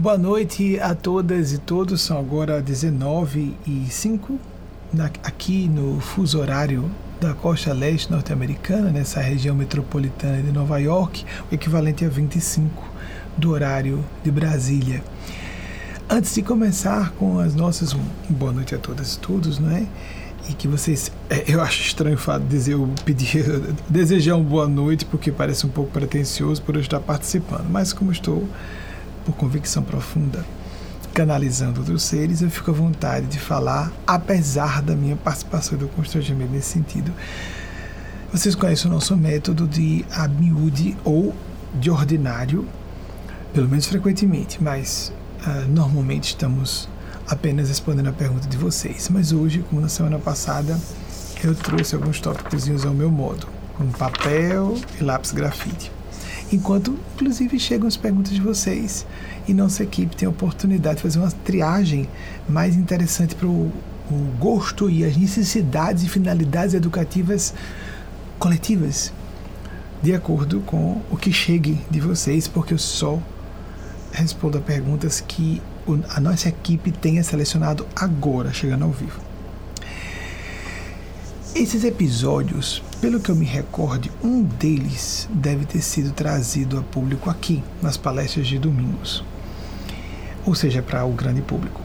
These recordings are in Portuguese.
Boa noite a todas e todos. São agora 19 e 5 aqui no fuso horário da costa leste norte-americana, nessa região metropolitana de Nova York, o equivalente a 25 do horário de Brasília. Antes de começar com as nossas boa noite a todas e todos, não é? E que vocês, é, eu acho estranho o fato de dizer, eu pedir, desejar uma boa noite, porque parece um pouco pretensioso por eu estar participando, mas como estou por convicção profunda, canalizando outros seres, eu fico à vontade de falar, apesar da minha participação do constrangimento nesse sentido. Vocês conhecem o nosso método de amiúde ou de ordinário, pelo menos frequentemente, mas uh, normalmente estamos apenas respondendo a pergunta de vocês. Mas hoje, como na semana passada, eu trouxe alguns tópicos ao meu modo, com papel e lápis grafite enquanto inclusive chegam as perguntas de vocês e nossa equipe tem a oportunidade de fazer uma triagem mais interessante para o, gosto e as necessidades e finalidades educativas coletivas, de acordo com o que chegue de vocês, porque eu só respondo a perguntas que a nossa equipe tenha selecionado agora, chegando ao vivo. Esses episódios, pelo que eu me recorde, um deles deve ter sido trazido a público aqui, nas palestras de domingos, ou seja, para o grande público.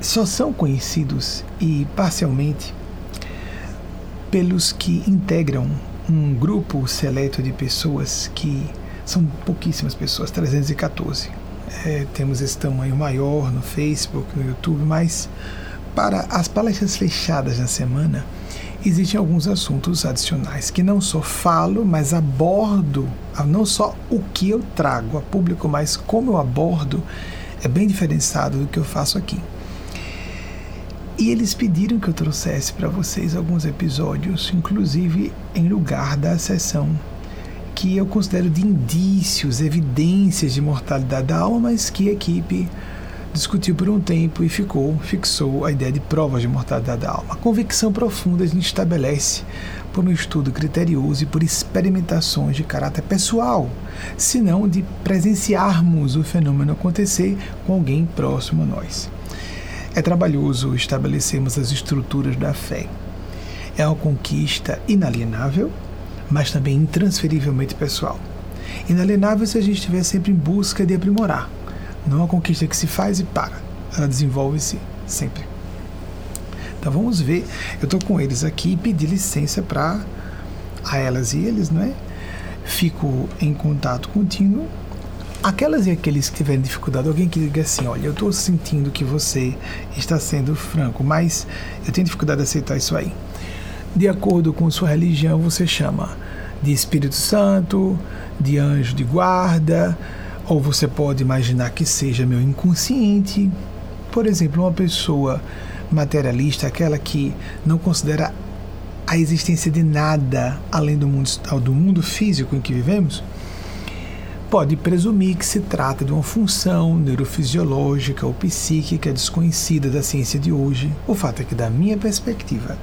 Só são conhecidos e parcialmente pelos que integram um grupo seleto de pessoas que são pouquíssimas pessoas, 314. É, temos esse tamanho maior no Facebook, no YouTube, mas para as palestras fechadas na semana, existem alguns assuntos adicionais que não só falo, mas abordo, não só o que eu trago a público, mas como eu abordo é bem diferenciado do que eu faço aqui. E eles pediram que eu trouxesse para vocês alguns episódios, inclusive em lugar da sessão que eu considero de indícios, evidências de mortalidade da alma, mas que a equipe discutiu por um tempo e ficou, fixou a ideia de provas de mortalidade da alma. A convicção profunda a gente estabelece por um estudo criterioso e por experimentações de caráter pessoal, senão de presenciarmos o fenômeno acontecer com alguém próximo a nós. É trabalhoso estabelecermos as estruturas da fé. É uma conquista inalienável, mas também intransferivelmente pessoal. Inalienável se a gente estiver sempre em busca de aprimorar, não é uma conquista que se faz e para. Ela desenvolve-se sempre. Então vamos ver. Eu estou com eles aqui e pedi licença para a elas e eles, não é? Fico em contato contínuo. Aquelas e aqueles que tiverem dificuldade, alguém que diga assim: olha, eu estou sentindo que você está sendo franco, mas eu tenho dificuldade de aceitar isso aí. De acordo com sua religião, você chama de Espírito Santo, de anjo de guarda, ou você pode imaginar que seja meu inconsciente. Por exemplo, uma pessoa materialista, aquela que não considera a existência de nada além do mundo, do mundo físico em que vivemos, pode presumir que se trata de uma função neurofisiológica ou psíquica desconhecida da ciência de hoje. O fato é que, da minha perspectiva,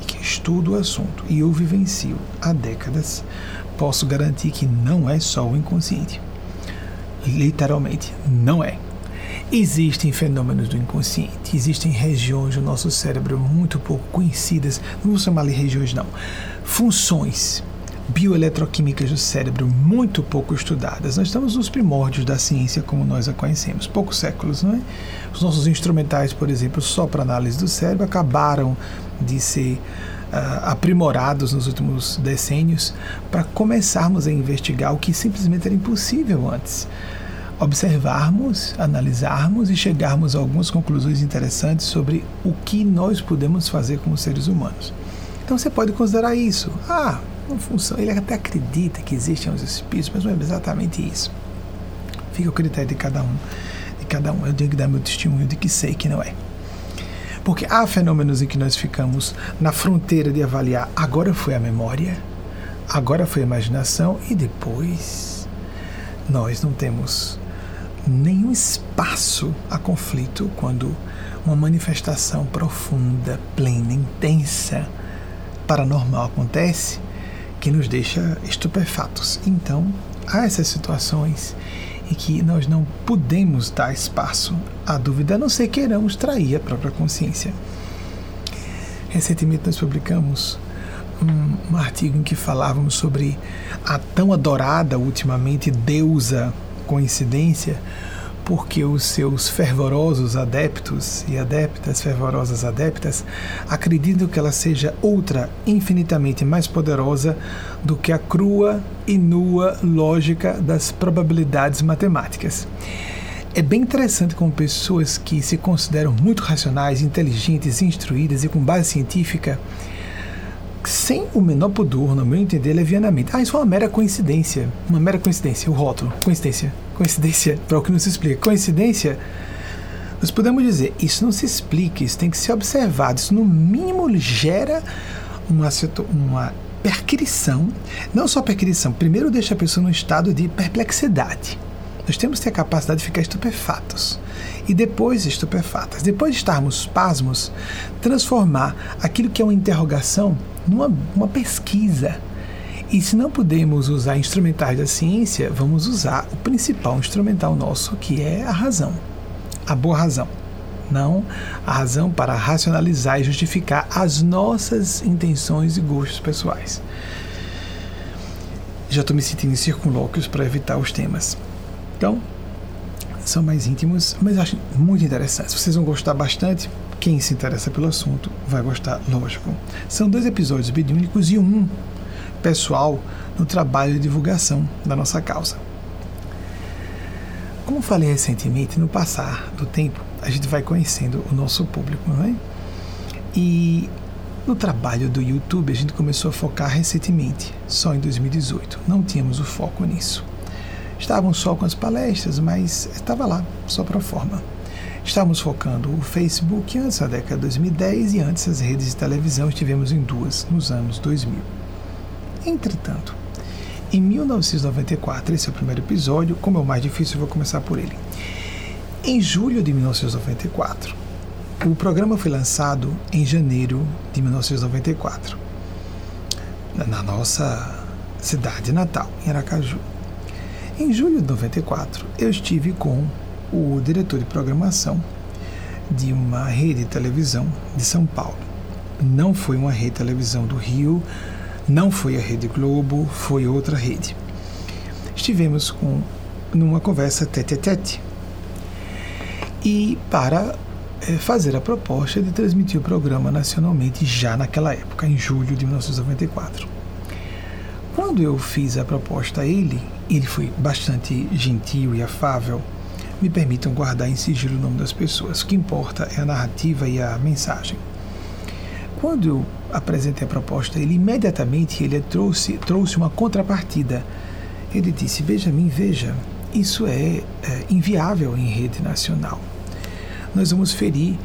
e que estudo o assunto e eu vivencio há décadas, posso garantir que não é só o inconsciente. Literalmente, não é. Existem fenômenos do inconsciente, existem regiões do nosso cérebro muito pouco conhecidas, não vou chamar de regiões não, funções bioeletroquímicas do cérebro muito pouco estudadas. Nós estamos nos primórdios da ciência como nós a conhecemos, poucos séculos, não é? Os nossos instrumentais, por exemplo, só para análise do cérebro, acabaram de ser uh, aprimorados nos últimos decênios para começarmos a investigar o que simplesmente era impossível antes. Observarmos, analisarmos e chegarmos a algumas conclusões interessantes sobre o que nós podemos fazer como seres humanos. Então você pode considerar isso. Ah, uma função. Ele até acredita que existem os espíritos, mas não é exatamente isso. Fica o critério de cada um. De cada um. Eu tenho que dar meu testemunho de que sei que não é. Porque há fenômenos em que nós ficamos na fronteira de avaliar agora foi a memória, agora foi a imaginação e depois nós não temos nenhum espaço a conflito quando uma manifestação profunda, plena, intensa, paranormal acontece que nos deixa estupefatos. Então, há essas situações e que nós não podemos dar espaço à dúvida, a não ser queiramos trair a própria consciência. Recentemente nós publicamos um, um artigo em que falávamos sobre a tão adorada ultimamente deusa coincidência, porque os seus fervorosos adeptos e adeptas, fervorosas adeptas, acreditam que ela seja outra infinitamente mais poderosa do que a crua e nua lógica das probabilidades matemáticas. É bem interessante como pessoas que se consideram muito racionais, inteligentes, instruídas e com base científica, sem o menor pudor, no meu entender, levianamente. Ah, isso é uma mera coincidência. Uma mera coincidência, o rótulo. Coincidência. Coincidência, para o que não se explica. Coincidência, nós podemos dizer, isso não se explica, isso tem que ser observado. Isso, no mínimo, gera uma, uma perquirição. Não só perquirição, primeiro deixa a pessoa num estado de perplexidade. Nós temos que ter a capacidade de ficar estupefatos e depois estupefatas. Depois de estarmos pasmos, transformar aquilo que é uma interrogação numa uma pesquisa. E se não podemos usar instrumentais da ciência, vamos usar o principal instrumental nosso, que é a razão, a boa razão. Não a razão para racionalizar e justificar as nossas intenções e gostos pessoais. Já estou me sentindo em circunlóquios para evitar os temas. Então, são mais íntimos, mas acho muito interessantes. Vocês vão gostar bastante. Quem se interessa pelo assunto vai gostar, lógico. São dois episódios mediúnicos e um pessoal no trabalho de divulgação da nossa causa. Como falei recentemente, no passar do tempo, a gente vai conhecendo o nosso público, não é? E no trabalho do YouTube, a gente começou a focar recentemente, só em 2018. Não tínhamos o foco nisso. Estávamos só com as palestras, mas estava lá, só para forma. Estávamos focando o Facebook antes da década de 2010 e antes as redes de televisão estivemos em duas nos anos 2000. Entretanto, em 1994, esse é o primeiro episódio, como é o mais difícil, eu vou começar por ele. Em julho de 1994, o programa foi lançado em janeiro de 1994, na nossa cidade natal, em Aracaju. Em julho de 94, eu estive com o diretor de programação de uma rede de televisão de São Paulo. Não foi uma rede de televisão do Rio, não foi a Rede Globo, foi outra rede. Estivemos com numa conversa tete a tete e para é, fazer a proposta de transmitir o programa nacionalmente já naquela época, em julho de 1994. Quando eu fiz a proposta a ele, ele foi bastante gentil e afável. Me permitam guardar em sigilo o nome das pessoas. O que importa é a narrativa e a mensagem. Quando eu apresentei a proposta, ele imediatamente ele trouxe, trouxe uma contrapartida. Ele disse: Benjamin, veja, isso é, é inviável em rede nacional. Nós vamos ferir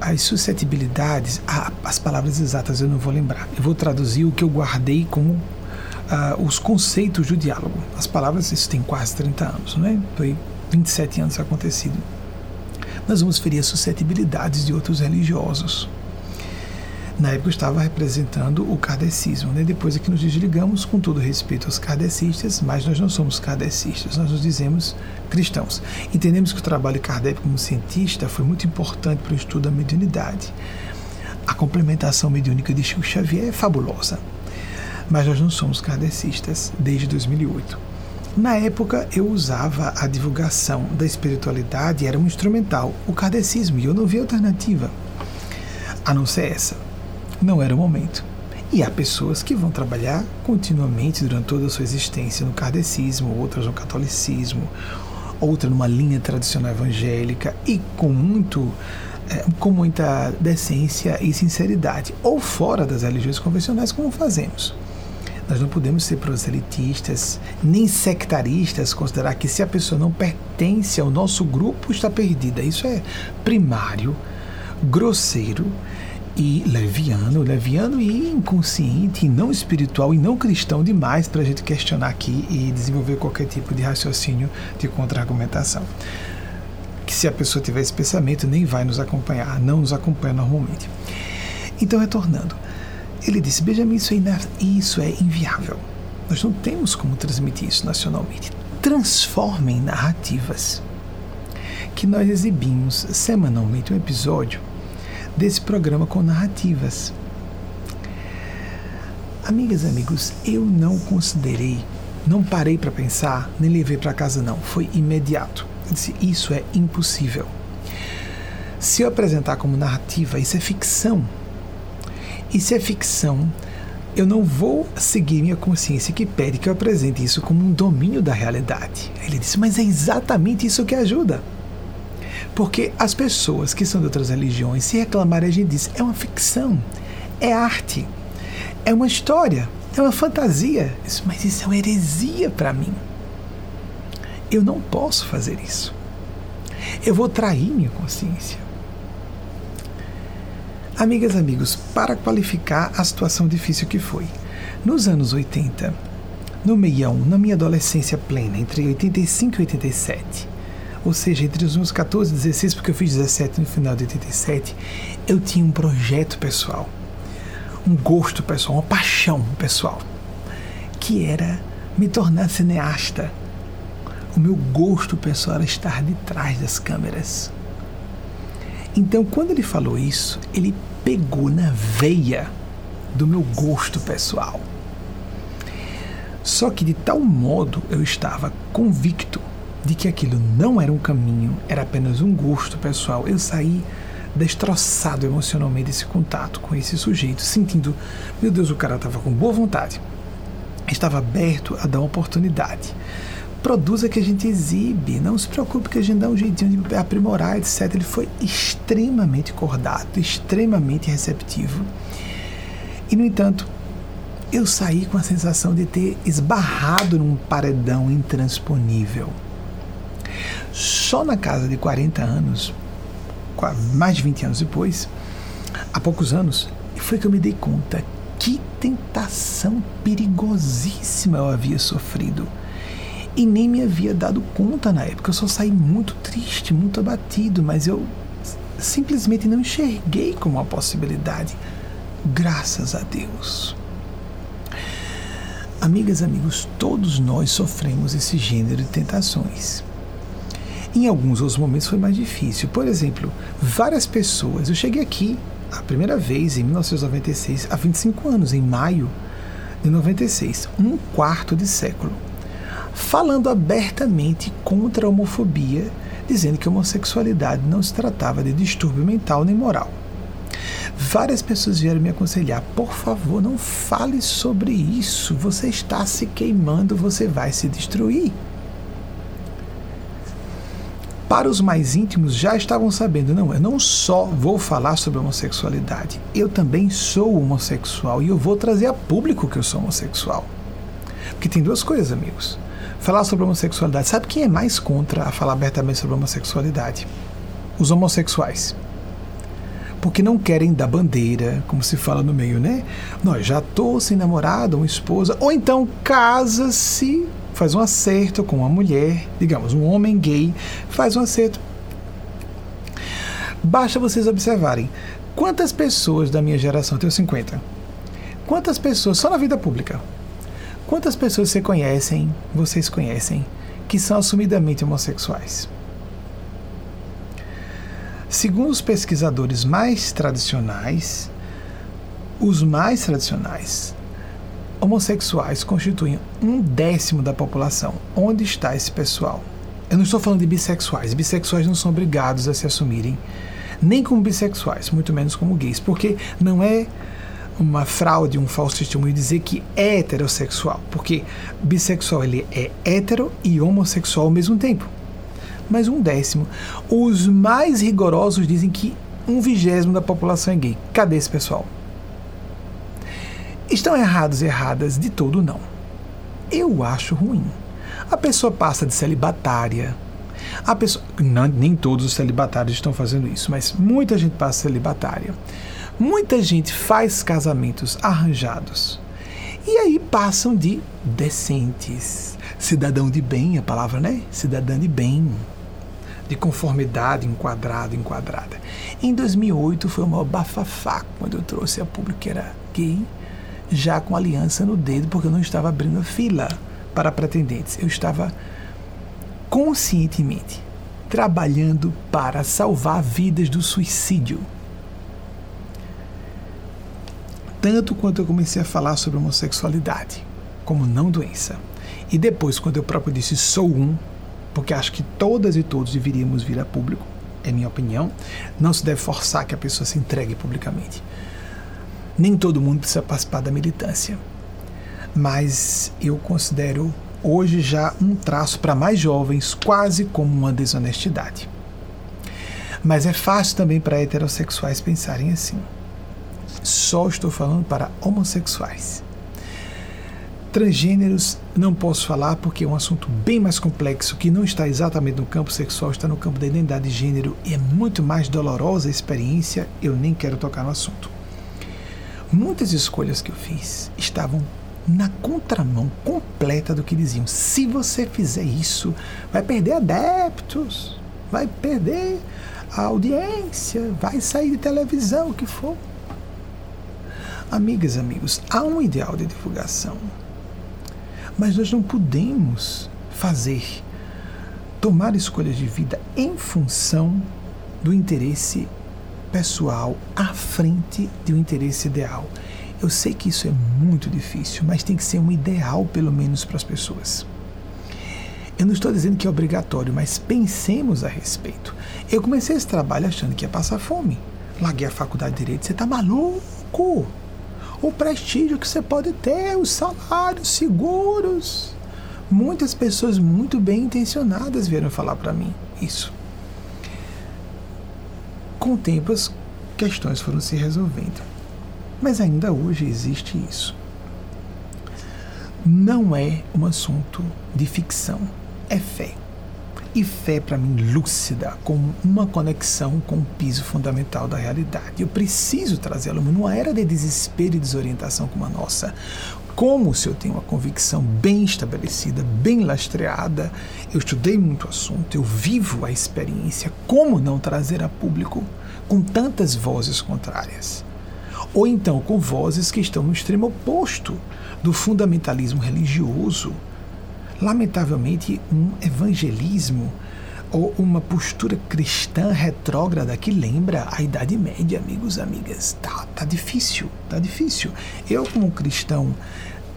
as suscetibilidades, ah, as palavras exatas eu não vou lembrar. Eu vou traduzir o que eu guardei como uh, os conceitos do diálogo. As palavras, isso tem quase 30 anos, né? Foi 27 anos acontecido. Nós vamos ferir as suscetibilidades de outros religiosos. Na época eu estava representando o kardecismo, né? depois é que nos desligamos, com todo respeito aos kardecistas, mas nós não somos kardecistas, nós nos dizemos cristãos. Entendemos que o trabalho de Kardec como cientista foi muito importante para o estudo da mediunidade. A complementação mediúnica de Chico Xavier é fabulosa mas nós não somos kardecistas desde 2008. Na época, eu usava a divulgação da espiritualidade, era um instrumental, o kardecismo, e eu não vi alternativa a não ser essa. Não era o momento. E há pessoas que vão trabalhar continuamente durante toda a sua existência no kardecismo, outras no catolicismo, outra numa linha tradicional evangélica e com muito é, com muita decência e sinceridade, ou fora das religiões convencionais, como fazemos. Nós não podemos ser proselitistas, nem sectaristas, considerar que se a pessoa não pertence ao nosso grupo, está perdida. Isso é primário, grosseiro e leviano, leviano e inconsciente, e não espiritual e não cristão demais para a gente questionar aqui e desenvolver qualquer tipo de raciocínio de contra-argumentação. Que se a pessoa tiver esse pensamento, nem vai nos acompanhar, não nos acompanha normalmente. Então, retornando, ele disse: Benjamin, isso é, isso é inviável. Nós não temos como transmitir isso nacionalmente. transforma em narrativas. Que nós exibimos semanalmente um episódio desse programa com narrativas. Amigas e amigos, eu não considerei, não parei para pensar, nem levei para casa não, foi imediato. Eu disse, isso é impossível. Se eu apresentar como narrativa, isso é ficção. Se é ficção, eu não vou seguir minha consciência que pede que eu apresente isso como um domínio da realidade. Ele disse, mas é exatamente isso que ajuda. Porque as pessoas que são de outras religiões, se reclamarem, a gente diz, é uma ficção, é arte, é uma história, é uma fantasia. Isso, mas isso é uma heresia para mim. Eu não posso fazer isso. Eu vou trair minha consciência. Amigas, amigos, para qualificar a situação difícil que foi. Nos anos 80, no meião, na minha adolescência plena, entre 85 e 87, ou seja, entre os meus 14 e 16, porque eu fiz 17 no final de 87, eu tinha um projeto pessoal, um gosto pessoal, uma paixão pessoal, que era me tornar cineasta. O meu gosto pessoal era estar de trás das câmeras. Então, quando ele falou isso, ele pegou na veia do meu gosto pessoal. Só que de tal modo eu estava convicto de que aquilo não era um caminho, era apenas um gosto pessoal. Eu saí destroçado emocionalmente desse contato com esse sujeito, sentindo, meu Deus, o cara estava com boa vontade, estava aberto a dar uma oportunidade. Produza que a gente exibe, não se preocupe que a gente dá um jeitinho de aprimorar, etc. Ele foi extremamente cordato, extremamente receptivo. E, no entanto, eu saí com a sensação de ter esbarrado num paredão intransponível. Só na casa de 40 anos, mais de 20 anos depois, há poucos anos, foi que eu me dei conta que tentação perigosíssima eu havia sofrido. E nem me havia dado conta na época. Eu só saí muito triste, muito abatido, mas eu simplesmente não enxerguei como uma possibilidade. Graças a Deus. Amigas, amigos, todos nós sofremos esse gênero de tentações. Em alguns outros momentos foi mais difícil. Por exemplo, várias pessoas. Eu cheguei aqui a primeira vez em 1996, há 25 anos, em maio de 96, um quarto de século, falando abertamente contra a homofobia, dizendo que a homossexualidade não se tratava de distúrbio mental nem moral. Várias pessoas vieram me aconselhar: por favor, não fale sobre isso, você está se queimando, você vai se destruir para os mais íntimos já estavam sabendo, não, eu não só vou falar sobre homossexualidade, eu também sou homossexual e eu vou trazer a público que eu sou homossexual. Porque tem duas coisas, amigos. Falar sobre homossexualidade, sabe quem é mais contra a falar abertamente sobre homossexualidade? Os homossexuais. Porque não querem dar bandeira, como se fala no meio, né? Nós já tô sem namorado, uma esposa, ou então casa-se faz um acerto com uma mulher, digamos, um homem gay faz um acerto. Basta vocês observarem quantas pessoas da minha geração, tenho 50, quantas pessoas, só na vida pública, quantas pessoas você conhecem, vocês conhecem, que são assumidamente homossexuais? Segundo os pesquisadores mais tradicionais, os mais tradicionais, homossexuais constituem um décimo da população. Onde está esse pessoal? Eu não estou falando de bissexuais. Bissexuais não são obrigados a se assumirem nem como bissexuais, muito menos como gays, porque não é uma fraude, um falso testemunho dizer que é heterossexual, porque bissexual ele é hetero e homossexual ao mesmo tempo. Mas um décimo. Os mais rigorosos dizem que um vigésimo da população é gay. Cadê esse pessoal? Estão errados e erradas de todo não. Eu acho ruim. A pessoa passa de celibatária. A pessoa, não, nem todos os celibatários estão fazendo isso, mas muita gente passa celibatária. Muita gente faz casamentos arranjados. E aí passam de decentes. Cidadão de bem, a palavra, né? Cidadã de bem. De conformidade, enquadrado, enquadrada. Em 2008 foi uma bafafá quando eu trouxe a público que era gay já com aliança no dedo, porque eu não estava abrindo fila para pretendentes. Eu estava conscientemente trabalhando para salvar vidas do suicídio. Tanto quanto eu comecei a falar sobre homossexualidade como não doença. E depois, quando eu próprio disse sou um, porque acho que todas e todos deveríamos vir a público, é minha opinião, não se deve forçar que a pessoa se entregue publicamente. Nem todo mundo precisa participar da militância. Mas eu considero hoje já um traço para mais jovens, quase como uma desonestidade. Mas é fácil também para heterossexuais pensarem assim. Só estou falando para homossexuais. Transgêneros não posso falar porque é um assunto bem mais complexo que não está exatamente no campo sexual, está no campo da identidade de gênero e é muito mais dolorosa a experiência, eu nem quero tocar no assunto. Muitas escolhas que eu fiz estavam na contramão completa do que diziam. Se você fizer isso, vai perder adeptos, vai perder a audiência, vai sair de televisão, o que for. Amigas, amigos, há um ideal de divulgação, mas nós não podemos fazer, tomar escolhas de vida em função do interesse pessoal à frente de um interesse ideal. Eu sei que isso é muito difícil, mas tem que ser um ideal, pelo menos, para as pessoas. Eu não estou dizendo que é obrigatório, mas pensemos a respeito. Eu comecei esse trabalho achando que ia passar fome. Larguei a faculdade de Direito, você está maluco? O prestígio que você pode ter, os salários seguros. Muitas pessoas muito bem intencionadas vieram falar para mim isso. Com o tempo, as questões foram se resolvendo. Mas ainda hoje existe isso. Não é um assunto de ficção, é fé. E fé, para mim, lúcida, com uma conexão com o piso fundamental da realidade. Eu preciso trazê-lo numa era de desespero e desorientação como a nossa. Como se eu tenho uma convicção bem estabelecida, bem lastreada, eu estudei muito o assunto, eu vivo a experiência, como não trazer a público com tantas vozes contrárias? ou então com vozes que estão no extremo oposto do fundamentalismo religioso. Lamentavelmente, um evangelismo ou uma postura cristã retrógrada que lembra a Idade Média, amigos, amigas. Tá, tá difícil, tá difícil. Eu, como cristão,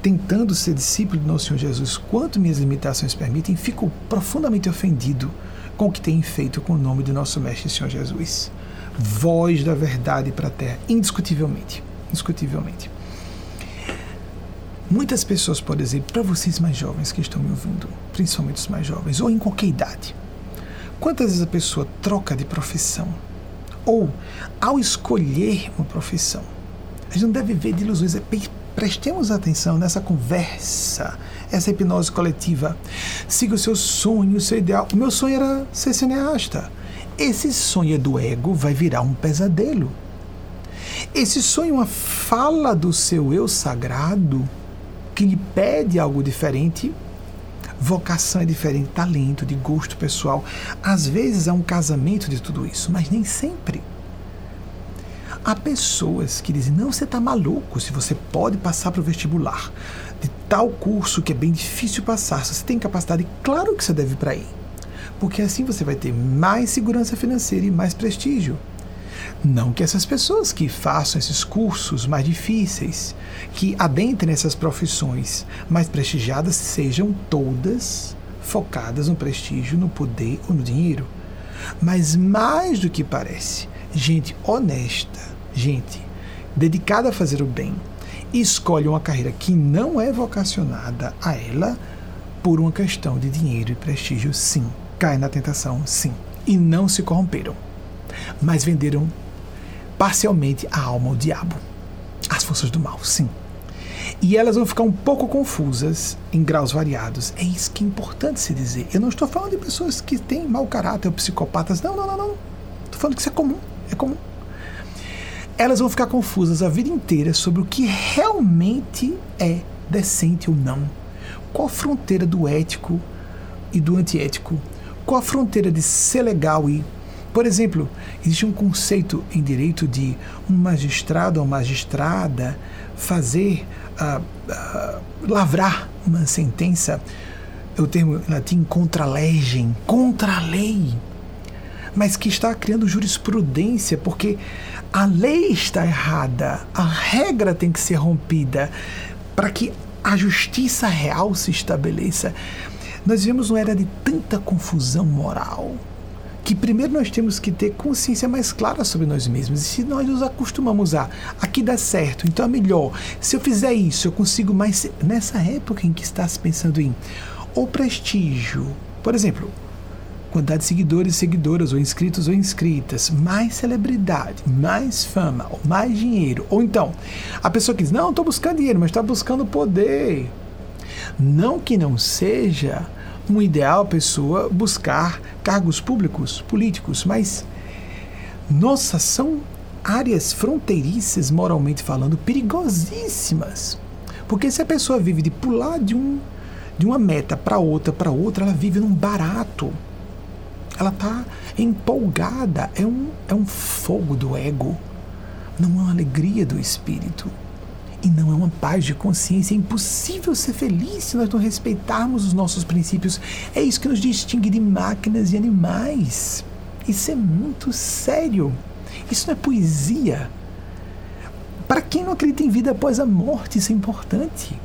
tentando ser discípulo do nosso Senhor Jesus, quanto minhas limitações permitem, fico profundamente ofendido com o que tem feito com o nome do nosso Mestre Senhor Jesus voz da verdade para a terra, indiscutivelmente. Indiscutivelmente. Muitas pessoas, por exemplo, para vocês mais jovens que estão me ouvindo, principalmente os mais jovens, ou em qualquer idade, quantas vezes a pessoa troca de profissão? Ou, ao escolher uma profissão, a gente não deve ver de ilusões, é prestemos atenção nessa conversa, essa hipnose coletiva. Siga o seu sonho, o seu ideal. O meu sonho era ser cineasta. Esse sonho do ego vai virar um pesadelo. Esse sonho é uma fala do seu eu sagrado que lhe pede algo diferente. Vocação é diferente, talento, de gosto pessoal. Às vezes é um casamento de tudo isso, mas nem sempre. Há pessoas que dizem: não, você está maluco se você pode passar para o vestibular de tal curso que é bem difícil passar. Se você tem capacidade, claro que você deve ir para aí porque assim você vai ter mais segurança financeira e mais prestígio. Não que essas pessoas que façam esses cursos mais difíceis, que adentrem essas profissões mais prestigiadas, sejam todas focadas no prestígio, no poder ou no dinheiro. Mas mais do que parece, gente honesta, gente dedicada a fazer o bem, escolhe uma carreira que não é vocacionada a ela por uma questão de dinheiro e prestígio, sim caem na tentação, sim, e não se corromperam, mas venderam parcialmente a alma ao diabo, às forças do mal, sim. E elas vão ficar um pouco confusas em graus variados. É isso que é importante se dizer. Eu não estou falando de pessoas que têm mau caráter ou psicopatas. Não, não, não, não. Estou falando que isso é comum. É comum. Elas vão ficar confusas a vida inteira sobre o que realmente é decente ou não. Qual a fronteira do ético e do antiético? Qual a fronteira de ser legal e. Por exemplo, existe um conceito em direito de um magistrado ou magistrada fazer, uh, uh, lavrar uma sentença é o termo em latim contra legem, contra a lei, mas que está criando jurisprudência, porque a lei está errada, a regra tem que ser rompida para que a justiça real se estabeleça. Nós vivemos uma era de tanta confusão moral que primeiro nós temos que ter consciência mais clara sobre nós mesmos. E se nós nos acostumamos a aqui dá certo, então é melhor. Se eu fizer isso, eu consigo mais. Nessa época em que está se pensando em o prestígio, por exemplo, quantidade de seguidores e seguidoras, ou inscritos ou inscritas, mais celebridade, mais fama, mais dinheiro. Ou então, a pessoa que diz: Não, estou buscando dinheiro, mas está buscando poder. Não que não seja um ideal a pessoa buscar cargos públicos, políticos, mas nossa, são áreas fronteiriças, moralmente falando, perigosíssimas. Porque se a pessoa vive de pular de, um, de uma meta para outra, para outra, ela vive num barato. Ela está empolgada, é um, é um fogo do ego, não é uma alegria do espírito e não é uma paz de consciência. É impossível ser feliz se nós não respeitarmos os nossos princípios. É isso que nos distingue de máquinas e animais. Isso é muito sério. Isso não é poesia. Para quem não acredita em vida após a morte, isso é importante.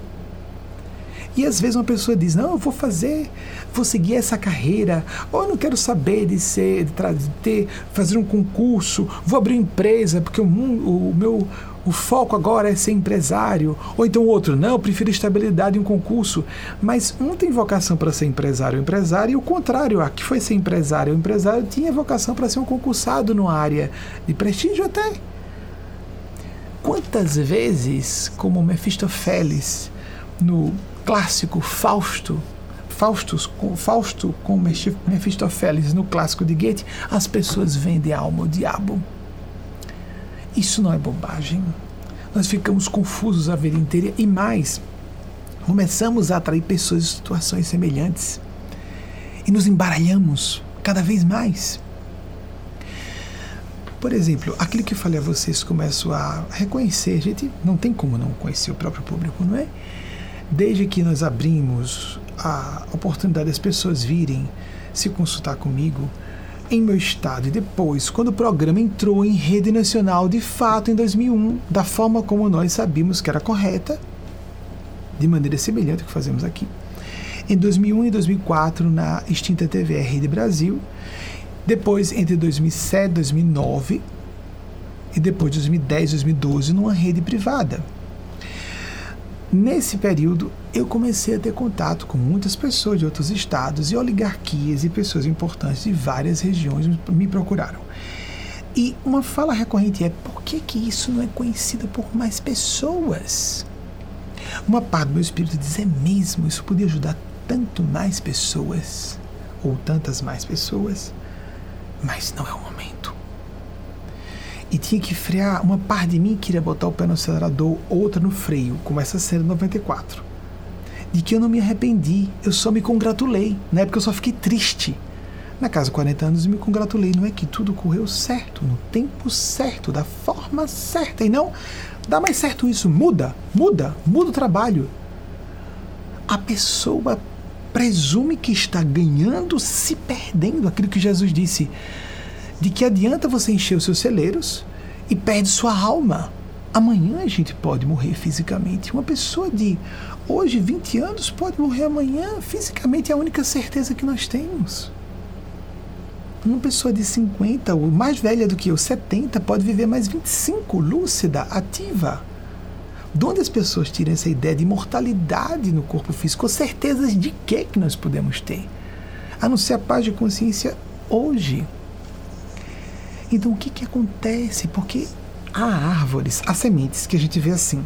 E às vezes uma pessoa diz: Não, eu vou fazer, vou seguir essa carreira, ou eu não quero saber de ser, de ter, fazer um concurso, vou abrir uma empresa, porque o, o meu o foco agora é ser empresário. Ou então o outro, não, eu prefiro estabilidade em um concurso. Mas um tem vocação para ser empresário, empresário, e o contrário, a que foi ser empresário, o empresário tinha vocação para ser um concursado numa área de prestígio até. Quantas vezes, como Mefistófeles, no clássico Fausto, Faustus, Fausto com Mefistófeles no clássico de Goethe, as pessoas vendem a alma ao diabo. Isso não é bobagem. Nós ficamos confusos a vida inteira e mais, começamos a atrair pessoas em situações semelhantes e nos embaralhamos cada vez mais. Por exemplo, aquilo que eu falei a vocês, começo a reconhecer, a gente não tem como não conhecer o próprio público, não é? Desde que nós abrimos a oportunidade das pessoas virem se consultar comigo, em meu estado e depois, quando o programa entrou em rede nacional de fato em 2001, da forma como nós sabíamos que era correta, de maneira semelhante ao que fazemos aqui. Em 2001 e 2004 na extinta TV Rede Brasil, depois entre 2007 e 2009 e depois de 2010 e 2012 numa rede privada. Nesse período, eu comecei a ter contato com muitas pessoas de outros estados e oligarquias e pessoas importantes de várias regiões me procuraram. E uma fala recorrente é: por que, que isso não é conhecido por mais pessoas? Uma parte do meu espírito diz: é mesmo, isso podia ajudar tanto mais pessoas, ou tantas mais pessoas, mas não é o momento e tinha que frear. Uma parte de mim queria botar o pé no acelerador, outra no freio, como essa cena 94. De que eu não me arrependi, eu só me congratulei. Na época eu só fiquei triste. Na casa 40 anos eu me congratulei. Não é que tudo correu certo, no tempo certo, da forma certa. E não, dá mais certo isso. Muda, muda, muda o trabalho. A pessoa presume que está ganhando se perdendo. Aquilo que Jesus disse de que adianta você encher os seus celeiros e perde sua alma. Amanhã a gente pode morrer fisicamente. Uma pessoa de hoje, 20 anos, pode morrer amanhã. Fisicamente é a única certeza que nós temos. Uma pessoa de 50, ou mais velha do que eu, 70, pode viver mais 25, lúcida, ativa. De onde as pessoas tiram essa ideia de imortalidade no corpo físico? Certezas de que que nós podemos ter? A não ser a paz de consciência hoje. Então o que, que acontece? Porque há árvores, há sementes que a gente vê assim.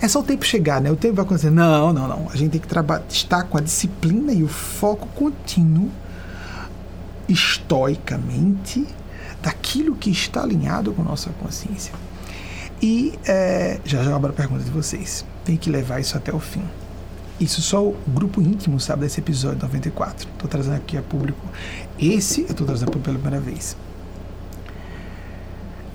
É só o tempo chegar, né? O tempo vai acontecer. Não, não, não. A gente tem que estar com a disciplina e o foco contínuo, estoicamente, daquilo que está alinhado com nossa consciência. E é, já já abro a pergunta de vocês. Tem que levar isso até o fim. Isso só o grupo íntimo sabe desse episódio 94. Estou trazendo aqui a público. Esse eu estou trazendo pela primeira vez.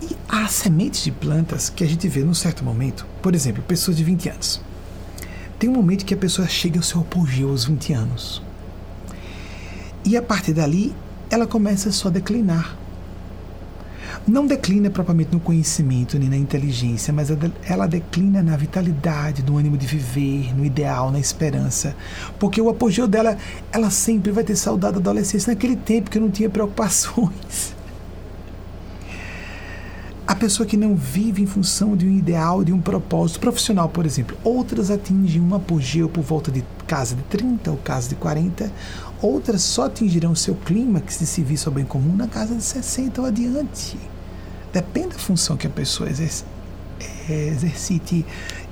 E há sementes de plantas que a gente vê num certo momento, por exemplo, pessoas de 20 anos. Tem um momento que a pessoa chega ao seu apogeu aos 20 anos. E a partir dali, ela começa só a declinar. Não declina propriamente no conhecimento nem na inteligência, mas ela declina na vitalidade, no ânimo de viver, no ideal, na esperança. Porque o apogeu dela, ela sempre vai ter saudade da adolescência, naquele tempo que não tinha preocupações. A pessoa que não vive em função de um ideal, de um propósito profissional, por exemplo. Outras atingem um apogeu por volta de casa de 30 ou casa de 40. Outras só atingirão seu clímax de serviço ao bem comum na casa de 60 ou adiante. Depende da função que a pessoa é, exercite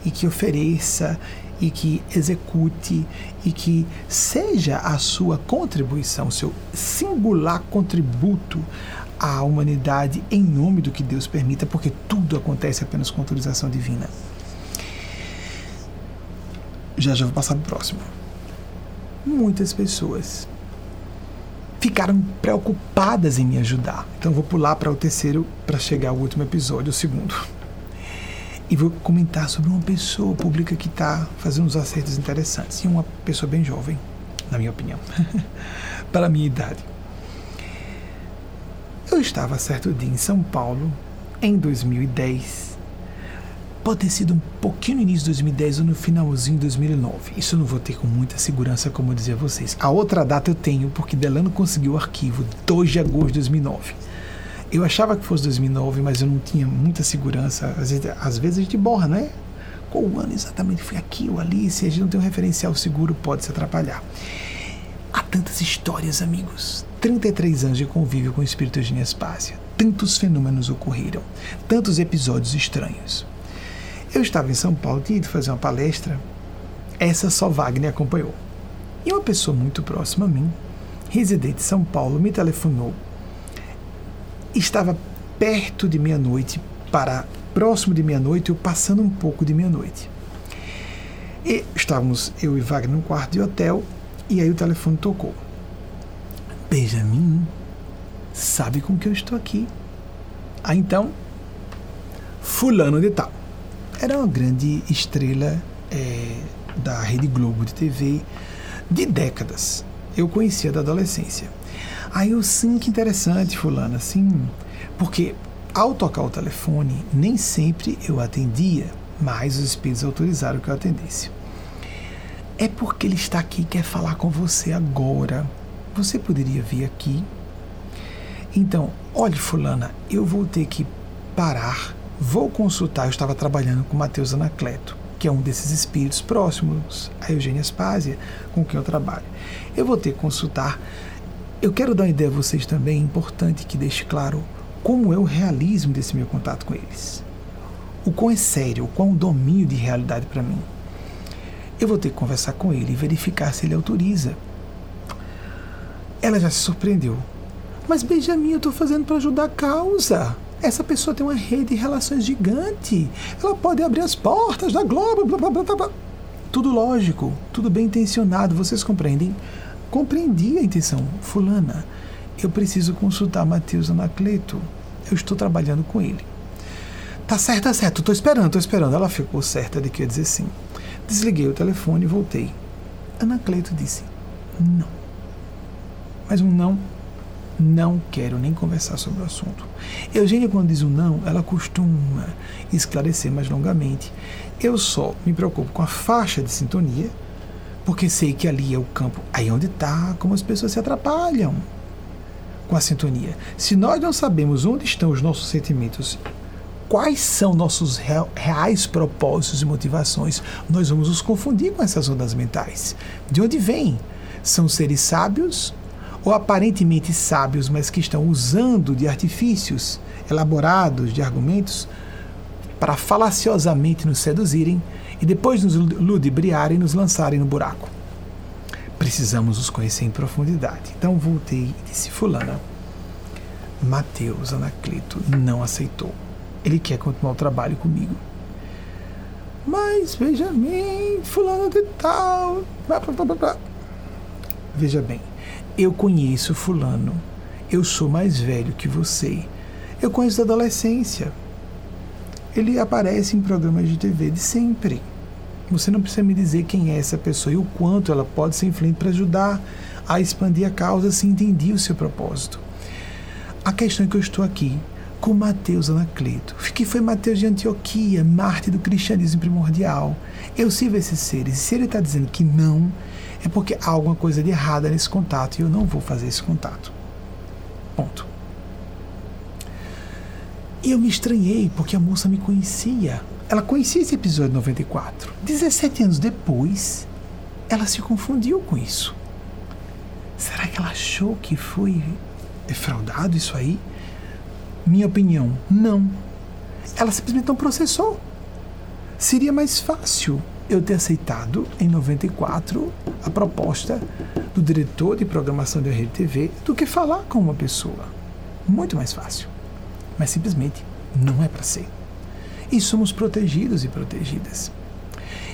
e que ofereça e que execute e que seja a sua contribuição, seu singular contributo à humanidade em nome do que Deus permita, porque tudo acontece apenas com autorização divina. Já já vou passar para o próximo. Muitas pessoas ficaram preocupadas em me ajudar. Então vou pular para o terceiro para chegar ao último episódio, o segundo. E vou comentar sobre uma pessoa pública que está fazendo uns acertos interessantes. E uma pessoa bem jovem, na minha opinião, para a minha idade. Eu estava certo dia em São Paulo, em 2010. Pode ter sido um pouquinho no início de 2010 ou no finalzinho de 2009. Isso eu não vou ter com muita segurança, como eu dizia a vocês. A outra data eu tenho, porque Delano conseguiu o arquivo 2 de agosto de 2009. Eu achava que fosse 2009, mas eu não tinha muita segurança. Às vezes, às vezes a gente borra, né? Qual ano exatamente foi aqui ou ali? Se a gente não tem um referencial seguro, pode se atrapalhar. Há tantas histórias, amigos. 33 anos de convívio com o espírito Eugênia Aspásia. Tantos fenômenos ocorreram, tantos episódios estranhos. Eu estava em São Paulo, tinha ido fazer uma palestra, essa só Wagner acompanhou. E uma pessoa muito próxima a mim, residente de São Paulo, me telefonou. Estava perto de meia-noite para próximo de meia-noite ou passando um pouco de meia-noite. E estávamos eu e Wagner num quarto de hotel e aí o telefone tocou. Benjamin sabe com que eu estou aqui. Ah, então, Fulano de Tal. Era uma grande estrela é, da Rede Globo de TV de décadas. Eu conhecia da adolescência. Aí eu, sim, que interessante, Fulano, assim, porque ao tocar o telefone, nem sempre eu atendia, mas os espíritos autorizaram que eu atendesse. É porque ele está aqui e quer falar com você agora você poderia vir aqui? Então, olhe, Fulana, eu vou ter que parar, vou consultar. Eu estava trabalhando com Mateus Anacleto, que é um desses espíritos próximos a Eugênia Aspásia, com quem eu trabalho. Eu vou ter que consultar. Eu quero dar uma ideia a vocês também, é importante que deixe claro como é o realismo desse meu contato com eles. O quão é sério, o quão domínio de realidade para mim. Eu vou ter que conversar com ele e verificar se ele autoriza ela já se surpreendeu. Mas Benjamin, eu estou fazendo para ajudar a causa. Essa pessoa tem uma rede de relações gigante. Ela pode abrir as portas da Globo. Blá, blá, blá, blá. Tudo lógico, tudo bem intencionado. Vocês compreendem? Compreendi a intenção. Fulana, eu preciso consultar Matheus Anacleto. Eu estou trabalhando com ele. Tá certo, tá certo. Estou esperando, estou esperando. Ela ficou certa de que ia dizer sim. Desliguei o telefone e voltei. Anacleto disse: Não. Mas um não, não quero nem conversar sobre o assunto. Eugênia, quando diz um não, ela costuma esclarecer mais longamente. Eu só me preocupo com a faixa de sintonia, porque sei que ali é o campo, aí é onde está, como as pessoas se atrapalham com a sintonia. Se nós não sabemos onde estão os nossos sentimentos, quais são nossos reais propósitos e motivações, nós vamos nos confundir com essas ondas mentais. De onde vêm? São seres sábios ou aparentemente sábios, mas que estão usando de artifícios elaborados, de argumentos, para falaciosamente nos seduzirem e depois nos ludibriarem e nos lançarem no buraco. Precisamos os conhecer em profundidade. Então voltei e disse: Fulana, Mateus Anacleto não aceitou. Ele quer continuar o trabalho comigo. Mas veja bem, fulano de tal. Blá, blá, blá, veja bem, eu conheço Fulano. Eu sou mais velho que você. Eu conheço da adolescência. Ele aparece em programas de TV de sempre. Você não precisa me dizer quem é essa pessoa e o quanto ela pode ser influente para ajudar a expandir a causa se entendia o seu propósito. A questão é que eu estou aqui com Mateus Anacleto, que foi Mateus de Antioquia, Marte do cristianismo primordial. Eu sirvo esses seres, se ele está dizendo que não, é porque há alguma coisa de errada nesse contato e eu não vou fazer esse contato. Ponto. E eu me estranhei porque a moça me conhecia. Ela conhecia esse episódio 94. 17 anos depois, ela se confundiu com isso. Será que ela achou que foi defraudado isso aí? Minha opinião, não. Ela simplesmente não processou. Seria mais fácil eu ter aceitado em 94 a proposta do diretor de programação da Rede TV do que falar com uma pessoa. Muito mais fácil. Mas simplesmente não é para ser. E somos protegidos e protegidas.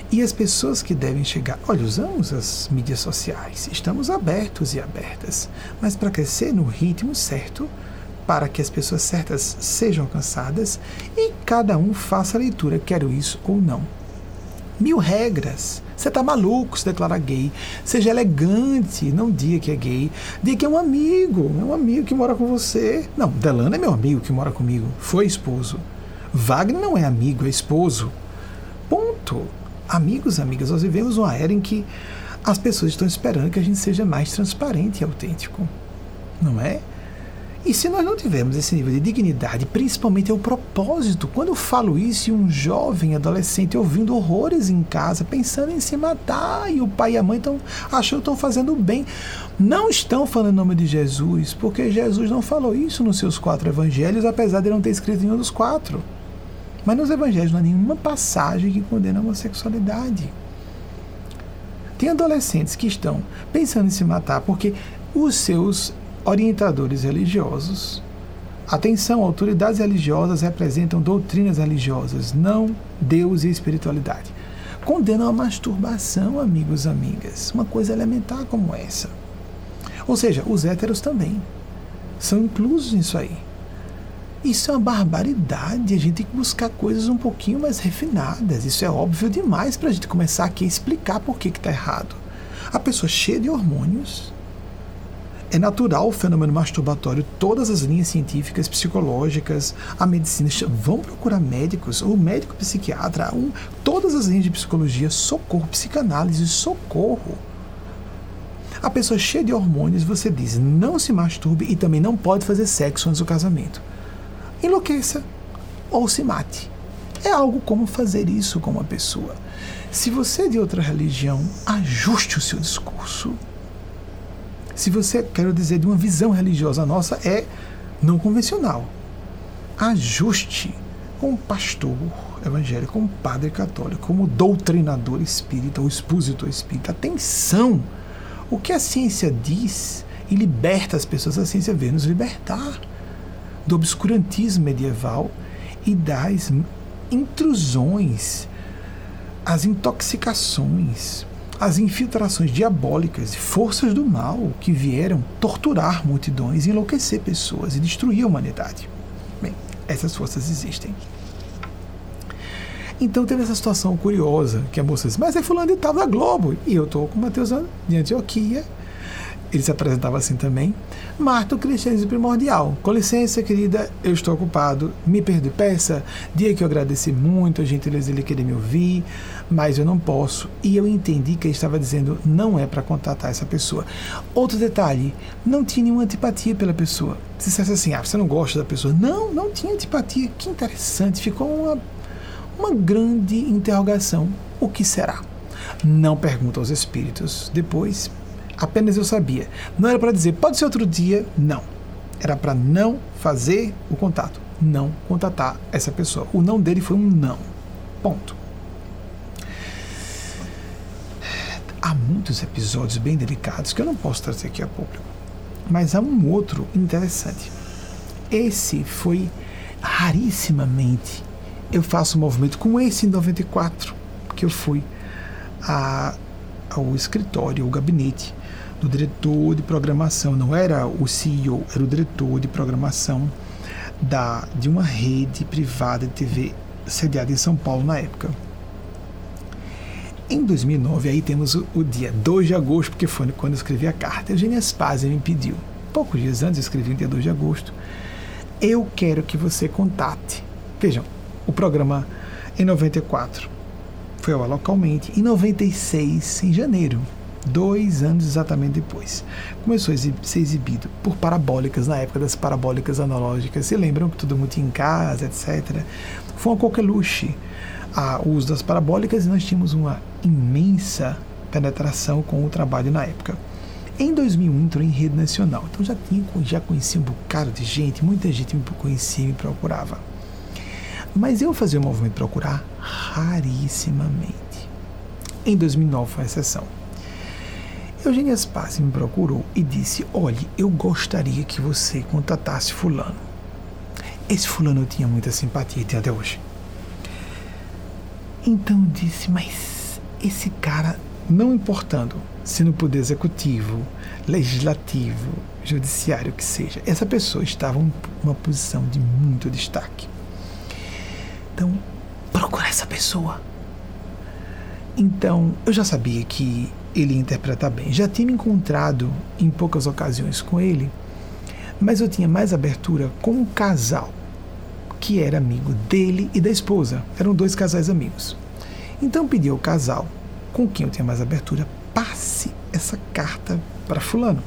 E as pessoas que devem chegar, olha, usamos as mídias sociais, estamos abertos e abertas, mas para crescer no ritmo certo, para que as pessoas certas sejam alcançadas e cada um faça a leitura, quero isso ou não. Mil regras. Você tá maluco se declarar gay. Seja elegante, não diga que é gay. Diga que é um amigo, é um amigo que mora com você. Não, Delano é meu amigo que mora comigo. Foi esposo. Wagner não é amigo, é esposo. Ponto. Amigos, amigas, nós vivemos uma era em que as pessoas estão esperando que a gente seja mais transparente e autêntico. Não é? E se nós não tivermos esse nível de dignidade, principalmente é o propósito, quando eu falo isso e um jovem adolescente ouvindo horrores em casa, pensando em se matar, e o pai e a mãe estão achando que estão fazendo bem, não estão falando em nome de Jesus, porque Jesus não falou isso nos seus quatro evangelhos, apesar de não ter escrito nenhum dos quatro. Mas nos evangelhos não há nenhuma passagem que condena a homossexualidade. Tem adolescentes que estão pensando em se matar porque os seus orientadores religiosos. Atenção, autoridades religiosas representam doutrinas religiosas, não Deus e espiritualidade. Condenam a masturbação, amigos e amigas. Uma coisa elementar como essa. Ou seja, os héteros também são inclusos nisso aí. Isso é uma barbaridade. A gente tem que buscar coisas um pouquinho mais refinadas. Isso é óbvio demais para a gente começar aqui a explicar por que está errado. A pessoa cheia de hormônios, é natural o fenômeno masturbatório. Todas as linhas científicas, psicológicas, a medicina vão procurar médicos, o médico psiquiatra, um, todas as linhas de psicologia, socorro, psicanálise, socorro. A pessoa cheia de hormônios, você diz, não se masturbe e também não pode fazer sexo antes do casamento. Enlouqueça ou se mate. É algo como fazer isso com uma pessoa. Se você é de outra religião, ajuste o seu discurso se você, quero dizer, de uma visão religiosa nossa, é não convencional. Ajuste como pastor evangélico, como padre católico, como doutrinador espírita ou expositor espírita. Atenção! O que a ciência diz e liberta as pessoas, a ciência veio nos libertar do obscurantismo medieval e das intrusões, as intoxicações, as infiltrações diabólicas e forças do mal que vieram torturar multidões, enlouquecer pessoas e destruir a humanidade. Bem, essas forças existem. Então teve essa situação curiosa que a moça disse, mas é fulano de tal da Globo. E eu estou com o Mateus de Antioquia ele se apresentava assim também. Marta, o cristianismo primordial. Com licença, querida, eu estou ocupado. Me perdoe, peça. Dia que eu agradeci muito a gentileza dele querer me ouvir, mas eu não posso. E eu entendi que ele estava dizendo não é para contatar essa pessoa. Outro detalhe, não tinha nenhuma antipatia pela pessoa. Se dissesse assim, ah, você não gosta da pessoa. Não, não tinha antipatia. Que interessante. Ficou uma, uma grande interrogação. O que será? Não pergunta aos espíritos. Depois apenas eu sabia. Não era para dizer, pode ser outro dia, não. Era para não fazer o contato, não contatar essa pessoa. O não dele foi um não. Ponto. Há muitos episódios bem delicados que eu não posso trazer aqui a público. Mas há um outro interessante. Esse foi rarissimamente eu faço um movimento com esse em 94 que eu fui a, ao escritório, ao gabinete do diretor de programação, não era o CEO, era o diretor de programação da, de uma rede privada de TV sediada em São Paulo na época. Em 2009, aí temos o, o, dia 2 de agosto, porque foi quando eu escrevi a carta. Eugênia Spazia me pediu, poucos dias antes, eu escrevi no dia 2 de agosto, eu quero que você contate. Vejam, o programa em 94 foi ao localmente, em 96, em janeiro, dois anos exatamente depois. Começou a ser exibido por parabólicas, na época das parabólicas analógicas. Se lembram que mundo tinha em casa, etc. Foi uma coqueluche o uso das parabólicas e nós tínhamos uma imensa penetração com o trabalho na época. Em 2001 entrou em rede nacional, então já tinha já conhecia um bocado de gente, muita gente me conhecia e me procurava. Mas eu fazia o movimento procurar rarissimamente. Em 2009 foi a exceção. Eugênia Spassi me procurou e disse: Olhe, eu gostaria que você contatasse Fulano. Esse Fulano eu tinha muita simpatia e tem até hoje. Então eu disse: Mas esse cara, não importando se no poder executivo, legislativo, judiciário, que seja, essa pessoa estava em uma posição de muito destaque. Então, procura essa pessoa. Então, eu já sabia que ele ia interpretar bem. Já tinha me encontrado em poucas ocasiões com ele, mas eu tinha mais abertura com um casal que era amigo dele e da esposa. Eram dois casais amigos. Então pedi ao casal, com quem eu tinha mais abertura, passe essa carta para Fulano.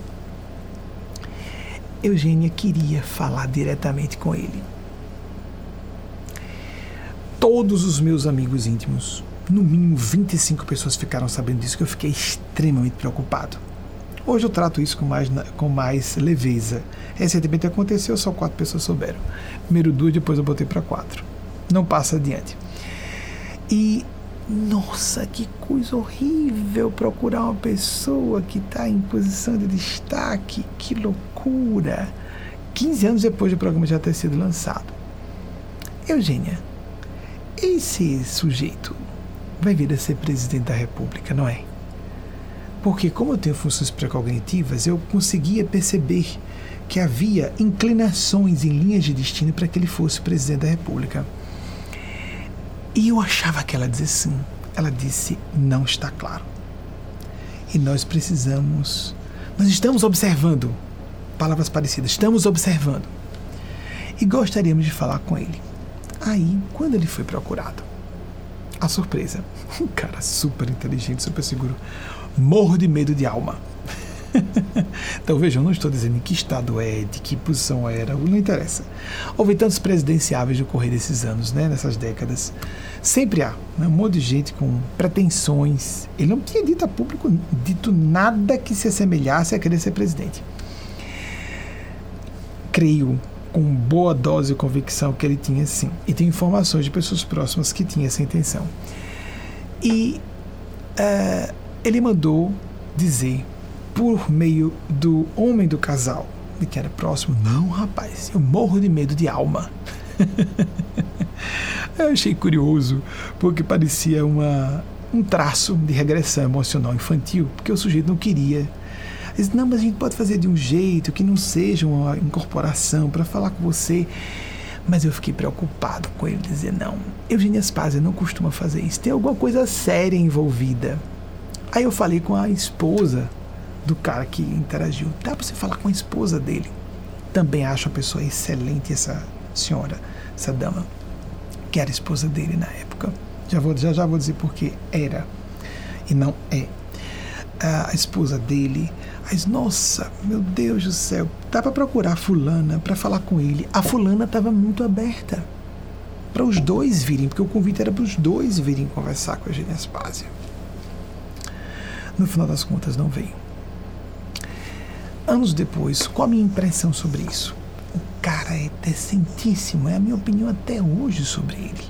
Eugênia queria falar diretamente com ele. Todos os meus amigos íntimos, no mínimo 25 pessoas ficaram sabendo disso, que eu fiquei extremamente preocupado. Hoje eu trato isso com mais, com mais leveza. Recentemente aconteceu, só quatro pessoas souberam. Primeiro duas, depois eu botei para quatro. Não passa adiante. E nossa, que coisa horrível procurar uma pessoa que está em posição de destaque. Que loucura! 15 anos depois do programa já ter sido lançado. Eugênia, esse sujeito vai vir a ser presidente da República, não é? Porque, como eu tenho funções precognitivas, eu conseguia perceber que havia inclinações em linhas de destino para que ele fosse presidente da República. E eu achava que ela dizia sim. Ela disse: não está claro. E nós precisamos. Nós estamos observando. Palavras parecidas. Estamos observando. E gostaríamos de falar com ele. Aí, quando ele foi procurado, a surpresa. Um cara super inteligente, super seguro. Morro de medo de alma. então vejam, não estou dizendo em que estado é, de que posição era, não interessa. Houve tantos presidenciáveis no correr desses anos, né, nessas décadas. Sempre há né, um monte de gente com pretensões. Ele não tinha dito a público dito nada que se assemelhasse a querer ser presidente. Creio com boa dose de convicção que ele tinha sim. E tem informações de pessoas próximas que tinham essa intenção. E uh, ele mandou dizer por meio do homem do casal, de que era próximo, não, rapaz, eu morro de medo de alma. eu achei curioso, porque parecia uma, um traço de regressão emocional infantil, porque o sujeito não queria. Disse, não, mas a gente pode fazer de um jeito que não seja uma incorporação para falar com você. Mas eu fiquei preocupado com ele dizer, não, Eugênia Spazia não costuma fazer isso, tem alguma coisa séria envolvida. Aí eu falei com a esposa do cara que interagiu. Dá para você falar com a esposa dele. Também acho a pessoa excelente, essa senhora, essa dama, que era esposa dele na época. Já, vou, já, já vou dizer porque era e não é. A esposa dele, mas nossa, meu Deus do céu, dá para procurar a fulana para falar com ele. A fulana estava muito aberta para os dois virem, porque o convite era para os dois virem conversar com a Eugênia Aspásia. No final das contas, não veio anos depois, qual a minha impressão sobre isso? O cara é decentíssimo, é a minha opinião até hoje sobre ele.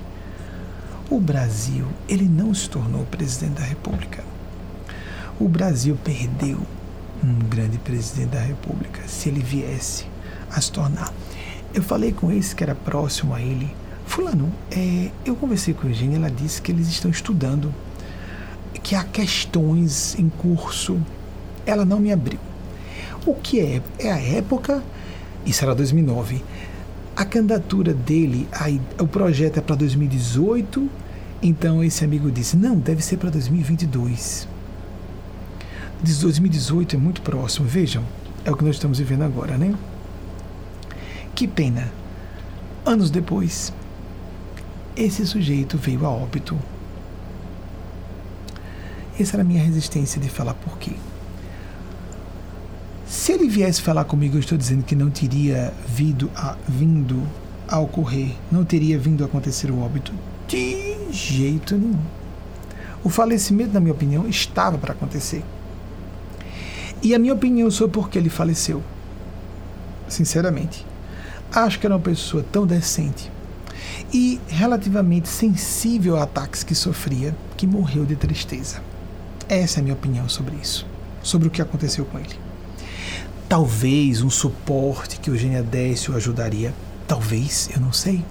O Brasil, ele não se tornou presidente da República. O Brasil perdeu um grande presidente da República se ele viesse a se tornar. Eu falei com esse que era próximo a ele. Fulano, é, eu conversei com a Eugênia, ela disse que eles estão estudando, que há questões em curso. Ela não me abriu. O que é? É a época, isso era 2009, a candidatura dele, a, o projeto é para 2018 Então esse amigo disse: Não, deve ser para 2022. Diz 2018 é muito próximo. Vejam, é o que nós estamos vivendo agora, né? Que pena. Anos depois, esse sujeito veio a óbito. Essa era a minha resistência de falar por quê. Se ele viesse falar comigo, eu estou dizendo que não teria vindo a, vindo a ocorrer, não teria vindo a acontecer o óbito de jeito nenhum. O falecimento, na minha opinião, estava para acontecer. E a minha opinião sobre por que ele faleceu, sinceramente, acho que era uma pessoa tão decente e relativamente sensível a ataques que sofria que morreu de tristeza. Essa é a minha opinião sobre isso, sobre o que aconteceu com ele. Talvez um suporte que o Eugênia desse o ajudaria, talvez, eu não sei.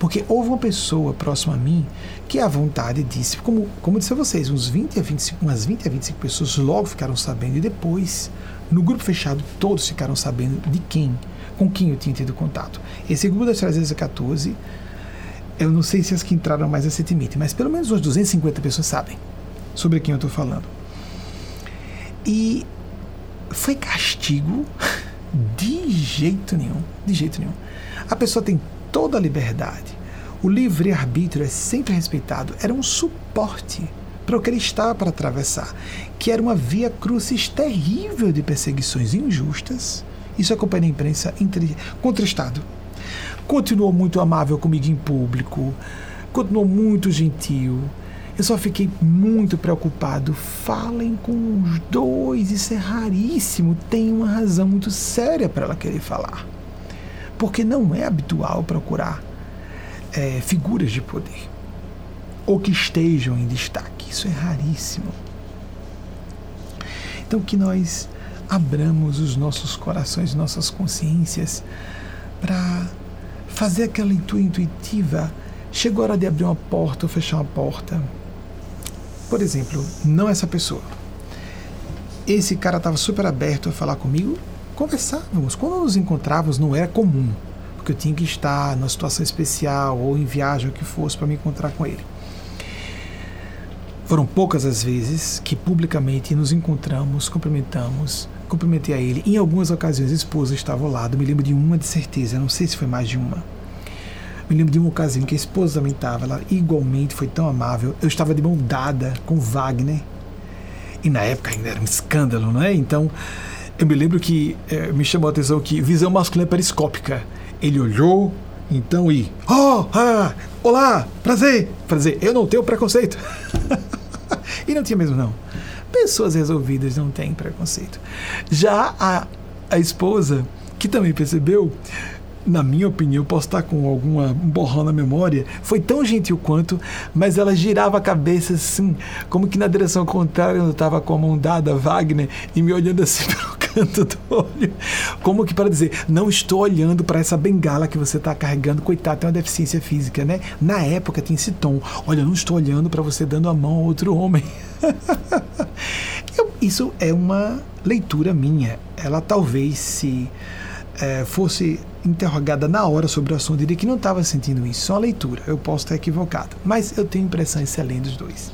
Porque houve uma pessoa próxima a mim que à vontade disse, como, como disse a vocês, uns 20 a 25, umas 20 a 25 pessoas logo ficaram sabendo e depois, no grupo fechado, todos ficaram sabendo de quem, com quem eu tinha tido contato. Esse grupo das 314, eu não sei se as que entraram mais recentemente, mas pelo menos umas 250 pessoas sabem sobre quem eu estou falando. E foi castigo de jeito nenhum, de jeito nenhum. A pessoa tem toda a liberdade. O livre-arbítrio é sempre respeitado. Era um suporte para o que ele estava para atravessar, que era uma via crucis terrível de perseguições injustas. Isso acompanha a imprensa contra o Estado. Continuou muito amável comigo em público, continuou muito gentil, eu só fiquei muito preocupado. Falem com os dois, isso é raríssimo. Tem uma razão muito séria para ela querer falar. Porque não é habitual procurar é, figuras de poder ou que estejam em destaque. Isso é raríssimo. Então, que nós abramos os nossos corações, nossas consciências para fazer aquela leitura intuitiva. Chegou a hora de abrir uma porta ou fechar uma porta por exemplo, não essa pessoa. Esse cara estava super aberto a falar comigo, conversávamos. Quando nos encontrávamos, não era comum, porque eu tinha que estar numa situação especial ou em viagem, o que fosse, para me encontrar com ele. Foram poucas as vezes que publicamente nos encontramos, cumprimentamos, cumprimentei a ele. Em algumas ocasiões, a esposa estava ao lado, me lembro de uma de certeza, não sei se foi mais de uma. Me lembro de uma ocasião que a esposa também estava, ela igualmente foi tão amável. Eu estava de mão dada com Wagner, e na época ainda era um escândalo, não é? Então, eu me lembro que é, me chamou a atenção que visão masculina periscópica. Ele olhou, então, e. Oh, ah, olá, prazer, prazer. Eu não tenho preconceito. e não tinha mesmo, não. Pessoas resolvidas não têm preconceito. Já a, a esposa, que também percebeu, na minha opinião, posso estar com alguma borrão na memória, foi tão gentil quanto, mas ela girava a cabeça assim, como que na direção contrária, eu estava com a mão dada, Wagner, e me olhando assim pelo canto do olho, como que para dizer, não estou olhando para essa bengala que você está carregando, coitado, tem uma deficiência física, né? Na época tinha esse tom, olha, não estou olhando para você dando a mão a outro homem. eu, isso é uma leitura minha, ela talvez se é, fosse interrogada na hora sobre o assunto, diria que não estava sentindo isso, só a leitura. Eu posso estar equivocado, mas eu tenho impressão excelente dos dois.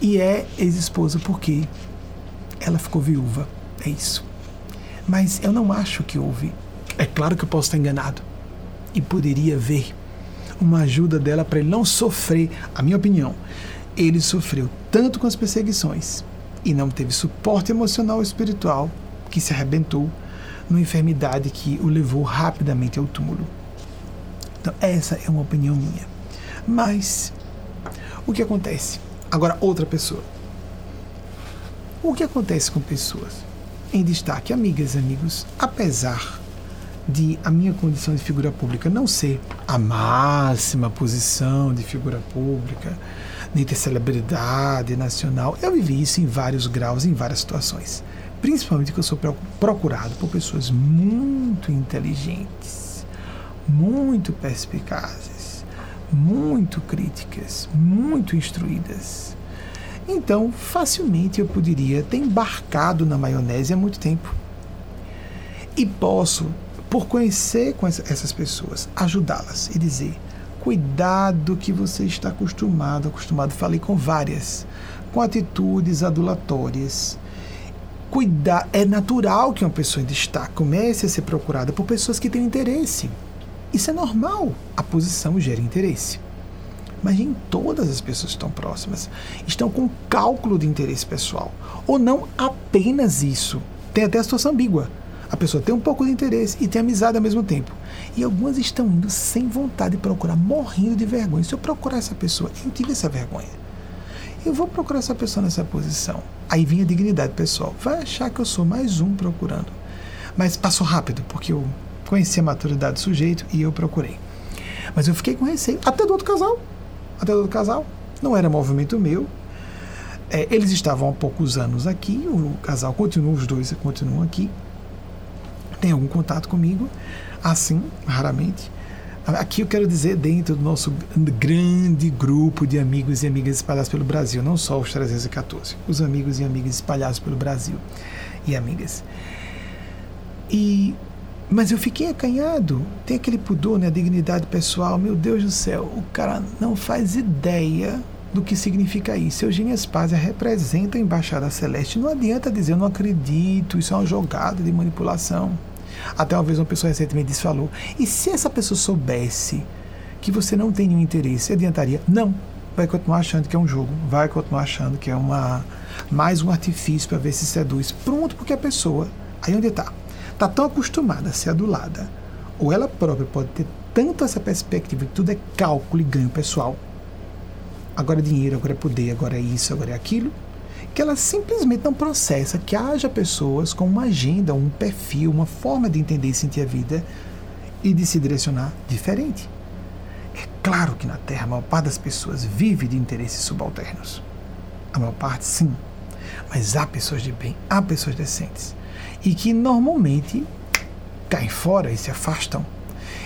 E é ex-esposa porque ela ficou viúva, é isso. Mas eu não acho que houve. É claro que eu posso estar enganado e poderia ver uma ajuda dela para ele não sofrer. A minha opinião, ele sofreu tanto com as perseguições e não teve suporte emocional ou espiritual que se arrebentou numa enfermidade que o levou rapidamente ao túmulo. Então, essa é uma opinião minha. Mas, o que acontece? Agora, outra pessoa. O que acontece com pessoas em destaque, amigas e amigos, apesar de a minha condição de figura pública não ser a máxima posição de figura pública, nem ter celebridade nacional, eu vivi isso em vários graus, em várias situações principalmente que eu sou procurado por pessoas muito inteligentes, muito perspicazes, muito críticas, muito instruídas. Então, facilmente eu poderia ter embarcado na maionese há muito tempo. E posso, por conhecer com essas pessoas, ajudá-las e dizer: cuidado que você está acostumado, acostumado, falei com várias, com atitudes adulatórias. Cuidar, é natural que uma pessoa em destaque comece a ser procurada por pessoas que têm interesse. Isso é normal. A posição gera interesse. Mas nem todas as pessoas estão próximas estão com cálculo de interesse pessoal. Ou não apenas isso. Tem até a situação ambígua. A pessoa tem um pouco de interesse e tem amizade ao mesmo tempo. E algumas estão indo sem vontade de procurar, morrendo de vergonha. Se eu procurar essa pessoa, eu tive essa vergonha. Eu vou procurar essa pessoa nessa posição. Aí vem a dignidade pessoal. Vai achar que eu sou mais um procurando. Mas passou rápido, porque eu conheci a maturidade do sujeito e eu procurei. Mas eu fiquei com receio, até do outro casal. Até do casal. Não era movimento meu. É, eles estavam há poucos anos aqui, o casal continua, os dois continuam aqui. Tem algum contato comigo, assim, raramente. Aqui eu quero dizer dentro do nosso grande grupo de amigos e amigas espalhados pelo Brasil, não só os 314, os amigos e amigas espalhados pelo Brasil e amigas. E mas eu fiquei acanhado. Tem aquele pudor, né? A dignidade pessoal. Meu Deus do céu, o cara não faz ideia do que significa isso. Eugênia Spazia representa a Embaixada Celeste. Não adianta dizer eu não acredito, isso é uma jogada de manipulação. Até uma vez uma pessoa recentemente disse, falou, e se essa pessoa soubesse que você não tem nenhum interesse, adiantaria? Não. Vai continuar achando que é um jogo, vai continuar achando que é uma mais um artifício para ver se seduz. Pronto, porque a pessoa, aí onde está? Está tão acostumada a ser adulada, ou ela própria pode ter tanto essa perspectiva que tudo é cálculo e ganho pessoal, agora é dinheiro, agora é poder, agora é isso, agora é aquilo, que ela simplesmente não processa que haja pessoas com uma agenda, um perfil, uma forma de entender e sentir a vida e de se direcionar diferente. É claro que na Terra a maior parte das pessoas vive de interesses subalternos. A maior parte, sim. Mas há pessoas de bem, há pessoas decentes e que normalmente caem fora e se afastam.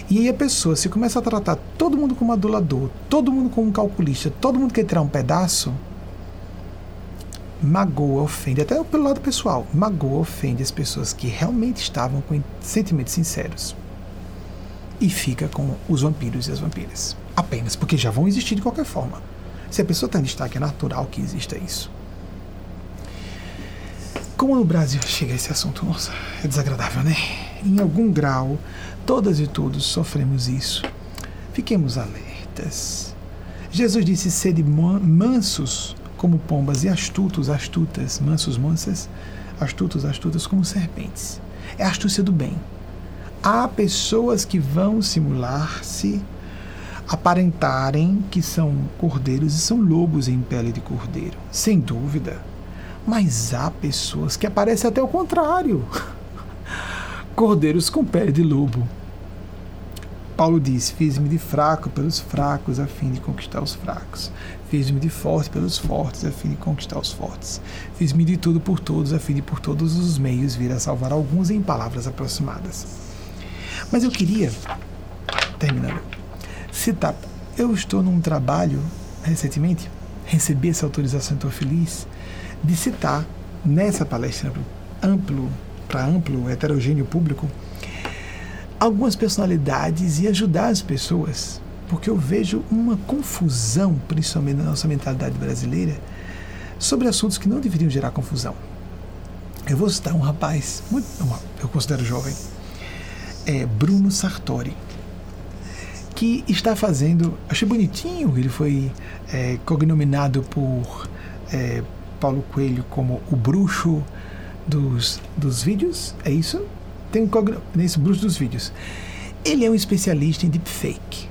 E aí a pessoa se começa a tratar todo mundo como adulador, todo mundo como calculista, todo mundo quer tirar um pedaço, magoa, ofende, até pelo lado pessoal, magoa, ofende as pessoas que realmente estavam com sentimentos sinceros. E fica com os vampiros e as vampiras. Apenas porque já vão existir de qualquer forma. Se a pessoa está em destaque, é natural que exista isso. Como no Brasil chega esse assunto, nossa, é desagradável, né? Em algum grau, todas e todos sofremos isso. Fiquemos alertas. Jesus disse: sede mansos como pombas e astutos, astutas, mansos, mansas, astutos, astutas como serpentes. É a astúcia do bem. Há pessoas que vão simular-se, aparentarem que são cordeiros e são lobos em pele de cordeiro. Sem dúvida mas há pessoas que aparecem até o contrário. Cordeiros com pele de lobo. Paulo diz: Fiz-me de fraco pelos fracos, a fim de conquistar os fracos. Fiz-me de forte pelos fortes, a fim de conquistar os fortes. Fiz-me de tudo por todos, a fim de por todos os meios vir a salvar alguns em palavras aproximadas. Mas eu queria, terminando, citar. Eu estou num trabalho, recentemente, recebi essa autorização, estou feliz, de citar nessa palestra amplo para amplo heterogêneo público algumas personalidades e ajudar as pessoas, porque eu vejo uma confusão, principalmente na nossa mentalidade brasileira, sobre assuntos que não deveriam gerar confusão. Eu vou citar um rapaz, muito, eu considero jovem, é Bruno Sartori, que está fazendo, achei bonitinho, ele foi é, cognominado por é, Paulo Coelho como o bruxo dos, dos vídeos, é isso? Tem um nesse bruxo dos vídeos. Ele é um especialista em deepfake.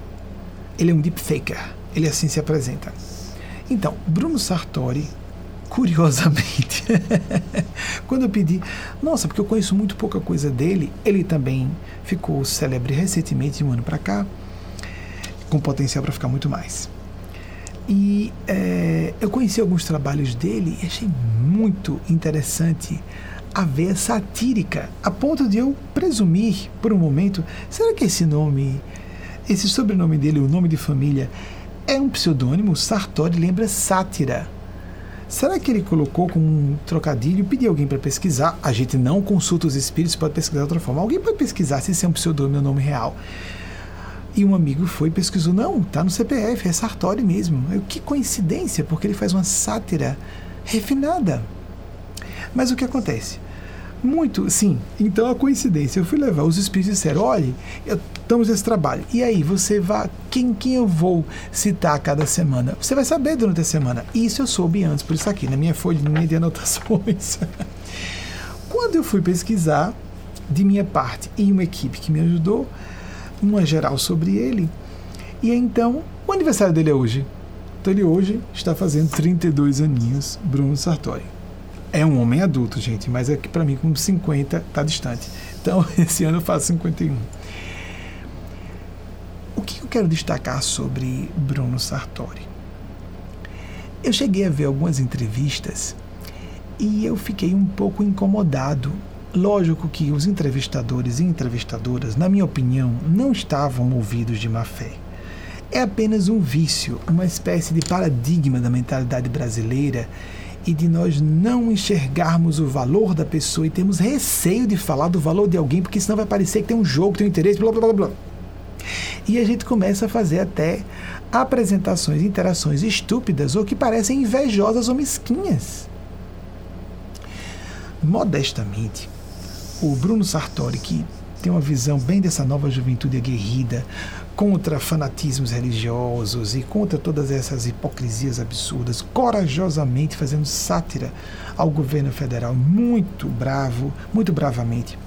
Ele é um deepfaker. Ele assim se apresenta. Então, Bruno Sartori, curiosamente, quando eu pedi, nossa, porque eu conheço muito pouca coisa dele, ele também ficou célebre recentemente, de um ano para cá, com potencial para ficar muito mais. E é, eu conheci alguns trabalhos dele e achei muito interessante a veia satírica, a ponto de eu presumir por um momento: será que esse nome, esse sobrenome dele, o nome de família, é um pseudônimo? Sartori lembra sátira. Será que ele colocou com um trocadilho, pediu alguém para pesquisar? A gente não consulta os espíritos, pode pesquisar de outra forma. Alguém pode pesquisar se esse é um pseudônimo ou nome real. E um amigo foi e pesquisou, não, tá no CPF, é Sartori mesmo. Eu, que coincidência, porque ele faz uma sátira refinada. Mas o que acontece? Muito, sim. Então a coincidência, eu fui levar, os espíritos disseram, olha, estamos nesse trabalho. E aí, você vai, quem, quem eu vou citar cada semana? Você vai saber durante a semana. Isso eu soube antes, por isso aqui, na minha folhinha de anotações. Quando eu fui pesquisar, de minha parte e uma equipe que me ajudou, uma geral sobre ele. E então, o aniversário dele é hoje. Então ele hoje está fazendo 32 aninhos, Bruno Sartori. É um homem adulto, gente, mas é que para mim com 50 está distante. Então esse ano eu faço 51. O que eu quero destacar sobre Bruno Sartori? Eu cheguei a ver algumas entrevistas e eu fiquei um pouco incomodado Lógico que os entrevistadores e entrevistadoras, na minha opinião, não estavam movidos de má fé. É apenas um vício, uma espécie de paradigma da mentalidade brasileira e de nós não enxergarmos o valor da pessoa e temos receio de falar do valor de alguém, porque senão vai parecer que tem um jogo, tem um interesse, blá blá blá blá. E a gente começa a fazer até apresentações, interações estúpidas ou que parecem invejosas ou mesquinhas. Modestamente, o Bruno Sartori, que tem uma visão bem dessa nova juventude aguerrida contra fanatismos religiosos e contra todas essas hipocrisias absurdas, corajosamente fazendo sátira ao governo federal, muito bravo, muito bravamente.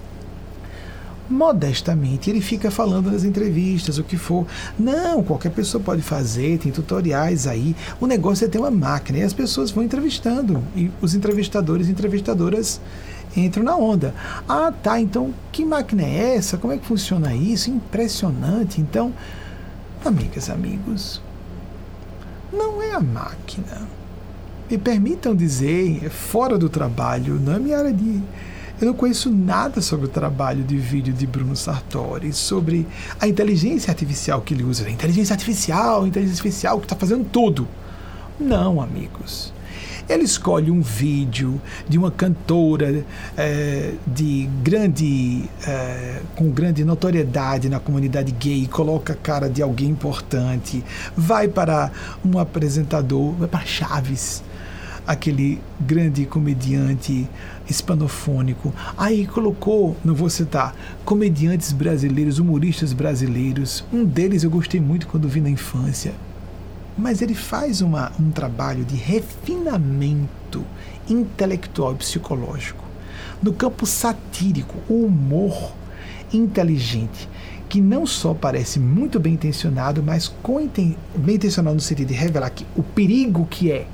Modestamente, ele fica falando nas entrevistas, o que for. Não, qualquer pessoa pode fazer, tem tutoriais aí. O negócio é ter uma máquina e as pessoas vão entrevistando. E os entrevistadores e entrevistadoras entram na onda. Ah, tá, então que máquina é essa? Como é que funciona isso? Impressionante. Então, amigas, amigos, não é a máquina. Me permitam dizer, fora do trabalho, na minha área de. Eu não conheço nada sobre o trabalho de vídeo de Bruno Sartori, sobre a inteligência artificial que ele usa. Inteligência artificial, inteligência artificial que está fazendo tudo. Não, amigos. Ele escolhe um vídeo de uma cantora é, de grande, é, com grande notoriedade na comunidade gay, coloca a cara de alguém importante, vai para um apresentador, vai para Chaves, aquele grande comediante hispanofônico. Aí colocou, não vou citar, comediantes brasileiros, humoristas brasileiros. Um deles eu gostei muito quando vi na infância, mas ele faz uma, um trabalho de refinamento intelectual e psicológico. No campo satírico, o humor inteligente, que não só parece muito bem intencionado, mas bem intencionado no sentido de revelar que o perigo que é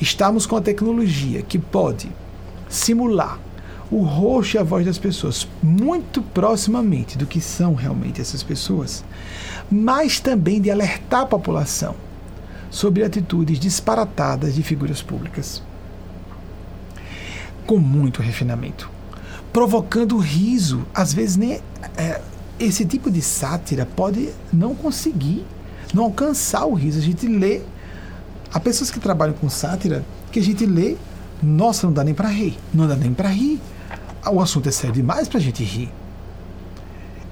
estamos com a tecnologia que pode simular o rosto e a voz das pessoas muito proximamente do que são realmente essas pessoas, mas também de alertar a população sobre atitudes disparatadas de figuras públicas. Com muito refinamento, provocando riso. Às vezes, nem, é, esse tipo de sátira pode não conseguir, não alcançar o riso. A gente lê. Há pessoas que trabalham com sátira que a gente lê, nossa, não dá nem para rir, não dá nem para rir. O assunto é sério demais para a gente rir.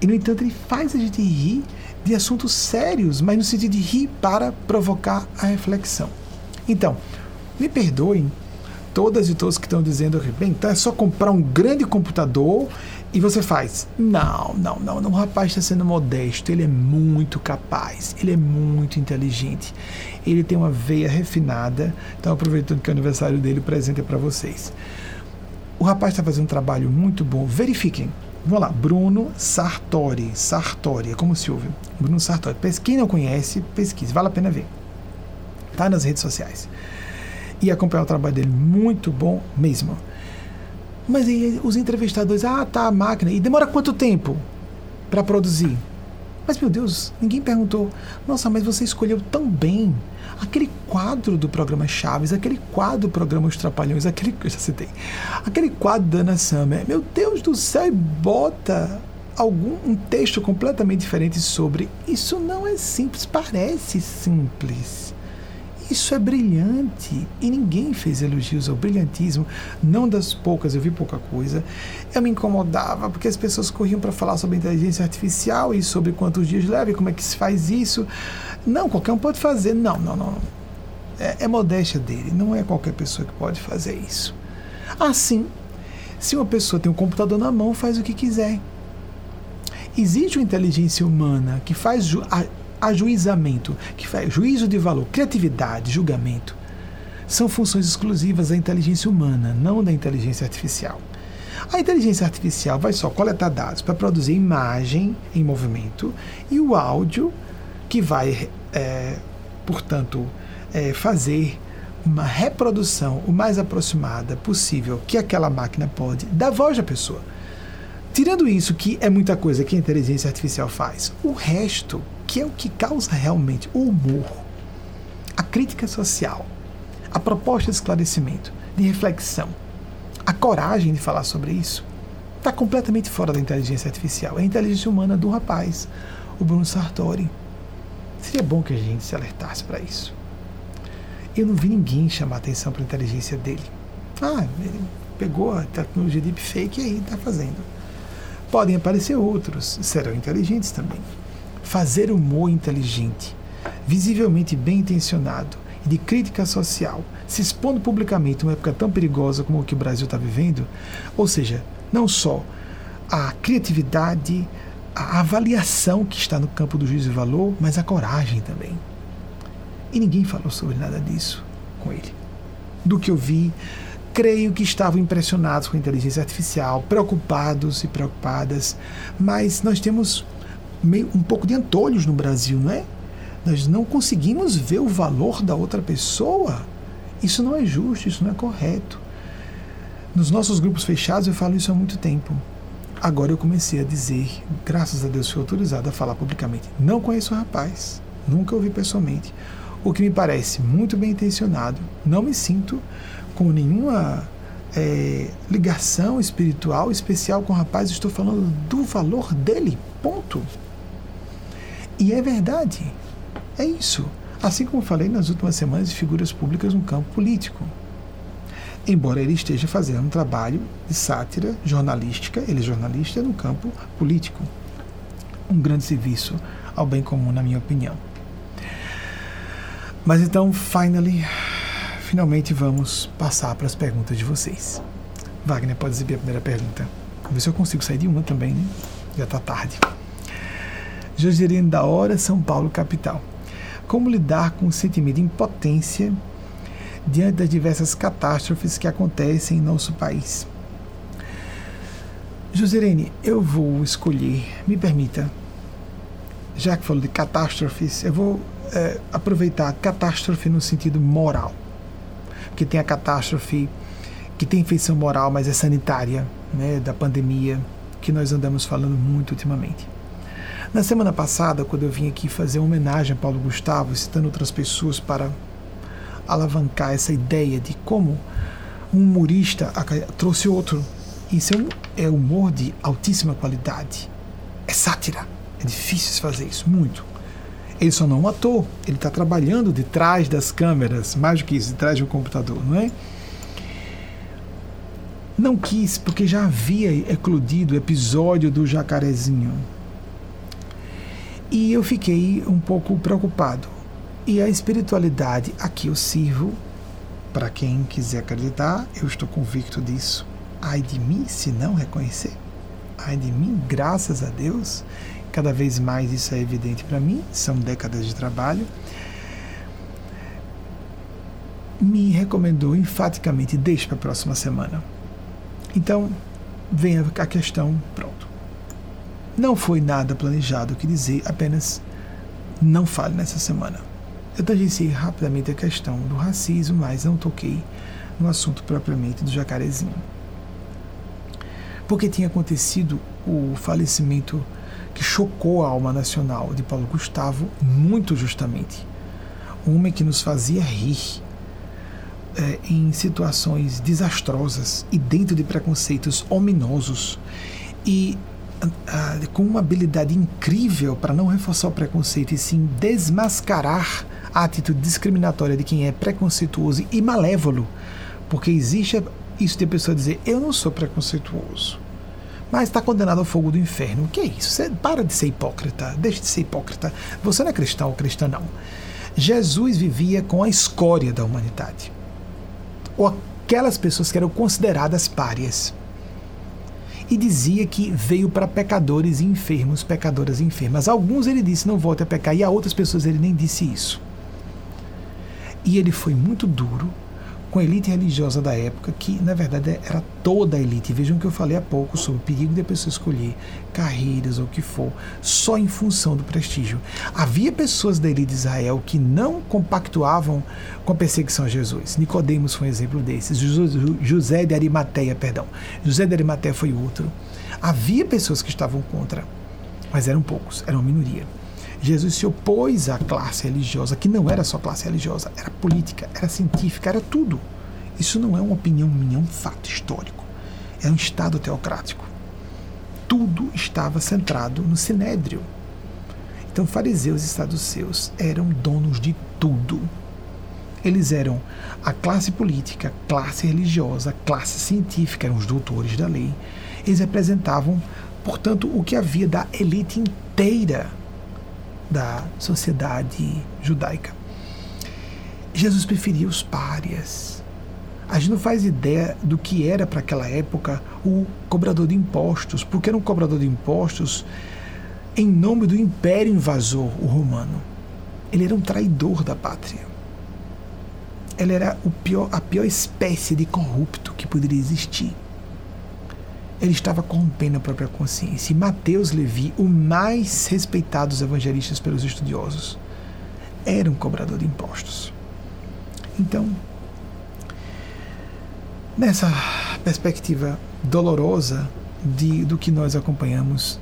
E, no entanto, ele faz a gente rir de assuntos sérios, mas no sentido de rir para provocar a reflexão. Então, me perdoem todas e todos que estão dizendo, bem, então é só comprar um grande computador e você faz. Não, não, não, não. O rapaz está sendo modesto, ele é muito capaz, ele é muito inteligente, ele tem uma veia refinada. Então, aproveitando que é o aniversário dele, o presente é para vocês. O rapaz está fazendo um trabalho muito bom. Verifiquem. Vamos lá, Bruno Sartori. Sartori, é como se ouve. Bruno Sartori. Quem não conhece, pesquise, vale a pena ver. Tá nas redes sociais. E acompanhar o trabalho dele, muito bom mesmo. Mas aí os entrevistadores, ah, tá a máquina. E demora quanto tempo para produzir? Mas meu Deus, ninguém perguntou. Nossa, mas você escolheu tão bem aquele quadro do programa Chaves, aquele quadro do programa Os Trapalhões, aquele que eu já citei, aquele quadro da Ana Summer. Meu Deus do céu, e bota algum um texto completamente diferente sobre. Isso não é simples, parece simples. Isso é brilhante e ninguém fez elogios ao brilhantismo, não das poucas, eu vi pouca coisa. Eu me incomodava porque as pessoas corriam para falar sobre inteligência artificial e sobre quantos dias leva e como é que se faz isso. Não, qualquer um pode fazer. Não, não, não. É, é modéstia dele, não é qualquer pessoa que pode fazer isso. Assim, se uma pessoa tem um computador na mão, faz o que quiser. Existe uma inteligência humana que faz ju ajuizamento, que faz juízo de valor, criatividade, julgamento. São funções exclusivas da inteligência humana, não da inteligência artificial. A inteligência artificial vai só coletar dados para produzir imagem em movimento e o áudio que vai, é, portanto, é, fazer uma reprodução o mais aproximada possível que aquela máquina pode da voz da pessoa. Tirando isso, que é muita coisa que a inteligência artificial faz, o resto, que é o que causa realmente o humor, a crítica social, a proposta de esclarecimento, de reflexão, a coragem de falar sobre isso, está completamente fora da inteligência artificial. É a inteligência humana do rapaz, o Bruno Sartori. Seria bom que a gente se alertasse para isso. Eu não vi ninguém chamar atenção para a inteligência dele. Ah, ele pegou a tecnologia deepfake e aí está fazendo. Podem aparecer outros, serão inteligentes também. Fazer humor inteligente, visivelmente bem intencionado e de crítica social, se expondo publicamente uma época tão perigosa como o que o Brasil está vivendo, ou seja, não só a criatividade, a avaliação que está no campo do juízo e valor, mas a coragem também. E ninguém falou sobre nada disso com ele. Do que eu vi, creio que estavam impressionados com a inteligência artificial, preocupados e preocupadas, mas nós temos meio, um pouco de antolhos no Brasil, não é? Nós não conseguimos ver o valor da outra pessoa. Isso não é justo, isso não é correto. Nos nossos grupos fechados eu falo isso há muito tempo. Agora eu comecei a dizer, graças a Deus fui autorizado a falar publicamente. Não conheço o rapaz, nunca ouvi pessoalmente. O que me parece muito bem intencionado. Não me sinto com nenhuma é, ligação espiritual especial com o rapaz, estou falando do valor dele, ponto. E é verdade, é isso. Assim como falei nas últimas semanas de figuras públicas no campo político. Embora ele esteja fazendo um trabalho de sátira jornalística, ele é jornalista no campo político. Um grande serviço ao bem comum, na minha opinião. Mas então, finally, finalmente vamos passar para as perguntas de vocês. Wagner, pode exibir a primeira pergunta. Vamos ver se eu consigo sair de uma também, né? Já está tarde. Joserino da Hora, São Paulo, capital. Como lidar com o sentimento de impotência diante das diversas catástrofes que acontecem em nosso país? Joserene, eu vou escolher, me permita, já que falou de catástrofes, eu vou é, aproveitar catástrofe no sentido moral que tem a catástrofe, que tem infecção moral, mas é sanitária, né, da pandemia, que nós andamos falando muito ultimamente. Na semana passada, quando eu vim aqui fazer uma homenagem a Paulo Gustavo, citando outras pessoas para alavancar essa ideia de como um humorista trouxe outro. Isso é, é humor de altíssima qualidade. É sátira. É difícil fazer isso, muito. Ele só não é um ator, ele está trabalhando de trás das câmeras, mais do que isso, de trás de um computador, não é? Não quis, porque já havia eclodido o episódio do jacarezinho. E eu fiquei um pouco preocupado. E a espiritualidade aqui eu sirvo, para quem quiser acreditar, eu estou convicto disso. Ai de mim se não reconhecer. Ai de mim, graças a Deus, Cada vez mais isso é evidente para mim, são décadas de trabalho. Me recomendou enfaticamente, deixe para a próxima semana. Então, vem a questão, pronto. Não foi nada planejado o que dizer, apenas não fale nessa semana. Eu tangenciei rapidamente a questão do racismo, mas não toquei no assunto propriamente do jacarezinho. Porque tinha acontecido o falecimento que chocou a alma nacional de Paulo Gustavo muito justamente. Um homem que nos fazia rir é, em situações desastrosas e dentro de preconceitos ominosos e com uma habilidade incrível para não reforçar o preconceito e sim desmascarar a atitude discriminatória de quem é preconceituoso e malévolo, porque existe isso de a pessoa dizer: Eu não sou preconceituoso, mas está condenado ao fogo do inferno. O que é isso? Você para de ser hipócrita, deixe de ser hipócrita. Você não é cristão ou cristã, não. Jesus vivia com a escória da humanidade, ou aquelas pessoas que eram consideradas párias e dizia que veio para pecadores e enfermos, pecadoras e enfermas. Alguns ele disse não volte a pecar e a outras pessoas ele nem disse isso. E ele foi muito duro com a elite religiosa da época, que na verdade era toda a elite. Vejam que eu falei há pouco sobre o perigo de a pessoa escolher carreiras ou o que for, só em função do prestígio. Havia pessoas da elite de Israel que não compactuavam com a perseguição a Jesus. Nicodemos foi um exemplo desses. José de Arimateia, perdão. José de Arimateia foi outro. Havia pessoas que estavam contra, mas eram poucos, era uma minoria. Jesus se opôs à classe religiosa, que não era só classe religiosa, era política, era científica, era tudo. Isso não é uma opinião minha, é um fato histórico. É um Estado teocrático. Tudo estava centrado no sinédrio. Então, fariseus e saduceus eram donos de tudo. Eles eram a classe política, classe religiosa, classe científica, eram os doutores da lei. Eles representavam, portanto, o que havia da elite inteira da sociedade judaica. Jesus preferia os párias. A gente não faz ideia do que era para aquela época o cobrador de impostos, porque era um cobrador de impostos em nome do império invasor, o romano. Ele era um traidor da pátria. Ele era pior, a pior espécie de corrupto que poderia existir ele estava corrompendo a própria consciência. E Mateus Levi, o mais respeitado dos evangelistas pelos estudiosos, era um cobrador de impostos. Então, nessa perspectiva dolorosa de, do que nós acompanhamos,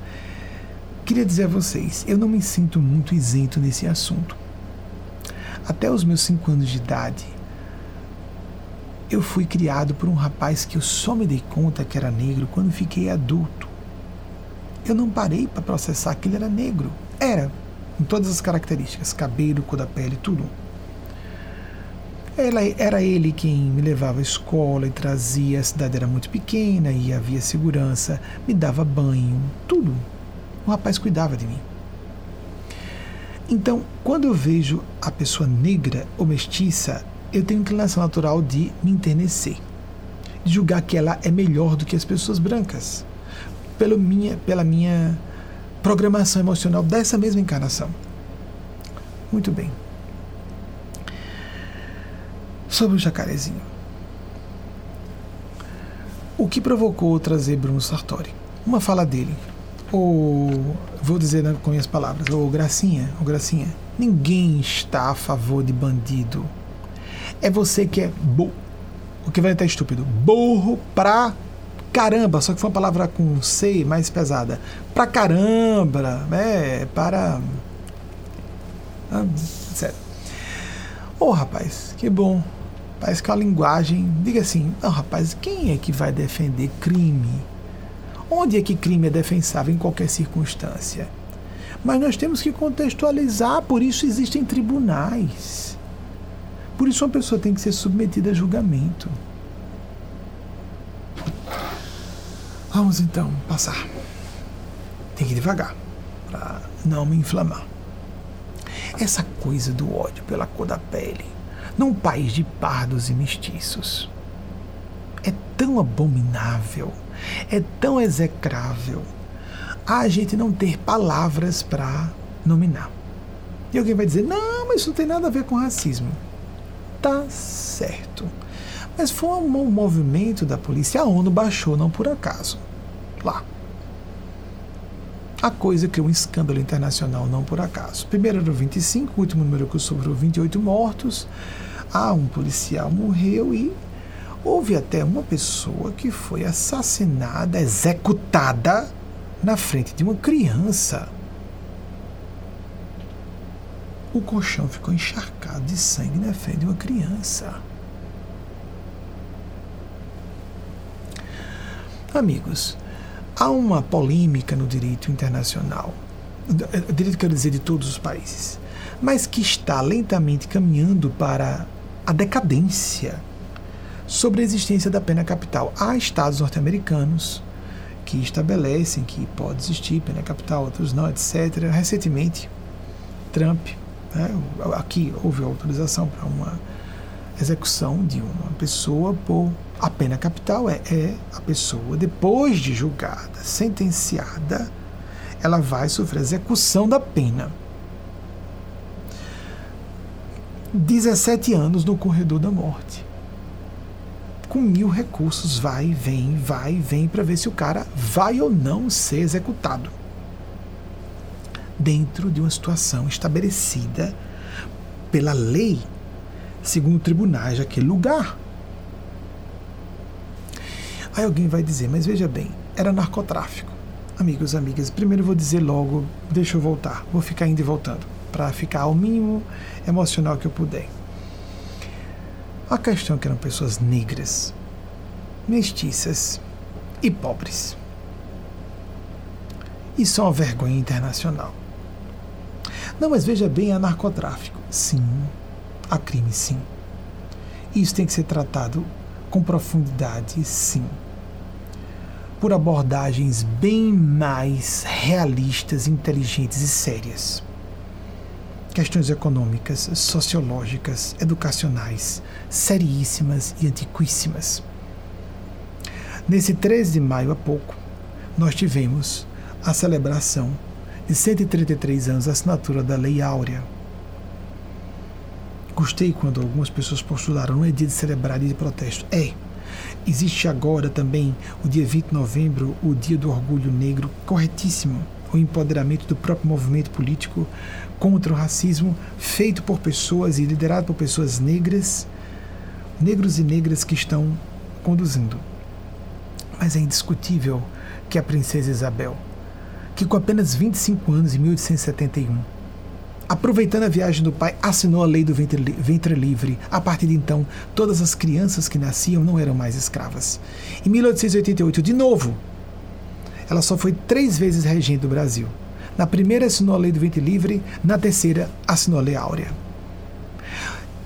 queria dizer a vocês, eu não me sinto muito isento nesse assunto. Até os meus cinco anos de idade, eu fui criado por um rapaz que eu só me dei conta que era negro quando fiquei adulto. Eu não parei para processar que ele era negro. Era, com todas as características, cabelo, cor da pele, tudo. Ela, era ele quem me levava à escola e trazia, a cidade era muito pequena e havia segurança, me dava banho, tudo. O rapaz cuidava de mim. Então, quando eu vejo a pessoa negra ou mestiça, eu tenho inclinação natural de me enternecer, de julgar que ela é melhor do que as pessoas brancas, pela minha, pela minha programação emocional dessa mesma encarnação. Muito bem. Sobre o jacarezinho. O que provocou trazer Bruno Sartori? Uma fala dele. Ou, vou dizer com minhas palavras, ou Gracinha, ou Gracinha, ninguém está a favor de bandido é você que é burro. O que vai estar estúpido? Burro pra caramba, só que foi uma palavra com C mais pesada. Pra caramba, é, para. Ah, sério. Ô oh, rapaz, que bom. Parece que é uma linguagem. Diga assim: não, rapaz, quem é que vai defender crime? Onde é que crime é defensável em qualquer circunstância? Mas nós temos que contextualizar, por isso existem tribunais. Por isso, uma pessoa tem que ser submetida a julgamento. Vamos então passar. Tem que ir devagar, para não me inflamar. Essa coisa do ódio pela cor da pele, num país de pardos e mestiços, é tão abominável, é tão execrável, a gente não ter palavras para nominar. E alguém vai dizer: não, mas isso não tem nada a ver com racismo tá certo. Mas foi um movimento da polícia. A ONU baixou, não por acaso. Lá. A coisa criou um escândalo internacional, não por acaso. Primeiro era 25, o último número que sobrou 28 mortos. Ah, um policial morreu e houve até uma pessoa que foi assassinada, executada na frente de uma criança. O colchão ficou encharcado de sangue na frente de uma criança. Amigos, há uma polêmica no direito internacional, direito quero dizer de todos os países, mas que está lentamente caminhando para a decadência sobre a existência da pena capital. Há estados norte-americanos que estabelecem que pode existir pena capital, outros não, etc. Recentemente, Trump, né, aqui houve autorização para uma execução de uma pessoa por a pena capital é, é a pessoa depois de julgada, sentenciada, ela vai sofrer execução da pena. 17 anos no corredor da morte com mil recursos, vai, vem, vai, vem, para ver se o cara vai ou não ser executado. Dentro de uma situação estabelecida pela lei, segundo tribunais daquele lugar. Aí alguém vai dizer, mas veja bem, era narcotráfico. Amigos, amigas, primeiro vou dizer logo, deixa eu voltar, vou ficar indo e voltando, para ficar ao mínimo emocional que eu puder. A questão é que eram pessoas negras, mestiças e pobres. Isso é uma vergonha internacional. Não, mas veja bem, há narcotráfico. Sim, há crime, sim. Isso tem que ser tratado com profundidade, sim. Por abordagens bem mais realistas, inteligentes e sérias questões econômicas, sociológicas, educacionais, seríssimas e antiquíssimas. Nesse 13 de maio, há pouco, nós tivemos a celebração de 133 anos assinatura da Lei Áurea. Gostei quando algumas pessoas postularam, não é dia de celebrar, dia de protesto. É. Existe agora também o dia 20 de novembro, o dia do orgulho negro, corretíssimo o empoderamento do próprio movimento político contra o racismo feito por pessoas e liderado por pessoas negras, negros e negras que estão conduzindo. Mas é indiscutível que a princesa Isabel, que com apenas 25 anos em 1871, aproveitando a viagem do pai, assinou a lei do ventre, ventre livre. A partir de então, todas as crianças que nasciam não eram mais escravas. Em 1888, de novo, ela só foi três vezes regente do Brasil. Na primeira assinou a lei do ventre livre, na terceira assinou a lei áurea.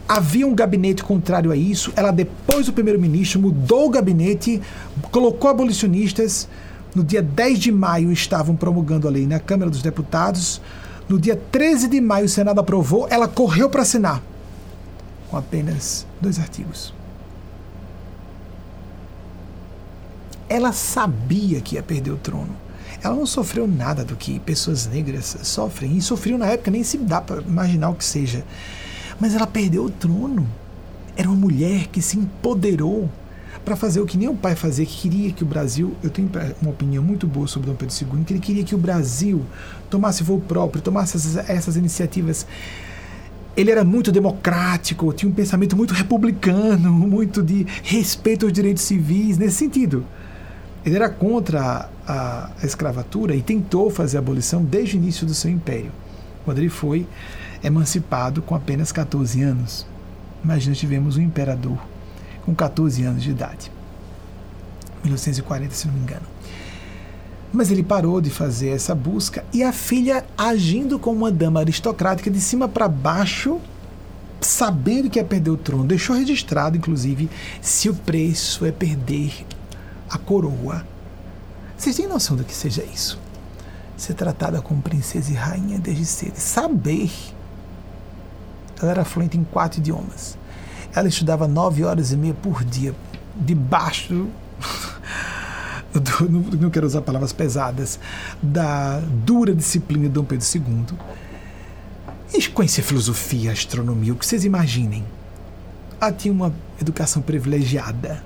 Havia um gabinete contrário a isso, ela depois do primeiro-ministro mudou o gabinete, colocou abolicionistas. No dia 10 de maio estavam promulgando a lei na Câmara dos Deputados. No dia 13 de maio o Senado aprovou, ela correu para assinar com apenas dois artigos. ela sabia que ia perder o trono. Ela não sofreu nada do que pessoas negras sofrem. E sofreu na época, nem se dá para imaginar o que seja. Mas ela perdeu o trono. Era uma mulher que se empoderou para fazer o que nem o pai fazia, que queria que o Brasil, eu tenho uma opinião muito boa sobre Dom Pedro II, que ele queria que o Brasil tomasse voo próprio, tomasse essas, essas iniciativas. Ele era muito democrático, tinha um pensamento muito republicano, muito de respeito aos direitos civis, nesse sentido. Ele era contra a, a, escravatura e tentou fazer a abolição desde o início do seu império, quando ele foi emancipado com apenas 14 anos. Imagina, tivemos um imperador com 14 anos de idade. 1940, se não me engano. Mas ele parou de fazer essa busca e a filha, agindo como uma dama aristocrática de cima para baixo, sabendo que ia perder o trono, deixou registrado, inclusive, se o preço é perder a coroa. Vocês têm noção do que seja isso? Ser tratada como princesa e rainha desde cedo. Saber. Ela era fluente em quatro idiomas. Ela estudava nove horas e meia por dia, debaixo. Do, não, quero usar palavras pesadas, da dura disciplina de Dom Pedro II. E conhecer filosofia, astronomia, o que vocês imaginem. Ela tinha uma educação privilegiada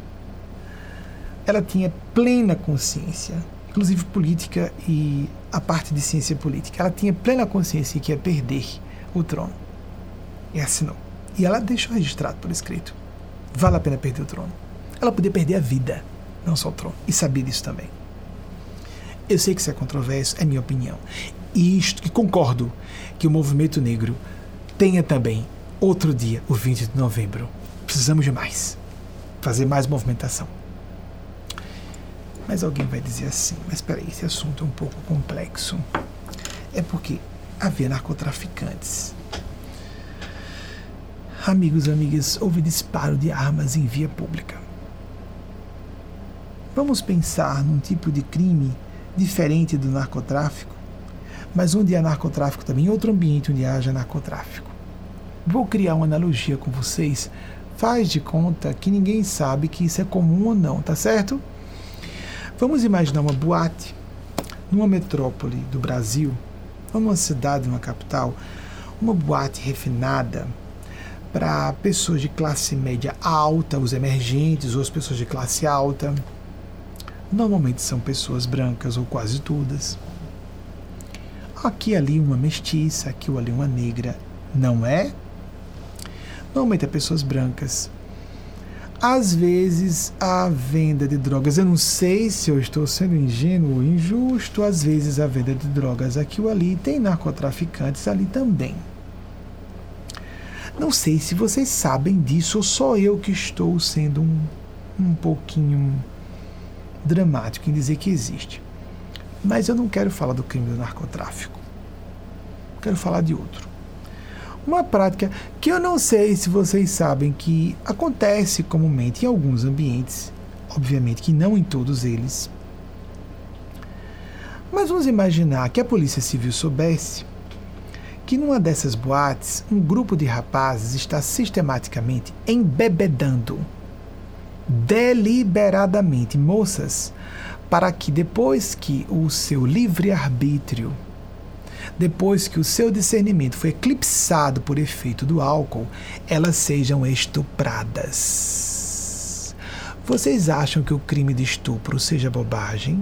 ela tinha plena consciência, inclusive política e a parte de ciência política. Ela tinha plena consciência que ia perder o trono. E assinou. E ela deixou registrado por escrito. Vale a pena perder o trono. Ela podia perder a vida, não só o trono. E sabia disso também. Eu sei que isso é controverso, é minha opinião. E isto que concordo que o movimento negro tenha também outro dia, o 20 de novembro. Precisamos de mais. Fazer mais movimentação. Mas alguém vai dizer assim: mas espera aí, esse assunto é um pouco complexo. É porque havia narcotraficantes Amigos amigas, houve disparo de armas em via pública. Vamos pensar num tipo de crime diferente do narcotráfico, mas onde há narcotráfico também, outro ambiente onde haja narcotráfico. Vou criar uma analogia com vocês. Faz de conta que ninguém sabe que isso é comum ou não, tá certo? Vamos imaginar uma boate numa metrópole do Brasil, numa cidade, numa capital, uma boate refinada para pessoas de classe média alta, os emergentes ou as pessoas de classe alta. Normalmente são pessoas brancas ou quase todas. Aqui ali uma mestiça, aqui ou ali uma negra, não é? Normalmente é pessoas brancas. Às vezes a venda de drogas, eu não sei se eu estou sendo ingênuo ou injusto, às vezes a venda de drogas aqui ou ali tem narcotraficantes ali também. Não sei se vocês sabem disso ou só eu que estou sendo um, um pouquinho dramático em dizer que existe. Mas eu não quero falar do crime do narcotráfico. Quero falar de outro. Uma prática que eu não sei se vocês sabem que acontece comumente em alguns ambientes, obviamente que não em todos eles. Mas vamos imaginar que a Polícia Civil soubesse que numa dessas boates um grupo de rapazes está sistematicamente embebedando deliberadamente moças para que depois que o seu livre-arbítrio, depois que o seu discernimento foi eclipsado por efeito do álcool, elas sejam estupradas. Vocês acham que o crime de estupro seja bobagem?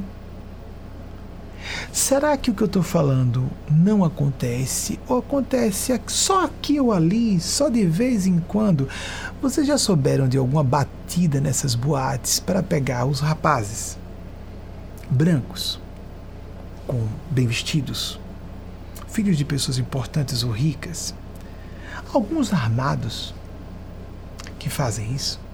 Será que o que eu estou falando não acontece? Ou acontece só aqui ou ali, só de vez em quando? Vocês já souberam de alguma batida nessas boates para pegar os rapazes brancos, com bem vestidos, filhos de pessoas importantes ou ricas, alguns armados que fazem isso?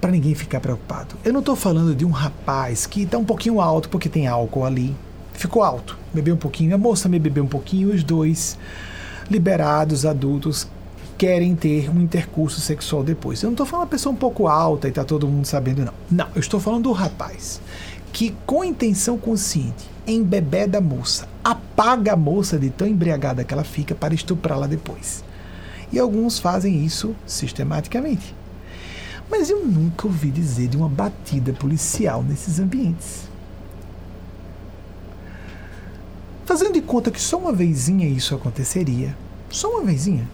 Para ninguém ficar preocupado. Eu não estou falando de um rapaz que está um pouquinho alto porque tem álcool ali. Ficou alto, bebeu um pouquinho, a moça me bebeu um pouquinho, os dois liberados, adultos, querem ter um intercurso sexual depois. Eu não estou falando uma pessoa um pouco alta e está todo mundo sabendo, não. Não, eu estou falando do rapaz que, com intenção consciente, embebeda a moça, apaga a moça de tão embriagada que ela fica para estuprá-la depois. E alguns fazem isso sistematicamente. Mas eu nunca ouvi dizer de uma batida policial nesses ambientes. Fazendo de conta que só uma vezinha isso aconteceria, só uma vezinha.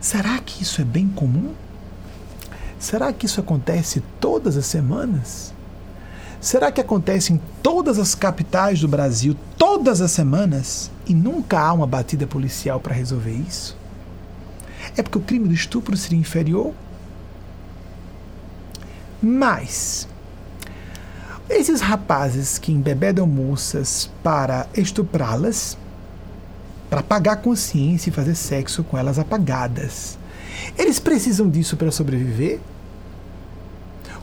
Será que isso é bem comum? Será que isso acontece todas as semanas? Será que acontece em todas as capitais do Brasil, todas as semanas, e nunca há uma batida policial para resolver isso? É porque o crime do estupro seria inferior mas esses rapazes que embebedam moças para estuprá-las, para apagar a consciência e fazer sexo com elas apagadas, eles precisam disso para sobreviver?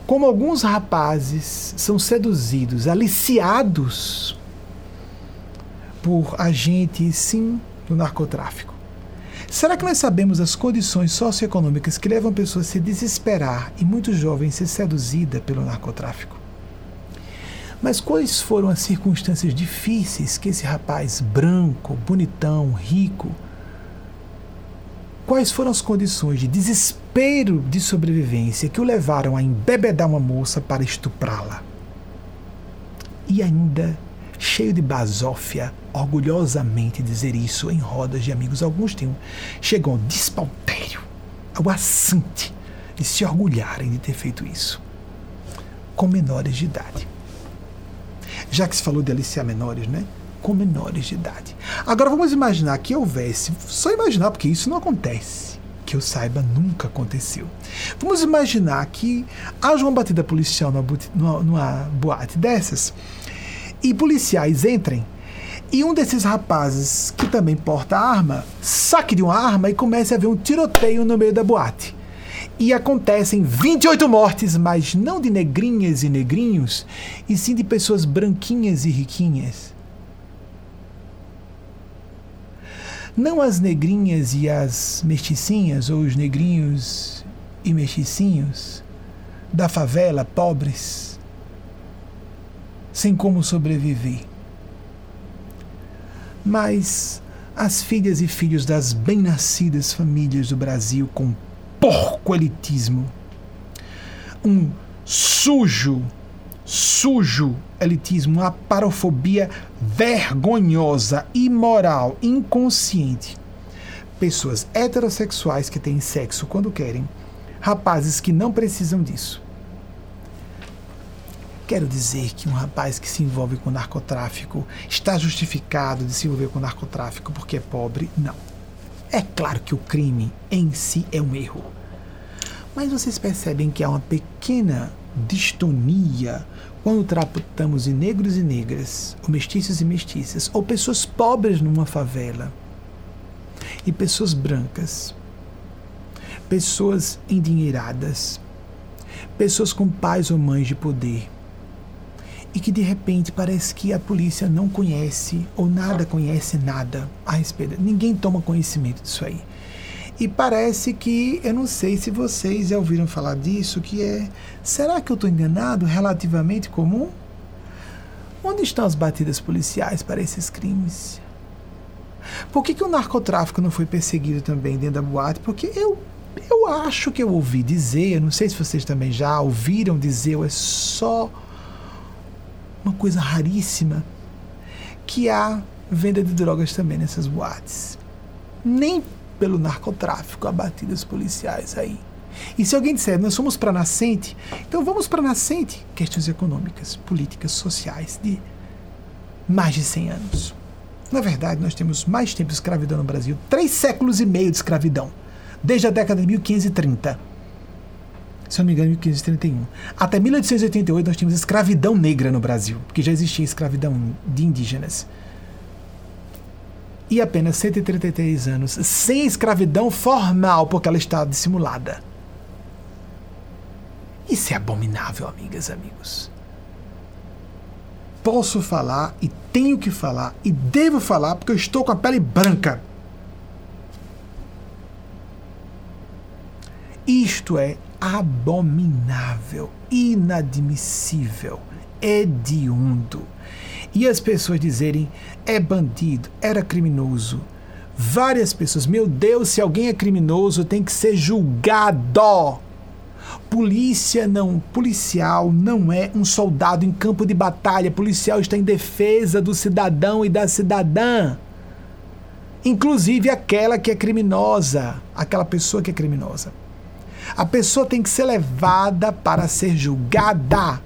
Como alguns rapazes são seduzidos, aliciados por agentes, sim, do narcotráfico. Será que nós sabemos as condições socioeconômicas que levam pessoas a se desesperar e muitos jovens a ser seduzida pelo narcotráfico? Mas quais foram as circunstâncias difíceis que esse rapaz branco, bonitão, rico, quais foram as condições de desespero de sobrevivência que o levaram a embebedar uma moça para estuprá-la? E ainda cheio de basófia, orgulhosamente dizer isso em rodas de amigos. Alguns tinham. Chegou ao despautério, ao assinte de se orgulharem de ter feito isso. Com menores de idade. Já que se falou de aliciar menores, né? Com menores de idade. Agora vamos imaginar que houvesse, só imaginar, porque isso não acontece que eu saiba, nunca aconteceu. Vamos imaginar que haja uma batida policial numa, numa boate dessas e policiais entrem e um desses rapazes que também porta arma saque de uma arma e comece a haver um tiroteio no meio da boate. E acontecem 28 mortes, mas não de negrinhas e negrinhos, e sim de pessoas branquinhas e riquinhas. Não as negrinhas e as mesticinhas, ou os negrinhos e mesticinhos da favela, pobres, sem como sobreviver. Mas as filhas e filhos das bem-nascidas famílias do Brasil com porco elitismo, um sujo, sujo elitismo, uma parofobia vergonhosa, imoral, inconsciente. Pessoas heterossexuais que têm sexo quando querem, rapazes que não precisam disso. Quero dizer que um rapaz que se envolve com narcotráfico está justificado de se envolver com narcotráfico porque é pobre? Não. É claro que o crime em si é um erro. Mas vocês percebem que há uma pequena distonia quando tratamos de negros e negras, ou mestiços e mestiças, ou pessoas pobres numa favela, e pessoas brancas, pessoas endinheiradas, pessoas com pais ou mães de poder, e que de repente parece que a polícia não conhece ou nada conhece nada a respeito. Ninguém toma conhecimento disso aí. E parece que, eu não sei se vocês já ouviram falar disso, que é, será que eu estou enganado, relativamente comum? Onde estão as batidas policiais para esses crimes? Por que, que o narcotráfico não foi perseguido também dentro da boate? Porque eu, eu acho que eu ouvi dizer, eu não sei se vocês também já ouviram dizer, ou é só uma coisa raríssima, que há venda de drogas também nessas boates. Nem pelo narcotráfico, abatidas policiais aí. E se alguém disser, nós somos para nascente, então vamos para nascente, questões econômicas, políticas, sociais, de mais de 100 anos. Na verdade, nós temos mais tempo de escravidão no Brasil, três séculos e meio de escravidão, desde a década de 1530. Se eu não me engano, 1531. Até 1888 nós tínhamos escravidão negra no Brasil, porque já existia escravidão de indígenas e apenas 133 anos sem escravidão formal, porque ela está dissimulada. Isso é abominável, amigas e amigos. Posso falar e tenho que falar e devo falar porque eu estou com a pele branca. Isto é abominável, inadmissível, hediondo e as pessoas dizerem é bandido, era criminoso. Várias pessoas, meu Deus, se alguém é criminoso, tem que ser julgado. Polícia não, policial não é um soldado em campo de batalha. Policial está em defesa do cidadão e da cidadã. Inclusive aquela que é criminosa, aquela pessoa que é criminosa. A pessoa tem que ser levada para ser julgada.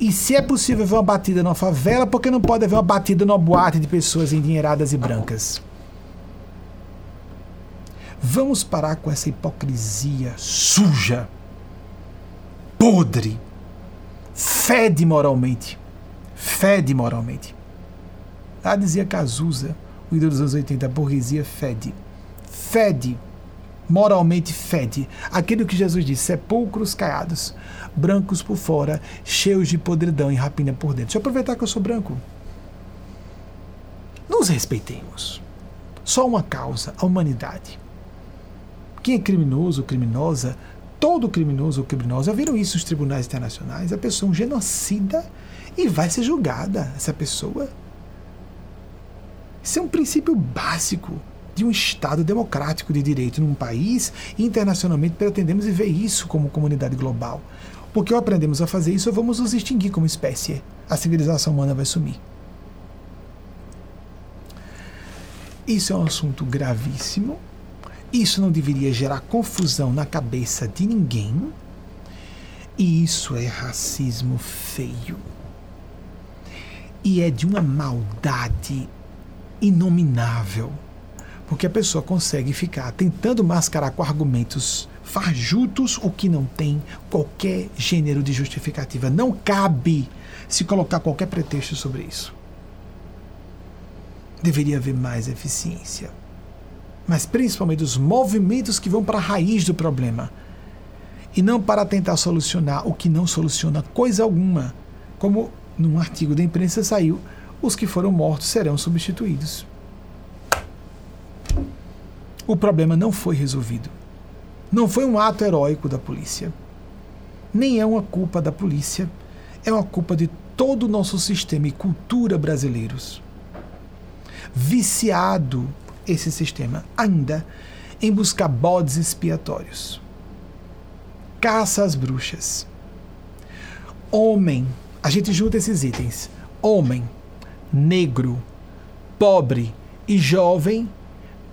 E se é possível ver uma batida numa favela, por que não pode haver uma batida numa boate de pessoas endinheiradas e brancas? Vamos parar com essa hipocrisia suja, podre, fede moralmente. Fede moralmente. Lá dizia Cazuza, o ídolo dos anos 80, a burguesia fede. Fede moralmente fede. Aquilo que Jesus disse: sepulcros caiados, brancos por fora, cheios de podridão e rapina por dentro. Deixa eu aproveitar que eu sou branco. Nos respeitemos. Só uma causa, a humanidade. Quem é criminoso ou criminosa, todo criminoso ou criminosa, viram isso nos tribunais internacionais, a pessoa é um genocida e vai ser julgada, essa pessoa. Isso é um princípio básico de um Estado democrático de direito num país internacionalmente pretendemos viver isso como comunidade global. Porque ao aprendemos a fazer isso, vamos nos extinguir como espécie. A civilização humana vai sumir. Isso é um assunto gravíssimo. Isso não deveria gerar confusão na cabeça de ninguém. E isso é racismo feio. E é de uma maldade inominável porque a pessoa consegue ficar tentando mascarar com argumentos fajutos o que não tem qualquer gênero de justificativa. Não cabe se colocar qualquer pretexto sobre isso. Deveria haver mais eficiência. Mas principalmente os movimentos que vão para a raiz do problema. E não para tentar solucionar o que não soluciona coisa alguma. Como num artigo da imprensa saiu, os que foram mortos serão substituídos. O problema não foi resolvido. Não foi um ato heróico da polícia. Nem é uma culpa da polícia, é uma culpa de todo o nosso sistema e cultura brasileiros. Viciado esse sistema ainda em buscar bodes expiatórios. Caça às bruxas. Homem, a gente junta esses itens. Homem, negro, pobre e jovem,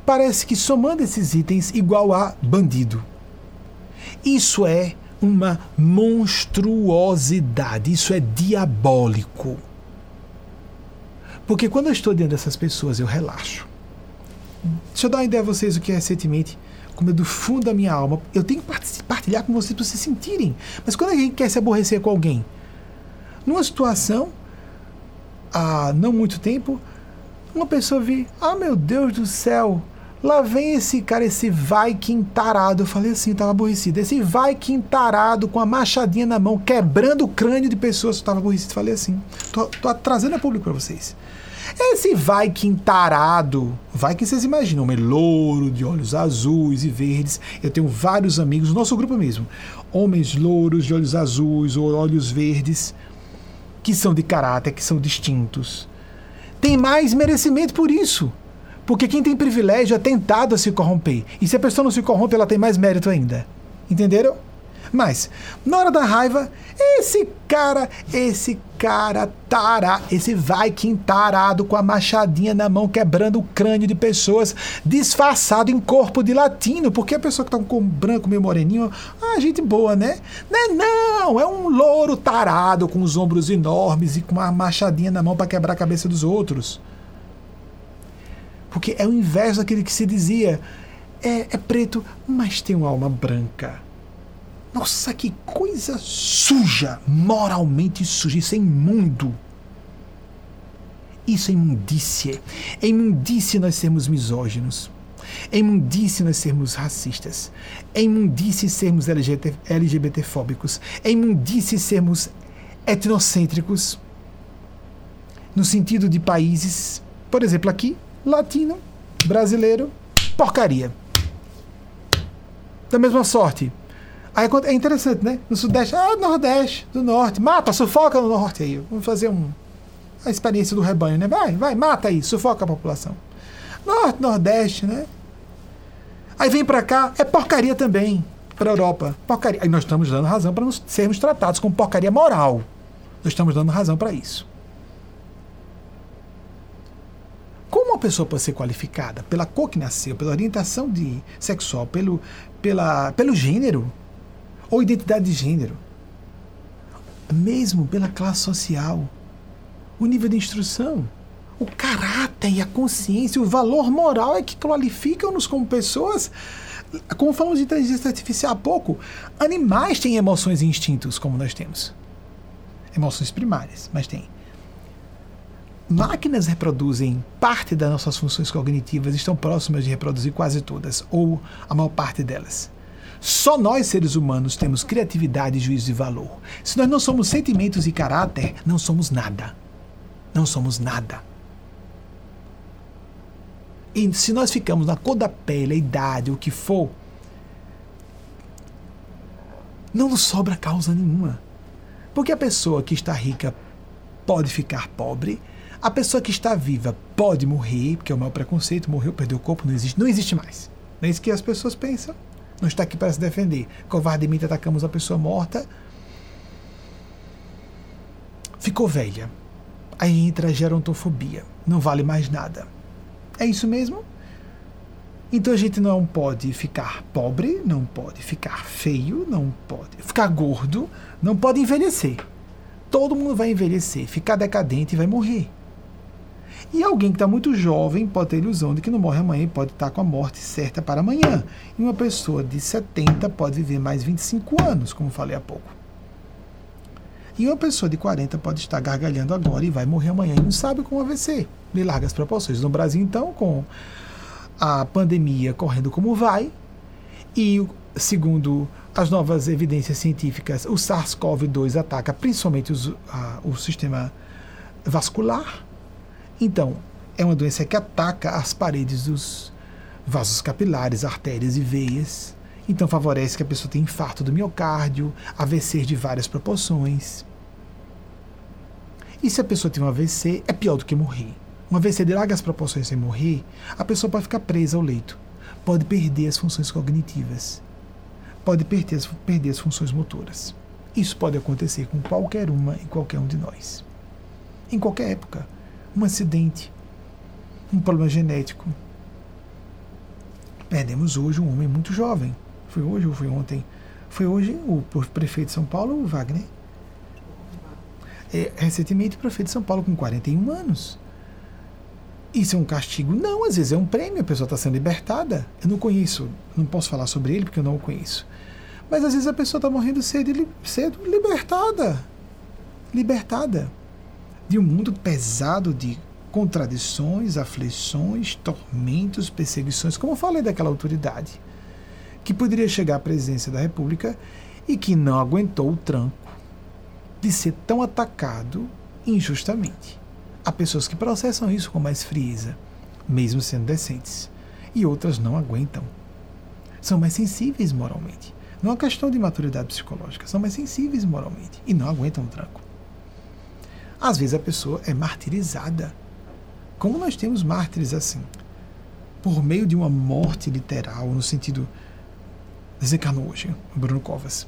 parece que somando esses itens igual a bandido. Isso é uma monstruosidade, isso é diabólico. Porque quando eu estou diante dessas pessoas, eu relaxo. Deixa eu dar uma ideia a vocês o que é recentemente, como é do fundo da minha alma. Eu tenho que partilhar com vocês para vocês sentirem. Mas quando a gente quer se aborrecer com alguém, numa situação, há não muito tempo, uma pessoa vi, ah meu Deus do céu, lá vem esse cara, esse Viking tarado. Eu falei assim, estava aborrecido. Esse Viking tarado com a machadinha na mão, quebrando o crânio de pessoas. Eu estava aborrecido. Falei assim, tô, tô trazendo a público para vocês. Esse Viking tarado, Viking vocês imaginam, homem louro, de olhos azuis e verdes. Eu tenho vários amigos, nosso grupo mesmo, homens louros, de olhos azuis ou olhos verdes, que são de caráter, que são distintos. Tem mais merecimento por isso. Porque quem tem privilégio é tentado a se corromper. E se a pessoa não se corrompe, ela tem mais mérito ainda. Entenderam? Mas, na hora da raiva, esse cara, esse cara tará, esse Viking tarado com a machadinha na mão, quebrando o crânio de pessoas, disfarçado em corpo de latino, porque a pessoa que tá com branco meio moreninho, ah, gente boa, né? Não, é não, é um louro tarado com os ombros enormes e com uma machadinha na mão para quebrar a cabeça dos outros. Porque é o inverso daquele que se dizia, é, é preto, mas tem uma alma branca nossa, que coisa suja, moralmente suja, isso é imundo. Isso é imundície. É imundície nós sermos misóginos. É imundície nós sermos racistas. É imundície sermos LGBT, LGBTfóbicos. É imundície sermos etnocêntricos. No sentido de países, por exemplo, aqui, latino, brasileiro, porcaria. Da mesma sorte, Aí é interessante, né? No Sudeste, ah, Nordeste, do Norte, mata, sufoca no Norte aí. Vamos fazer um, a experiência do rebanho, né? Vai, vai, mata aí, sufoca a população. Norte, Nordeste, né? Aí vem para cá, é porcaria também para a Europa. Porcaria. Aí nós estamos dando razão para sermos tratados com porcaria moral. Nós estamos dando razão para isso. Como uma pessoa pode ser qualificada pela cor que nasceu, pela orientação de sexual, pelo, pela, pelo gênero, ou identidade de gênero, mesmo pela classe social, o nível de instrução, o caráter e a consciência, o valor moral é que qualificam-nos como pessoas. Como falamos de inteligência artificial há pouco, animais têm emoções e instintos como nós temos. Emoções primárias, mas tem. Máquinas reproduzem parte das nossas funções cognitivas, estão próximas de reproduzir quase todas, ou a maior parte delas. Só nós, seres humanos, temos criatividade, juízo e valor. Se nós não somos sentimentos e caráter, não somos nada. Não somos nada. E se nós ficamos na cor da pele, a idade, o que for, não nos sobra causa nenhuma. Porque a pessoa que está rica pode ficar pobre, a pessoa que está viva pode morrer, porque é o maior preconceito, morreu, perdeu o corpo, não existe, não existe mais. Não é isso que as pessoas pensam não está aqui para se defender. Covardemente atacamos a pessoa morta. Ficou velha. Aí entra a gerontofobia. Não vale mais nada. É isso mesmo? Então a gente não pode ficar pobre, não pode ficar feio, não pode ficar gordo, não pode envelhecer. Todo mundo vai envelhecer, ficar decadente e vai morrer. E alguém que está muito jovem pode ter a ilusão de que não morre amanhã e pode estar tá com a morte certa para amanhã. E uma pessoa de 70 pode viver mais 25 anos, como falei há pouco. E uma pessoa de 40 pode estar gargalhando agora e vai morrer amanhã e não sabe como ser. De largas proporções. No Brasil, então, com a pandemia correndo como vai, e segundo as novas evidências científicas, o SARS-CoV-2 ataca principalmente os, a, o sistema vascular então, é uma doença que ataca as paredes dos vasos capilares, artérias e veias. Então favorece que a pessoa tenha infarto do miocárdio, AVC de várias proporções. E se a pessoa tem um AVC, é pior do que morrer. Um AVC de largas proporções sem morrer, a pessoa pode ficar presa ao leito, pode perder as funções cognitivas, pode perder as, perder as funções motoras. Isso pode acontecer com qualquer uma e qualquer um de nós. Em qualquer época. Um acidente, um problema genético. Perdemos hoje um homem muito jovem. Foi hoje ou foi ontem? Foi hoje o prefeito de São Paulo, o Wagner. É, recentemente o prefeito de São Paulo com 41 anos. Isso é um castigo? Não, às vezes é um prêmio, a pessoa está sendo libertada. Eu não conheço, não posso falar sobre ele porque eu não o conheço. Mas às vezes a pessoa está morrendo cedo, cedo, libertada. Libertada de um mundo pesado de contradições, aflições, tormentos, perseguições, como eu falei daquela autoridade, que poderia chegar à presidência da República e que não aguentou o tranco de ser tão atacado injustamente. Há pessoas que processam isso com mais frieza, mesmo sendo decentes, e outras não aguentam. São mais sensíveis moralmente. Não é uma questão de maturidade psicológica, são mais sensíveis moralmente e não aguentam o tranco. Às vezes a pessoa é martirizada. Como nós temos mártires assim? Por meio de uma morte literal, no sentido. Desencarnou hoje, Bruno Covas,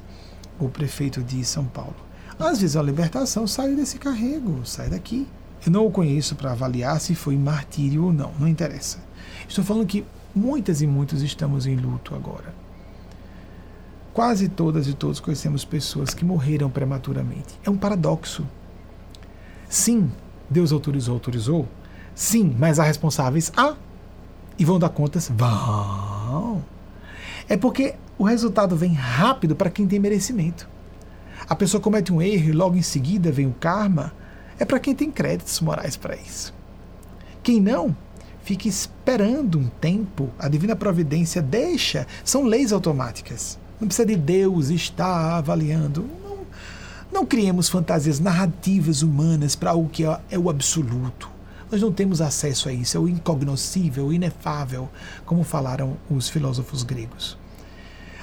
o prefeito de São Paulo. Às vezes a libertação sai desse carrego, sai daqui. Eu não o conheço para avaliar se foi martírio ou não, não interessa. Estou falando que muitas e muitos estamos em luto agora. Quase todas e todos conhecemos pessoas que morreram prematuramente. É um paradoxo. Sim, Deus autorizou, autorizou. Sim, mas há responsáveis? Há. E vão dar contas? Vão. É porque o resultado vem rápido para quem tem merecimento. A pessoa comete um erro e logo em seguida vem o karma. É para quem tem créditos morais para isso. Quem não, fica esperando um tempo. A divina providência deixa. São leis automáticas. Não precisa de Deus estar avaliando. Não, criemos fantasias narrativas humanas para algo que é, é o absoluto. Nós não temos acesso a isso, é o incognoscível, o inefável, como falaram os filósofos gregos.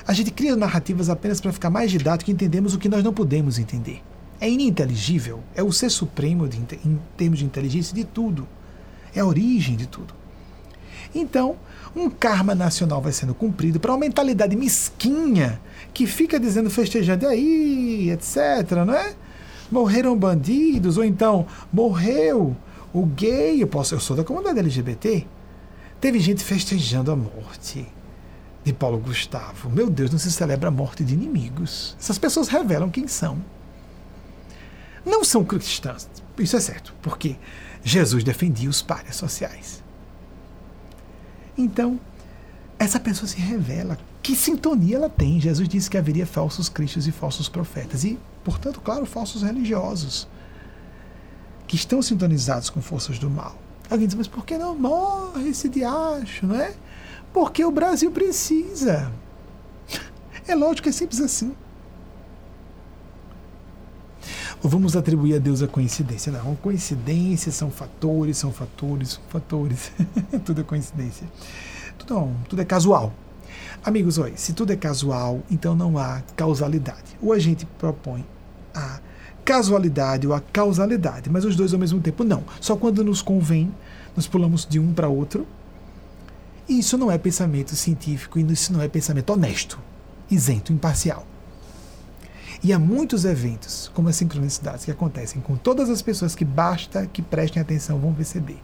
A gente cria narrativas apenas para ficar mais didático e entendemos o que nós não podemos entender. É ininteligível, é o ser supremo de, em termos de inteligência de tudo. É a origem de tudo. Então, um karma nacional vai sendo cumprido para uma mentalidade mesquinha que fica dizendo festejando aí, etc, não é? Morreram bandidos, ou então morreu o gay, eu, posso, eu sou da comunidade LGBT. Teve gente festejando a morte de Paulo Gustavo. Meu Deus, não se celebra a morte de inimigos. Essas pessoas revelam quem são. Não são cristãs, isso é certo, porque Jesus defendia os párias sociais. Então, essa pessoa se revela. Que sintonia ela tem? Jesus disse que haveria falsos cristos e falsos profetas. E, portanto, claro, falsos religiosos. Que estão sintonizados com forças do mal. Alguém diz, mas por que não morre esse diacho, não é? Porque o Brasil precisa. É lógico é simples assim. Ou vamos atribuir a Deus a coincidência? Não, coincidências são fatores, são fatores, são fatores. tudo é coincidência. Tudo, não, tudo é casual. Amigos, olha, se tudo é casual, então não há causalidade. Ou a gente propõe a casualidade ou a causalidade, mas os dois ao mesmo tempo não. Só quando nos convém, nós pulamos de um para outro. E isso não é pensamento científico e isso não é pensamento honesto, isento, imparcial. E há muitos eventos, como as sincronicidades, que acontecem com todas as pessoas que basta que prestem atenção vão perceber,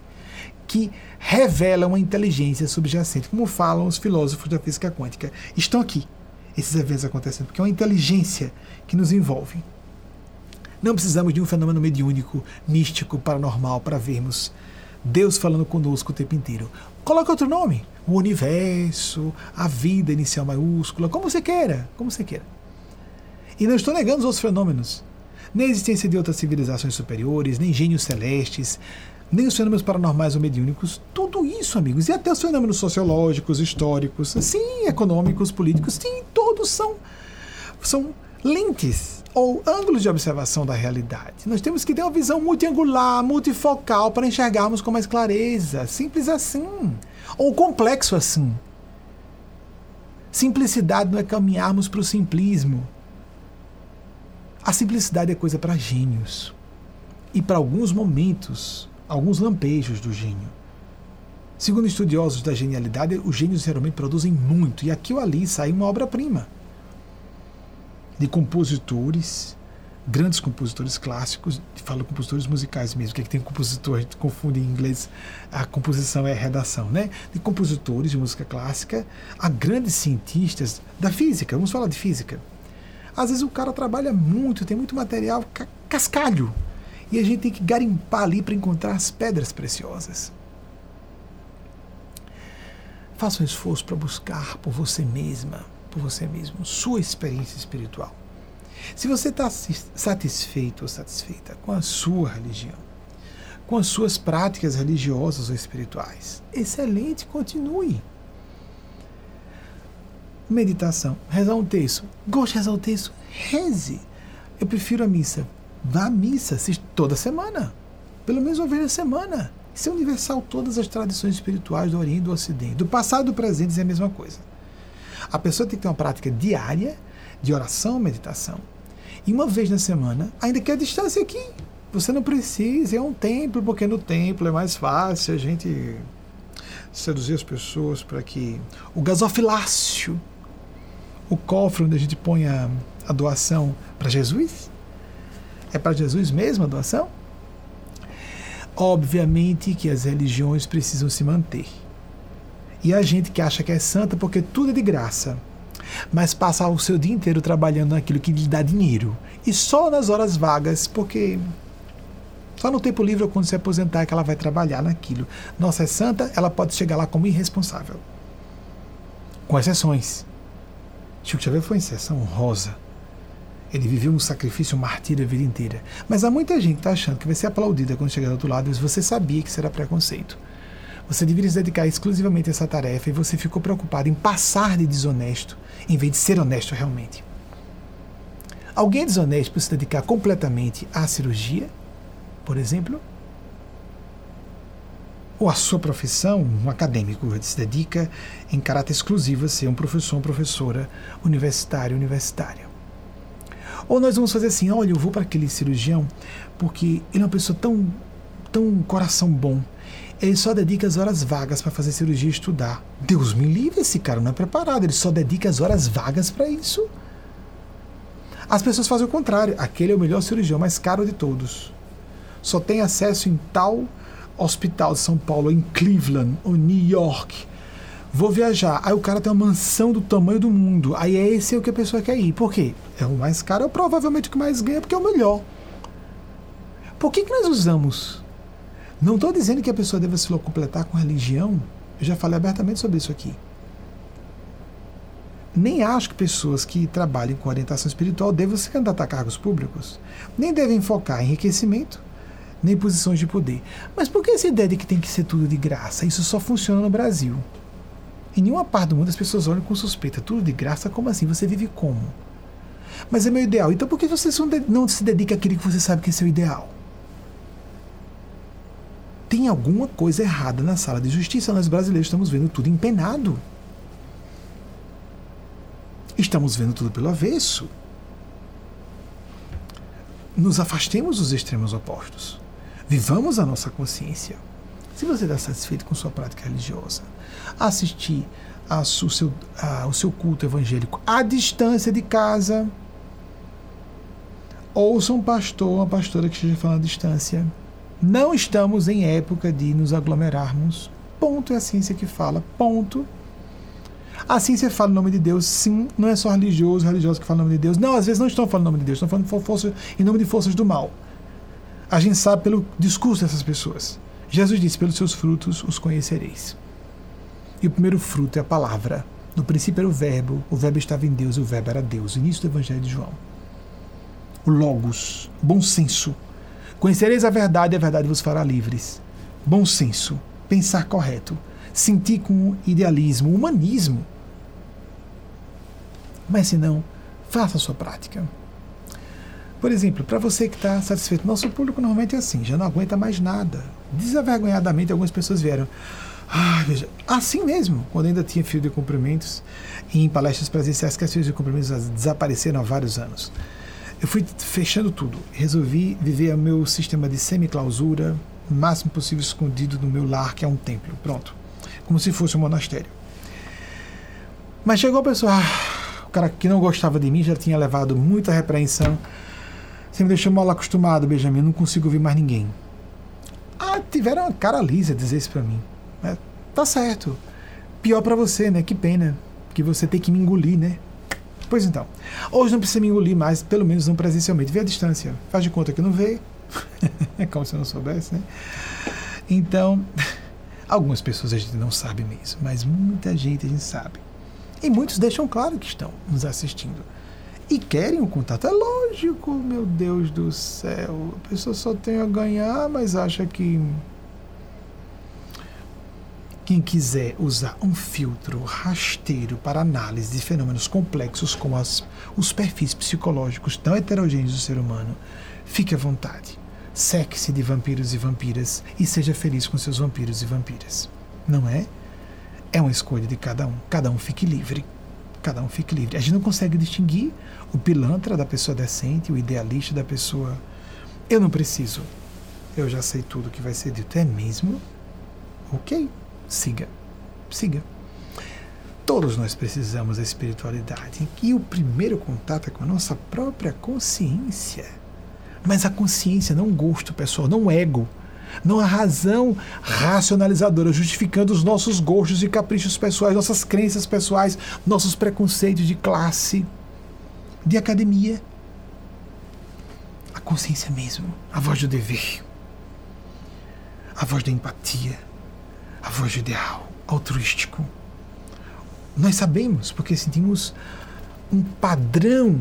que revelam a inteligência subjacente, como falam os filósofos da física quântica. Estão aqui, esses eventos acontecendo, porque é uma inteligência que nos envolve. Não precisamos de um fenômeno mediúnico, místico, paranormal para vermos Deus falando conosco o tempo inteiro. Coloque outro nome. O universo, a vida inicial maiúscula, como você queira, como você queira. E não estou negando os outros fenômenos. Nem a existência de outras civilizações superiores, nem gênios celestes, nem os fenômenos paranormais ou mediúnicos. Tudo isso, amigos. E até os fenômenos sociológicos, históricos, sim, econômicos, políticos, sim, todos são, são ou ângulos de observação da realidade. Nós temos que ter uma visão multiangular, multifocal para enxergarmos com mais clareza. Simples assim. Ou complexo assim. Simplicidade não é caminharmos para o simplismo. A simplicidade é coisa para gênios. E para alguns momentos, alguns lampejos do gênio. Segundo estudiosos da genialidade, os gênios geralmente produzem muito, e aqui ou ali sai uma obra-prima. De compositores, grandes compositores clássicos, falo compositores musicais mesmo, que, é que tem compositor, a gente confunde em inglês, a composição é a redação, né? De compositores de música clássica a grandes cientistas da física, vamos falar de física às vezes o cara trabalha muito, tem muito material ca cascalho. E a gente tem que garimpar ali para encontrar as pedras preciosas. Faça um esforço para buscar por você mesma, por você mesmo, sua experiência espiritual. Se você está satisfeito ou satisfeita com a sua religião, com as suas práticas religiosas ou espirituais, excelente, continue meditação, rezar um texto. Goste de rezar um texto? Reze. Eu prefiro a missa. Vá à missa toda semana. Pelo menos uma vez na semana. Isso é universal. Todas as tradições espirituais do Oriente e do Ocidente. Do passado e do presente é a mesma coisa. A pessoa tem que ter uma prática diária de oração, meditação. E uma vez na semana, ainda que a distância aqui. Você não precisa, é um templo, porque no templo é mais fácil a gente seduzir as pessoas para que o gasofilácio o cofre onde a gente põe a, a doação para Jesus? É para Jesus mesmo a doação? Obviamente que as religiões precisam se manter. E a gente que acha que é santa porque tudo é de graça, mas passa o seu dia inteiro trabalhando naquilo que lhe dá dinheiro. E só nas horas vagas, porque só no tempo livre ou quando se aposentar é que ela vai trabalhar naquilo. Nossa é santa, ela pode chegar lá como irresponsável. Com exceções. Chico Xavier foi em sessão honrosa. Ele viveu um sacrifício, um martírio a vida inteira. Mas há muita gente que está achando que vai ser aplaudida quando chegar do outro lado, mas você sabia que será preconceito. Você deveria se dedicar exclusivamente a essa tarefa e você ficou preocupado em passar de desonesto, em vez de ser honesto realmente. Alguém é desonesto por se dedicar completamente à cirurgia, por exemplo? Ou a sua profissão, um acadêmico se dedica em caráter exclusivo a ser um professor, uma professora universitária, universitária. Ou nós vamos fazer assim, olha, eu vou para aquele cirurgião porque ele é uma pessoa tão, tão coração bom. Ele só dedica as horas vagas para fazer cirurgia e estudar. Deus me livre, esse cara não é preparado, ele só dedica as horas vagas para isso. As pessoas fazem o contrário. Aquele é o melhor cirurgião, mais caro de todos. Só tem acesso em tal hospital de São Paulo, em Cleveland, ou New York. Vou viajar. Aí o cara tem uma mansão do tamanho do mundo. Aí é esse o que a pessoa quer ir. Por quê? É o mais caro, é provavelmente o que mais ganha, porque é o melhor. Por que, que nós usamos? Não estou dizendo que a pessoa deva se completar com religião. Eu já falei abertamente sobre isso aqui. Nem acho que pessoas que trabalhem com orientação espiritual devam se candidatar a cargos públicos. Nem devem focar em enriquecimento, nem posições de poder. Mas por que essa ideia de que tem que ser tudo de graça? Isso só funciona no Brasil. Em nenhuma parte do mundo as pessoas olham com suspeita. Tudo de graça? Como assim? Você vive como? Mas é meu ideal. Então por que você não se dedica àquilo que você sabe que é seu ideal? Tem alguma coisa errada na sala de justiça. Nós brasileiros estamos vendo tudo empenado. Estamos vendo tudo pelo avesso. Nos afastemos dos extremos opostos. Vivamos a nossa consciência. Se você está satisfeito com sua prática religiosa, assistir a, o, seu, a, o seu culto evangélico à distância de casa, ouça um pastor, uma pastora que esteja falando à distância. Não estamos em época de nos aglomerarmos. Ponto é a ciência que fala. Ponto. A ciência fala o nome de Deus, sim. Não é só religioso, religioso que fala o nome de Deus. Não, às vezes não estão falando o nome de Deus, estão falando força, em nome de forças do mal. A gente sabe pelo discurso dessas pessoas. Jesus disse: pelos seus frutos os conhecereis. E o primeiro fruto é a palavra. No princípio era o Verbo, o Verbo estava em Deus, e o Verbo era Deus. Início do Evangelho de João. O Logos, bom senso. Conhecereis a verdade, e a verdade vos fará livres. Bom senso, pensar correto, sentir com idealismo, humanismo. Mas se não, faça a sua prática. Por exemplo, para você que está satisfeito, nosso público normalmente é assim, já não aguenta mais nada. Desavergonhadamente, algumas pessoas vieram. Ah, veja, assim mesmo, quando ainda tinha fio de cumprimentos, em palestras presenciais que as fios de cumprimentos desapareceram há vários anos. Eu fui fechando tudo. Resolvi viver o meu sistema de semi-clausura, máximo possível escondido no meu lar, que é um templo. Pronto. Como se fosse um monastério. Mas chegou a pessoa, ah, o cara que não gostava de mim já tinha levado muita repreensão. Você me deixou mal acostumado, Benjamin, não consigo ouvir mais ninguém. Ah, tiveram uma cara lisa dizer isso pra mim. É, tá certo. Pior para você, né? Que pena que você tem que me engolir, né? Pois então. Hoje não precisa me engolir mais, pelo menos não presencialmente. Vê a distância. Faz de conta que não vê. é como se eu não soubesse, né? Então, algumas pessoas a gente não sabe mesmo, mas muita gente a gente sabe. E muitos deixam claro que estão nos assistindo. E querem o contato. É lógico, meu Deus do céu. A pessoa só tem a ganhar, mas acha que quem quiser usar um filtro rasteiro para análise de fenômenos complexos como as, os perfis psicológicos tão heterogêneos do ser humano, fique à vontade. Seque-se de vampiros e vampiras e seja feliz com seus vampiros e vampiras. Não é? É uma escolha de cada um. Cada um fique livre. Cada um fique livre. A gente não consegue distinguir o pilantra da pessoa decente, o idealista da pessoa. Eu não preciso. Eu já sei tudo que vai ser dito. É mesmo? Ok siga, siga. Todos nós precisamos da espiritualidade. E o primeiro contato é com a nossa própria consciência. Mas a consciência, não o gosto pessoal, não o ego, não a razão racionalizadora justificando os nossos gostos e caprichos pessoais, nossas crenças pessoais, nossos preconceitos de classe, de academia. A consciência mesmo, a voz do dever, a voz da empatia, a voz ideal, altruístico. Nós sabemos porque sentimos um padrão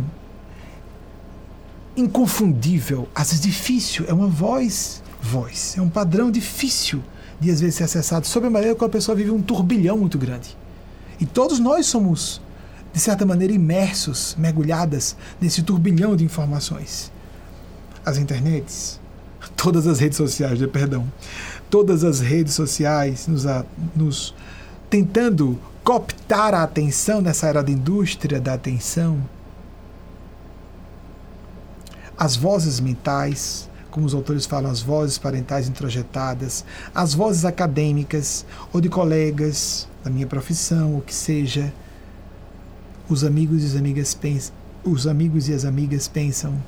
inconfundível, às vezes difícil, é uma voz, voz, é um padrão difícil de às vezes ser acessado, sob a maneira que a pessoa vive um turbilhão muito grande. E todos nós somos, de certa maneira, imersos, mergulhadas nesse turbilhão de informações. As internets, todas as redes sociais, de perdão, todas as redes sociais nos, a, nos tentando cooptar a atenção nessa era da indústria da atenção. As vozes mentais, como os autores falam, as vozes parentais introjetadas, as vozes acadêmicas ou de colegas da minha profissão, o que seja, os amigos e as amigas pensam, os amigos e as amigas pensam,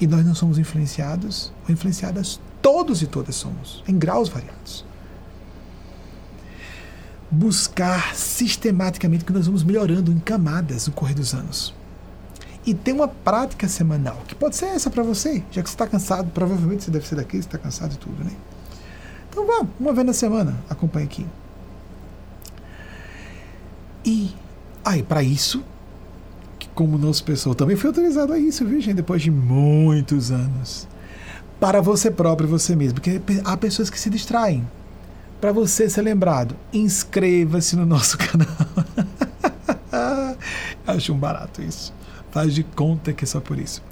e nós não somos influenciados ou influenciadas Todos e todas somos, em graus variados. Buscar sistematicamente que nós vamos melhorando em camadas no correr dos anos. E ter uma prática semanal, que pode ser essa para você, já que você está cansado, provavelmente você deve ser daqui, você está cansado e tudo, né? Então vá, uma vez na semana, acompanhe aqui. E aí, para isso, como nosso pessoal também foi autorizado a isso, viu, gente? Depois de muitos anos para você próprio, você mesmo. Porque há pessoas que se distraem. Para você ser lembrado, inscreva-se no nosso canal. Acho um barato isso. Faz de conta que é só por isso.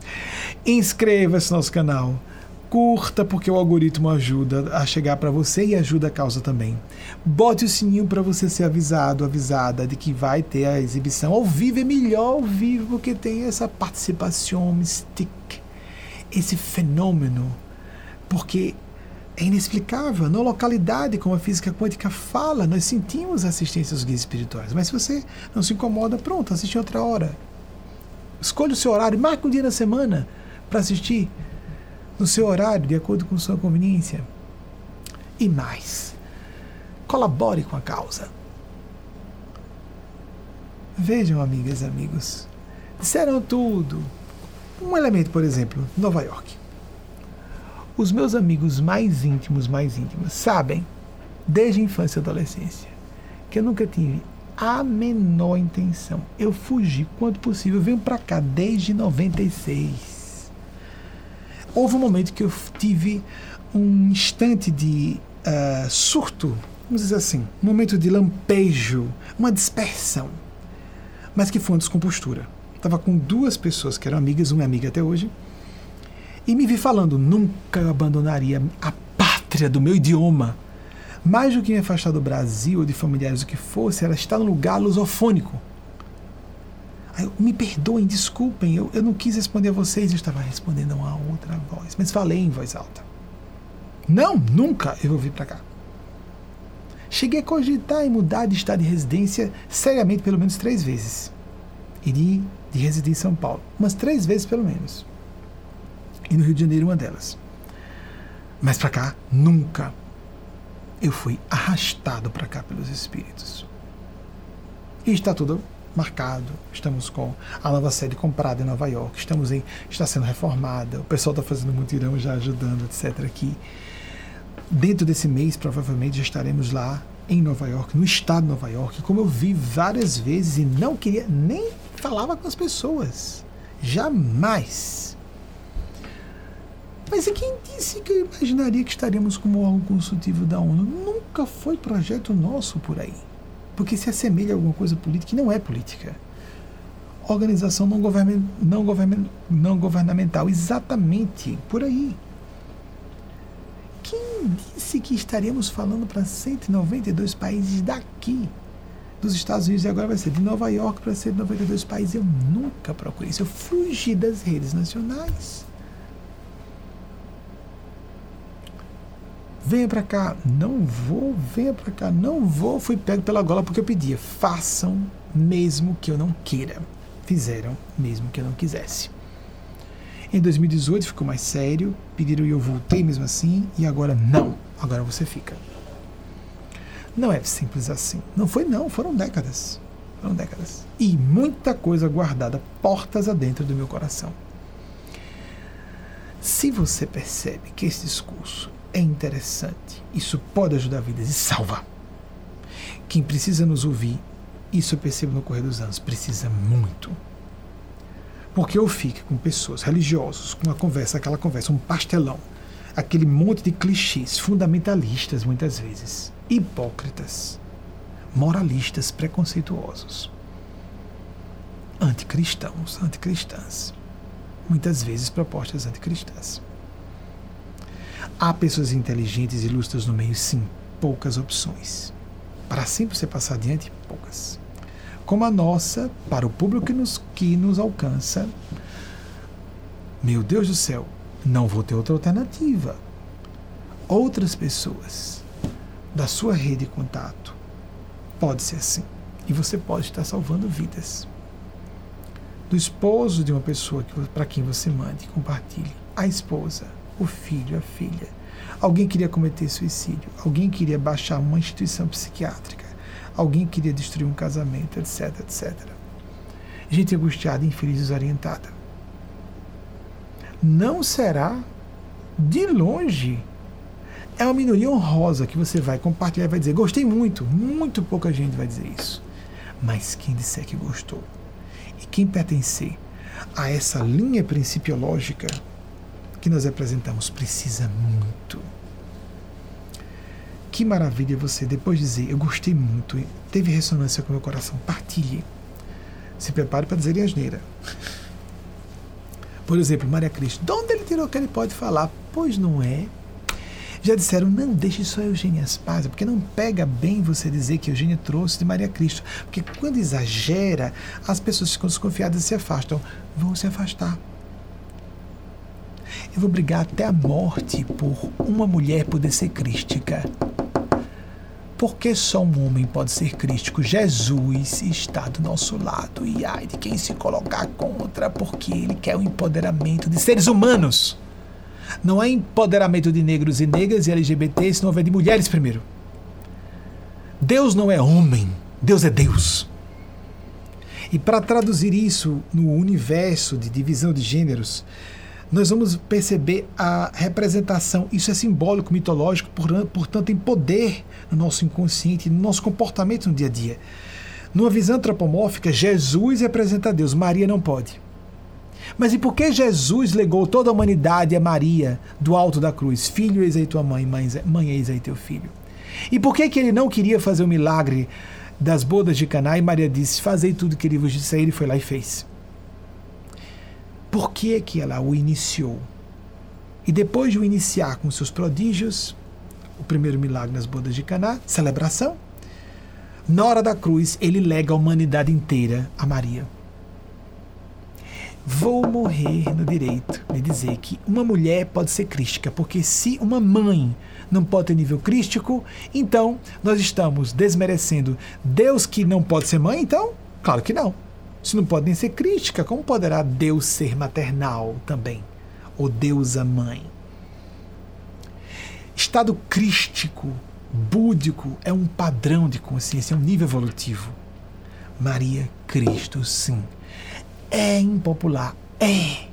Inscreva-se no nosso canal. Curta, porque o algoritmo ajuda a chegar para você e ajuda a causa também. Bote o sininho para você ser avisado, avisada de que vai ter a exibição ao vivo. É melhor ao vivo, porque tem essa participação mística esse fenômeno, porque é inexplicável. Na localidade, como a física quântica fala, nós sentimos assistência aos guias espirituais. Mas se você não se incomoda, pronto, assiste outra hora. Escolha o seu horário, marque um dia na semana para assistir no seu horário, de acordo com sua conveniência. E mais, colabore com a causa. Vejam, amigas e amigos, disseram tudo, um elemento, por exemplo, Nova York. Os meus amigos mais íntimos, mais íntimos, sabem, desde a infância e adolescência, que eu nunca tive a menor intenção. Eu fugi quanto possível, eu venho para cá desde 96. Houve um momento que eu tive um instante de uh, surto, vamos dizer assim, um momento de lampejo, uma dispersão, mas que foi uma descompostura Estava com duas pessoas que eram amigas, uma é amiga até hoje, e me vi falando: nunca abandonaria a pátria do meu idioma, Mais do que me afastar do Brasil ou de familiares, o que fosse, era estar num lugar lusofônico. Eu, me perdoem, desculpem, eu, eu não quis responder a vocês, eu estava respondendo a uma outra voz, mas falei em voz alta. Não, nunca eu vou vir para cá. Cheguei a cogitar em mudar de estado de residência seriamente pelo menos três vezes. E de, de residir em São Paulo, umas três vezes pelo menos. E no Rio de Janeiro, uma delas. Mas para cá, nunca. Eu fui arrastado para cá pelos espíritos. E está tudo marcado. Estamos com a nova sede comprada em Nova York. Estamos em, está sendo reformada. O pessoal está fazendo mutirão já ajudando, etc. Aqui. Dentro desse mês, provavelmente, já estaremos lá em Nova York, no estado de Nova York, como eu vi várias vezes e não queria, nem falava com as pessoas. Jamais. Mas e quem disse que eu imaginaria que estaríamos como órgão consultivo da ONU? Nunca foi projeto nosso por aí. Porque se assemelha a alguma coisa política que não é política. Organização não, não, não governamental, exatamente por aí. Quem disse que estaríamos falando para 192 países daqui, dos Estados Unidos, e agora vai ser de Nova York para 192 países? Eu nunca procurei isso. Eu fugi das redes nacionais. Venha para cá, não vou, venha para cá, não vou. Fui pego pela gola porque eu pedia. Façam mesmo que eu não queira. Fizeram mesmo que eu não quisesse. Em 2018 ficou mais sério, pediram e eu voltei mesmo assim, e agora não, agora você fica. Não é simples assim. Não foi não, foram décadas. Foram décadas. E muita coisa guardada portas adentro do meu coração. Se você percebe que esse discurso é interessante, isso pode ajudar vidas e salvar. Quem precisa nos ouvir, isso eu percebo no correr dos anos, precisa muito. Porque eu fico com pessoas religiosos, com uma conversa, aquela conversa, um pastelão, aquele monte de clichês fundamentalistas muitas vezes, hipócritas, moralistas preconceituosos, anticristãos, anticristãs, muitas vezes propostas anticristãs. Há pessoas inteligentes e lustras no meio, sim, poucas opções. Para sempre você passar adiante, poucas como a nossa, para o público que nos, que nos alcança, meu Deus do céu, não vou ter outra alternativa. Outras pessoas da sua rede de contato. Pode ser assim. E você pode estar salvando vidas. Do esposo de uma pessoa que, para quem você mande, compartilhe. A esposa, o filho, a filha. Alguém queria cometer suicídio. Alguém queria baixar uma instituição psiquiátrica alguém queria destruir um casamento, etc, etc. Gente angustiada, infeliz, desorientada. Não será de longe. É uma minoria honrosa que você vai compartilhar e vai dizer: Gostei muito. Muito pouca gente vai dizer isso. Mas quem disser que gostou e quem pertencer a essa linha principiológica que nós apresentamos precisa muito que maravilha você, depois de dizer, eu gostei muito, teve ressonância com meu coração, partilhe. Se prepare para dizer asneira. Por exemplo, Maria Cristo, de onde ele tirou que ele pode falar? Pois não é. Já disseram, não deixe só Eugênia Spazia, porque não pega bem você dizer que Eugênia trouxe de Maria Cristo. Porque quando exagera, as pessoas ficam desconfiadas e se afastam. Vão se afastar. Eu vou brigar até a morte por uma mulher poder ser crística. Porque só um homem pode ser crítico? Jesus está do nosso lado. E ai de quem se colocar contra, porque ele quer o empoderamento de seres humanos. Não é empoderamento de negros e negras e LGBT, senão é de mulheres primeiro. Deus não é homem, Deus é Deus. E para traduzir isso no universo de divisão de gêneros, nós vamos perceber a representação. Isso é simbólico, mitológico, portanto, tem poder no nosso inconsciente, no nosso comportamento no dia a dia. Numa visão antropomórfica, Jesus representa Deus, Maria não pode. Mas e por que Jesus legou toda a humanidade a Maria do alto da cruz? Filho, eis aí tua mãe, mãe, mãe eis aí teu filho. E por que, que ele não queria fazer o milagre das bodas de Caná e Maria disse: Fazei tudo que ele vos disse, ele foi lá e fez. Por que, que ela o iniciou? E depois de o iniciar com seus prodígios, o primeiro milagre nas bodas de Caná, celebração. Na hora da cruz, ele lega a humanidade inteira a Maria. Vou morrer no direito de dizer que uma mulher pode ser crística, porque se uma mãe não pode ter nível crístico, então nós estamos desmerecendo Deus que não pode ser mãe, então? Claro que não. Se não pode nem ser crística, como poderá Deus ser maternal também? Ou deusa mãe? Estado crístico, búdico, é um padrão de consciência, é um nível evolutivo. Maria Cristo, sim é impopular. É.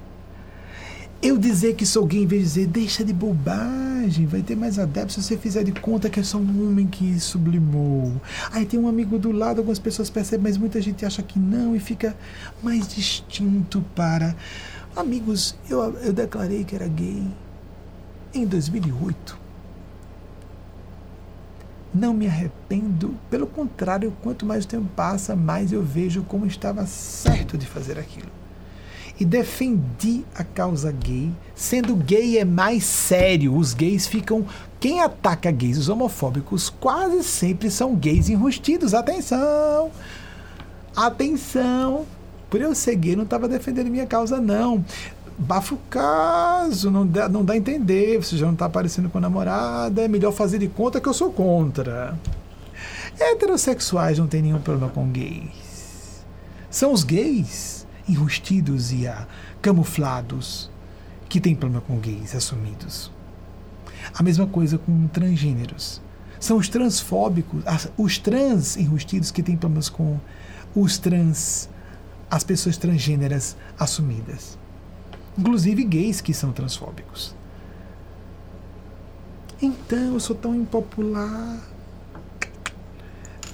Eu dizer que sou gay em vez de dizer, deixa de bobagem, vai ter mais adeptos se você fizer de conta que é só um homem que sublimou. Aí tem um amigo do lado, algumas pessoas percebem, mas muita gente acha que não e fica mais distinto para. Amigos, eu, eu declarei que era gay em 2008 não me arrependo, pelo contrário, quanto mais o tempo passa, mais eu vejo como estava certo de fazer aquilo. E defendi a causa gay, sendo gay é mais sério. Os gays ficam. Quem ataca gays, os homofóbicos, quase sempre são gays enrustidos. Atenção! Atenção! Por eu ser gay, não estava defendendo minha causa, não bafa o caso, não dá, não dá a entender, você já não está aparecendo com a namorada, é melhor fazer de conta que eu sou contra. Heterossexuais não tem nenhum problema com gays. São os gays enrustidos e ah, camuflados que têm problema com gays assumidos. A mesma coisa com transgêneros. São os transfóbicos, os trans enrustidos que têm problemas com os trans, as pessoas transgêneras assumidas inclusive gays que são transfóbicos. Então eu sou tão impopular.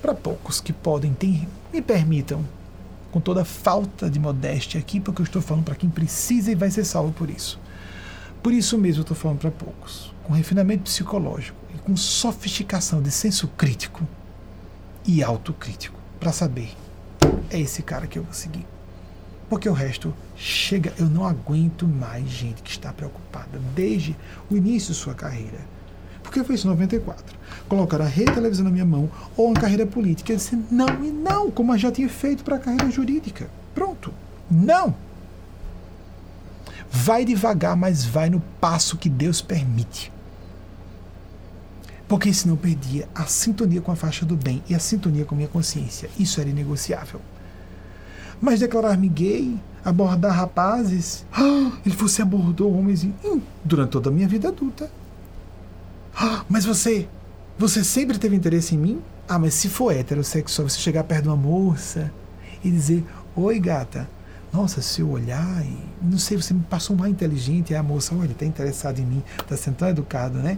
Para poucos que podem ter, me permitam, com toda falta de modéstia aqui, porque eu estou falando para quem precisa e vai ser salvo por isso. Por isso mesmo eu estou falando para poucos, com refinamento psicológico e com sofisticação de senso crítico e autocrítico, para saber, é esse cara que eu vou seguir. Porque o resto chega, eu não aguento mais gente que está preocupada desde o início de sua carreira. Porque foi isso em 94. Colocaram a rede televisão na minha mão ou uma carreira política. Eu disse não e não, como eu já tinha feito para a carreira jurídica. Pronto. Não. Vai devagar, mas vai no passo que Deus permite. Porque senão eu perdia a sintonia com a faixa do bem e a sintonia com a minha consciência. Isso era inegociável. Mas declarar-me gay, abordar rapazes, ele você abordou homens durante toda a minha vida adulta. Mas você, você sempre teve interesse em mim? Ah, mas se for heterossexual, você chegar perto de uma moça e dizer: Oi, gata. Nossa, se eu olhar e. Não sei, você me passou ar inteligente. E a moça, olha, está interessado em mim, está sendo tão educado, né?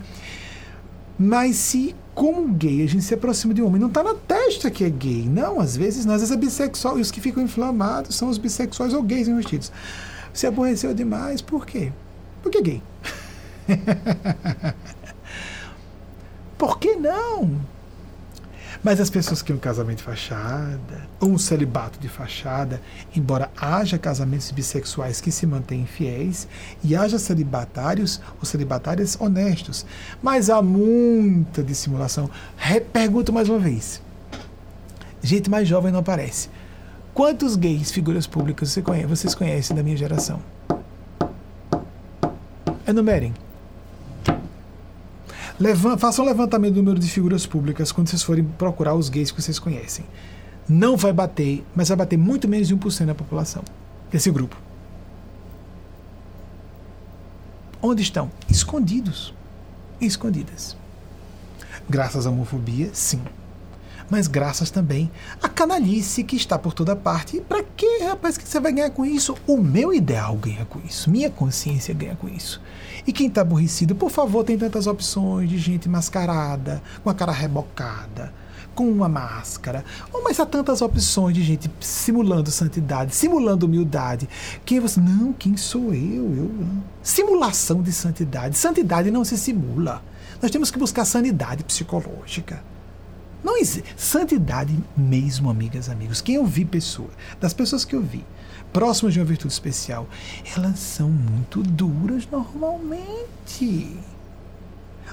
Mas se, como gay, a gente se aproxima de um homem, não está na testa que é gay. Não, às vezes não, às vezes é bissexual. E os que ficam inflamados são os bissexuais ou gays enrustidos. Se aborreceu demais, por quê? Porque é gay. por que não? Mas as pessoas que um casamento de fachada, ou um celibato de fachada, embora haja casamentos bissexuais que se mantêm fiéis, e haja celibatários ou celibatárias honestos, mas há muita dissimulação. Pergunto mais uma vez. Gente mais jovem não aparece. Quantos gays, figuras públicas, vocês conhecem da minha geração? Enumerem façam um levantamento do número de figuras públicas quando vocês forem procurar os gays que vocês conhecem. Não vai bater, mas vai bater muito menos de 1% da população desse grupo. Onde estão? Escondidos. Escondidas. Graças à homofobia, sim mas graças também à canalice que está por toda parte. E para que, rapaz, que você vai ganhar com isso? O meu ideal ganha com isso, minha consciência ganha com isso. E quem está aborrecido, por favor, tem tantas opções de gente mascarada, com a cara rebocada, com uma máscara. Oh, mas há tantas opções de gente simulando santidade, simulando humildade. Quem você. Não, quem sou eu? eu simulação de santidade. Santidade não se simula. Nós temos que buscar sanidade psicológica. Não existe. Santidade mesmo, amigas, amigos. Quem eu vi pessoa, das pessoas que eu vi, próximas de uma virtude especial, elas são muito duras normalmente.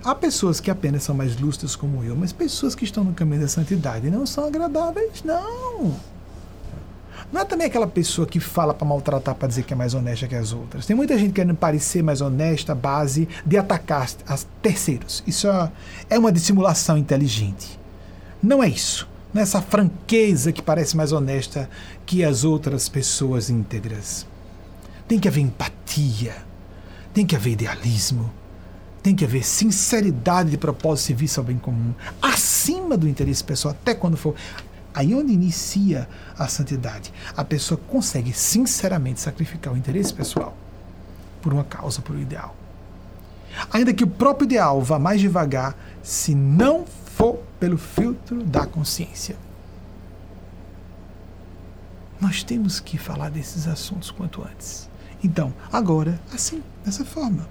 Há pessoas que apenas são mais lúcidas como eu, mas pessoas que estão no caminho da santidade não são agradáveis, não. Não é também aquela pessoa que fala para maltratar para dizer que é mais honesta que as outras. Tem muita gente querendo parecer mais honesta base de atacar as terceiros. Isso é, é uma dissimulação inteligente. Não é isso. Não é franqueza que parece mais honesta que as outras pessoas íntegras. Tem que haver empatia. Tem que haver idealismo. Tem que haver sinceridade de propósito serviço ao bem comum, acima do interesse pessoal, até quando for. Aí onde inicia a santidade. A pessoa consegue sinceramente sacrificar o interesse pessoal por uma causa, por um ideal. Ainda que o próprio ideal vá mais devagar, se não pelo filtro da consciência. Nós temos que falar desses assuntos quanto antes. Então, agora, assim, dessa forma.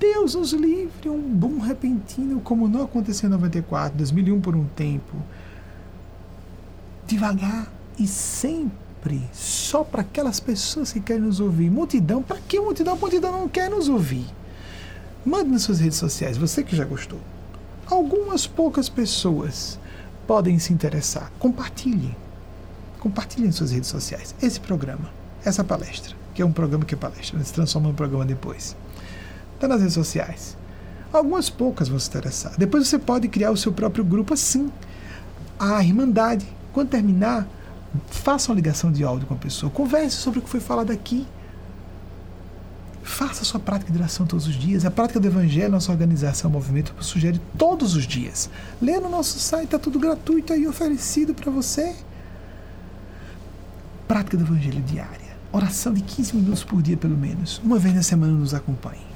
Deus nos livre um boom repentino, como não aconteceu em 94, 2001 por um tempo, devagar e sempre só para aquelas pessoas que querem nos ouvir. Multidão, para que multidão? Multidão não quer nos ouvir. Mande nas suas redes sociais, você que já gostou. Algumas poucas pessoas podem se interessar. Compartilhem. Compartilhem nas suas redes sociais esse programa, essa palestra, que é um programa que é palestra, se transforma num programa depois. Está nas redes sociais. Algumas poucas vão se interessar. Depois você pode criar o seu próprio grupo assim. A Irmandade, quando terminar, faça uma ligação de áudio com a pessoa, converse sobre o que foi falado aqui. Faça sua prática de oração todos os dias. A prática do Evangelho, nossa organização, movimento, sugere todos os dias. Lê no nosso site, está tudo gratuito aí oferecido para você. Prática do Evangelho diária. Oração de 15 minutos por dia, pelo menos. Uma vez na semana nos acompanhe.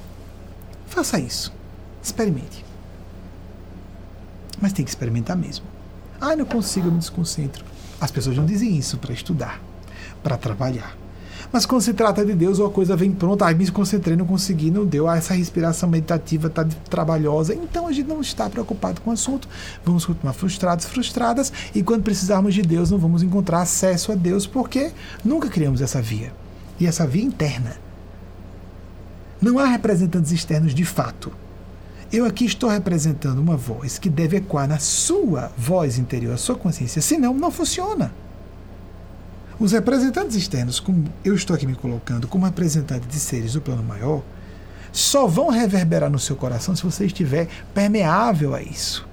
Faça isso. Experimente. Mas tem que experimentar mesmo. Ah, não consigo, eu me desconcentro. As pessoas não dizem isso para estudar, para trabalhar. Mas quando se trata de Deus, a coisa vem pronta. Ah, me concentrei, não consegui, não deu. Ah, essa respiração meditativa está trabalhosa. Então a gente não está preocupado com o assunto. Vamos continuar frustrados, frustradas. E quando precisarmos de Deus, não vamos encontrar acesso a Deus, porque nunca criamos essa via. E essa via interna. Não há representantes externos de fato. Eu aqui estou representando uma voz que deve ecoar na sua voz interior, a sua consciência, senão não funciona. Os representantes externos, como eu estou aqui me colocando, como representante de seres do plano maior, só vão reverberar no seu coração se você estiver permeável a isso.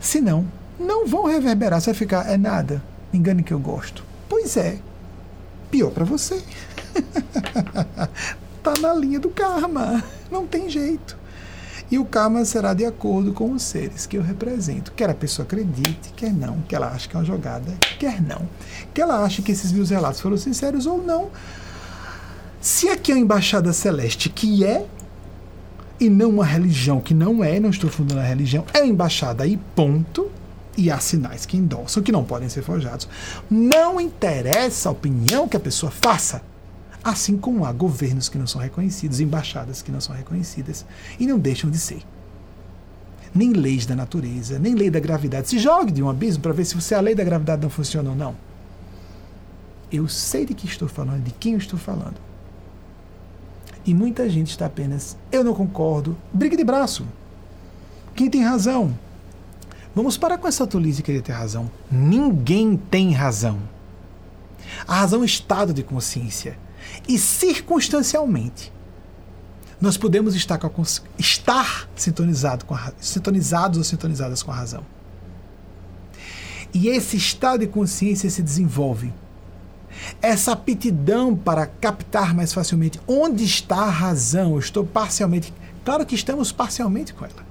Senão, não vão reverberar, você vai ficar, é nada, engane que eu gosto. Pois é, pior para você. tá na linha do karma, não tem jeito. E o karma será de acordo com os seres que eu represento. Quer a pessoa acredite, quer não, que ela ache que é uma jogada, quer não. Que ela ache que esses meus relatos foram sinceros ou não. Se aqui é a embaixada celeste, que é, e não uma religião que não é, não estou fundando a religião, é a embaixada aí, ponto. E há sinais que endossam, que não podem ser forjados. Não interessa a opinião que a pessoa faça. Assim como há governos que não são reconhecidos, embaixadas que não são reconhecidas e não deixam de ser. Nem leis da natureza, nem lei da gravidade. Se jogue de um abismo para ver se você, a lei da gravidade não funciona ou não. Eu sei de que estou falando, de quem eu estou falando. E muita gente está apenas, eu não concordo, briga de braço. Quem tem razão? Vamos parar com essa tolice de querer ter razão. Ninguém tem razão. A razão é um estado de consciência e circunstancialmente nós podemos estar, com a, estar sintonizado com a, sintonizados ou sintonizadas com a razão. E esse estado de consciência se desenvolve. Essa aptidão para captar mais facilmente onde está a razão, eu estou parcialmente. Claro que estamos parcialmente com ela.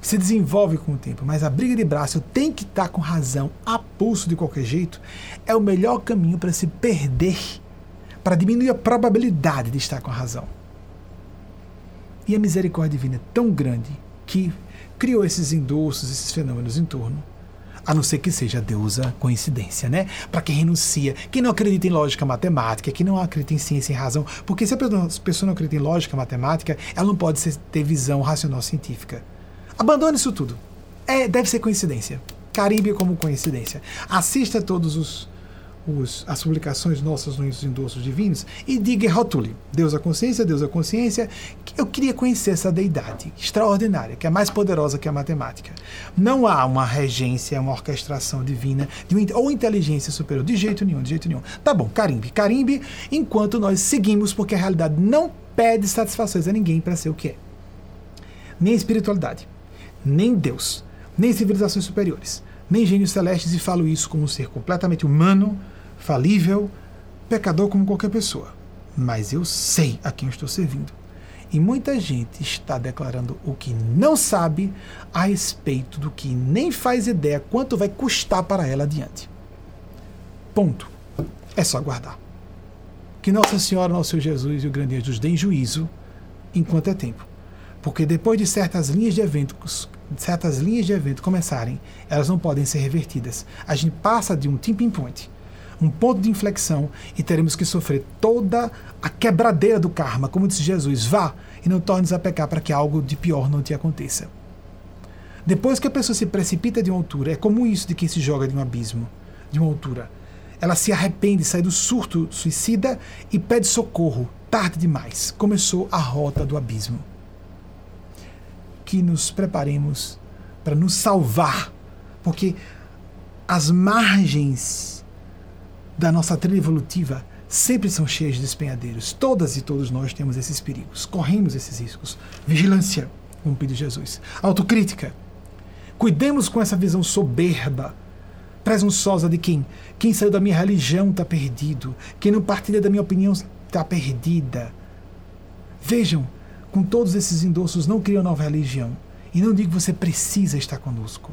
Se desenvolve com o tempo, mas a briga de braço, tenho que estar com razão, a pulso de qualquer jeito, é o melhor caminho para se perder para diminuir a probabilidade de estar com a razão. E a misericórdia divina é tão grande que criou esses endossos, esses fenômenos em torno. A não ser que seja deusa coincidência, né? Para quem renuncia, quem não acredita em lógica matemática, quem não acredita em ciência e razão, porque se a pessoa não acredita em lógica matemática, ela não pode ter visão racional científica. Abandone isso tudo. É, deve ser coincidência. Caribe como coincidência. Assista todos os os, as publicações nossas nos endossos divinos e diga rotule Deus a consciência, Deus a consciência. Eu queria conhecer essa deidade extraordinária, que é mais poderosa que a matemática. Não há uma regência, uma orquestração divina de, ou inteligência superior, de jeito nenhum, de jeito nenhum. Tá bom, carimbe, carimbe, enquanto nós seguimos, porque a realidade não pede satisfações a ninguém para ser o que é. Nem espiritualidade, nem Deus, nem civilizações superiores, nem gênios celestes, e falo isso como ser completamente humano, falível, pecador como qualquer pessoa. Mas eu sei a quem eu estou servindo. E muita gente está declarando o que não sabe a respeito do que nem faz ideia quanto vai custar para ela adiante. Ponto. É só aguardar. Que Nossa Senhora, Nosso Jesus e o grande Jesus deem juízo enquanto é tempo. Porque depois de certas linhas de eventos, certas linhas de evento começarem, elas não podem ser revertidas. A gente passa de um tipping point um ponto de inflexão e teremos que sofrer toda a quebradeira do karma, como disse Jesus, vá e não tornes a pecar para que algo de pior não te aconteça. Depois que a pessoa se precipita de uma altura, é como isso de quem se joga de um abismo, de uma altura. Ela se arrepende, sai do surto suicida e pede socorro. Tarde demais. Começou a rota do abismo. Que nos preparemos para nos salvar, porque as margens da nossa trilha evolutiva sempre são cheias de despenhadeiros. Todas e todos nós temos esses perigos, corremos esses riscos. Vigilância, como pediu Jesus. Autocrítica. Cuidemos com essa visão soberba, presunçosa de quem? Quem saiu da minha religião está perdido. Quem não partilha da minha opinião está perdida. Vejam, com todos esses endossos, não criam nova religião. E não digo que você precisa estar conosco,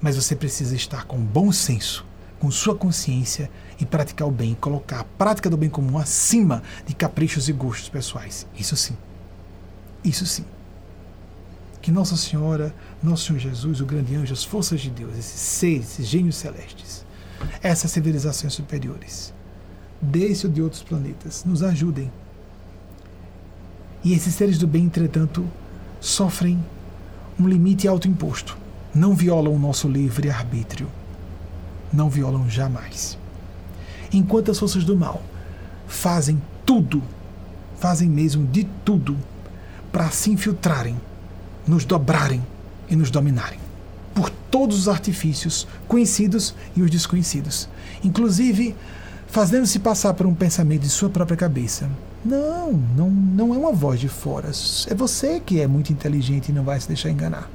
mas você precisa estar com bom senso com sua consciência e praticar o bem, colocar a prática do bem comum acima de caprichos e gostos pessoais. Isso sim. Isso sim. Que Nossa Senhora, Nosso Senhor Jesus, o grande anjo, as forças de Deus, esses seres, esses gênios celestes, essas civilizações superiores, desse ou de outros planetas, nos ajudem. E esses seres do bem, entretanto, sofrem um limite autoimposto. Não violam o nosso livre arbítrio não violam jamais. Enquanto as forças do mal fazem tudo, fazem mesmo de tudo, para se infiltrarem, nos dobrarem e nos dominarem. Por todos os artifícios, conhecidos e os desconhecidos. Inclusive, fazendo-se passar por um pensamento de sua própria cabeça. Não, não, não é uma voz de fora. É você que é muito inteligente e não vai se deixar enganar.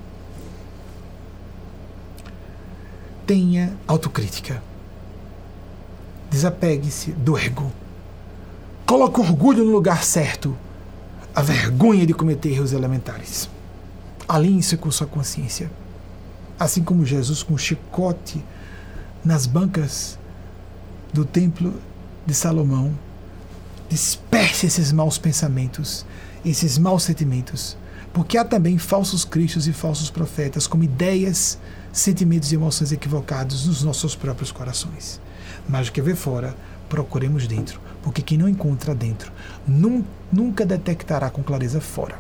tenha autocrítica. Desapegue-se do ego. Coloque o orgulho no lugar certo. A vergonha de cometer erros elementares. Alinhe-se com sua consciência. Assim como Jesus com o chicote nas bancas do templo de Salomão, disperse esses maus pensamentos, esses maus sentimentos, porque há também falsos cristos e falsos profetas como ideias sentimentos e emoções equivocados nos nossos próprios corações. Mas o que vê fora, procuremos dentro, porque quem não encontra dentro nunca detectará com clareza fora.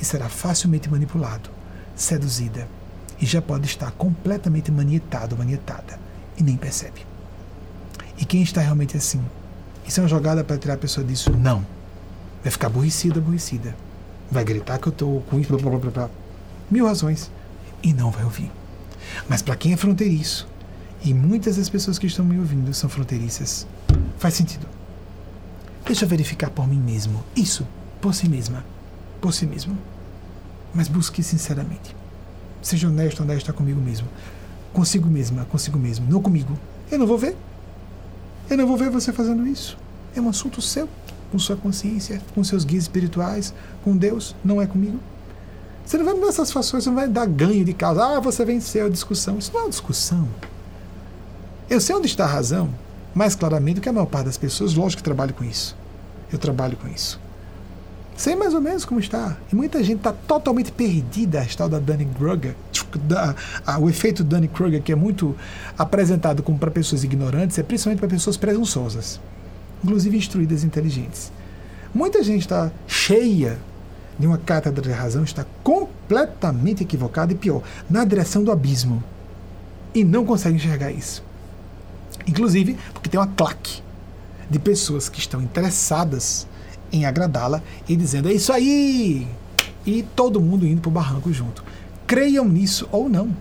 E será facilmente manipulado, seduzida, e já pode estar completamente manietado, manietada, e nem percebe. E quem está realmente assim? Isso é uma jogada para tirar a pessoa disso? Não. Vai ficar aborrecida, aborrecida. Vai gritar que eu estou com isso, blá, blá, blá. Mil razões. E não vai ouvir. Mas para quem é fronteiriço, e muitas das pessoas que estão me ouvindo são fronteiriças, faz sentido. Deixa eu verificar por mim mesmo. Isso, por si mesma. Por si mesmo. Mas busque sinceramente. Seja honesto, honesta comigo mesmo. Consigo mesma, consigo mesmo. Não comigo. Eu não vou ver. Eu não vou ver você fazendo isso. É um assunto seu, com sua consciência, com seus guias espirituais, com Deus. Não é comigo. Você não vai me dar satisfações, você não vai dar ganho de causa. Ah, você venceu a discussão. Isso não é uma discussão. Eu sei onde está a razão, mais claramente do que a maior parte das pessoas, lógico que trabalho com isso. Eu trabalho com isso. Sei mais ou menos como está. E muita gente está totalmente perdida, a tal da Dunning-Kruger, da, a, o efeito Dunning-Kruger, que é muito apresentado como para pessoas ignorantes, é principalmente para pessoas presunçosas, inclusive instruídas e inteligentes. Muita gente está cheia de uma cátedra de razão está completamente equivocada e pior, na direção do abismo. E não consegue enxergar isso. Inclusive, porque tem uma claque de pessoas que estão interessadas em agradá-la e dizendo: é isso aí! E todo mundo indo para o barranco junto. Creiam nisso ou não.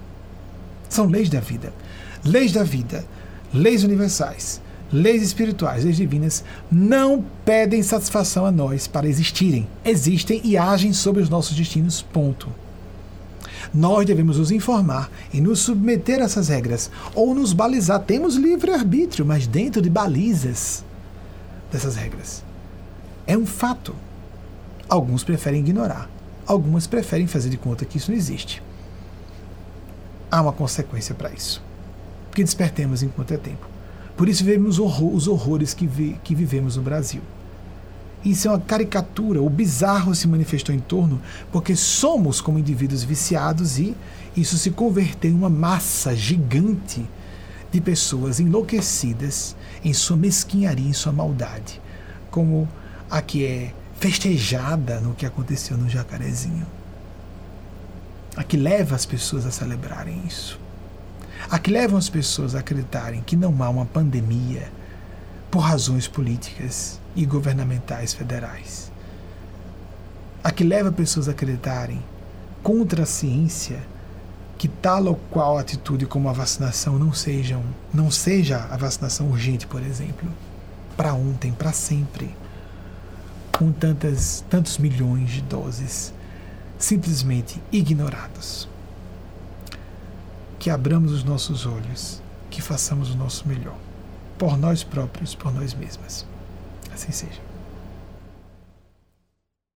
São leis da vida. Leis da vida, leis universais, leis espirituais, leis divinas, não pedem satisfação a nós para existirem. Existem e agem sobre os nossos destinos. Ponto. Nós devemos nos informar e nos submeter a essas regras, ou nos balizar. Temos livre-arbítrio, mas dentro de balizas dessas regras. É um fato. Alguns preferem ignorar, algumas preferem fazer de conta que isso não existe. Há uma consequência para isso. Que despertemos enquanto é tempo. Por isso vivemos horror, os horrores que, vi, que vivemos no Brasil. Isso é uma caricatura, o bizarro se manifestou em torno porque somos como indivíduos viciados e isso se converteu em uma massa gigante de pessoas enlouquecidas em sua mesquinharia, em sua maldade, como a que é festejada no que aconteceu no Jacarezinho. A que leva as pessoas a celebrarem isso. A que levam as pessoas a acreditarem que não há uma pandemia por razões políticas e governamentais federais. A que leva pessoas a acreditarem contra a ciência que tal ou qual atitude como a vacinação não sejam, não seja a vacinação urgente, por exemplo, para ontem, para sempre, com tantas, tantos milhões de doses simplesmente ignorados. Que abramos os nossos olhos, que façamos o nosso melhor, por nós próprios, por nós mesmas. Assim seja.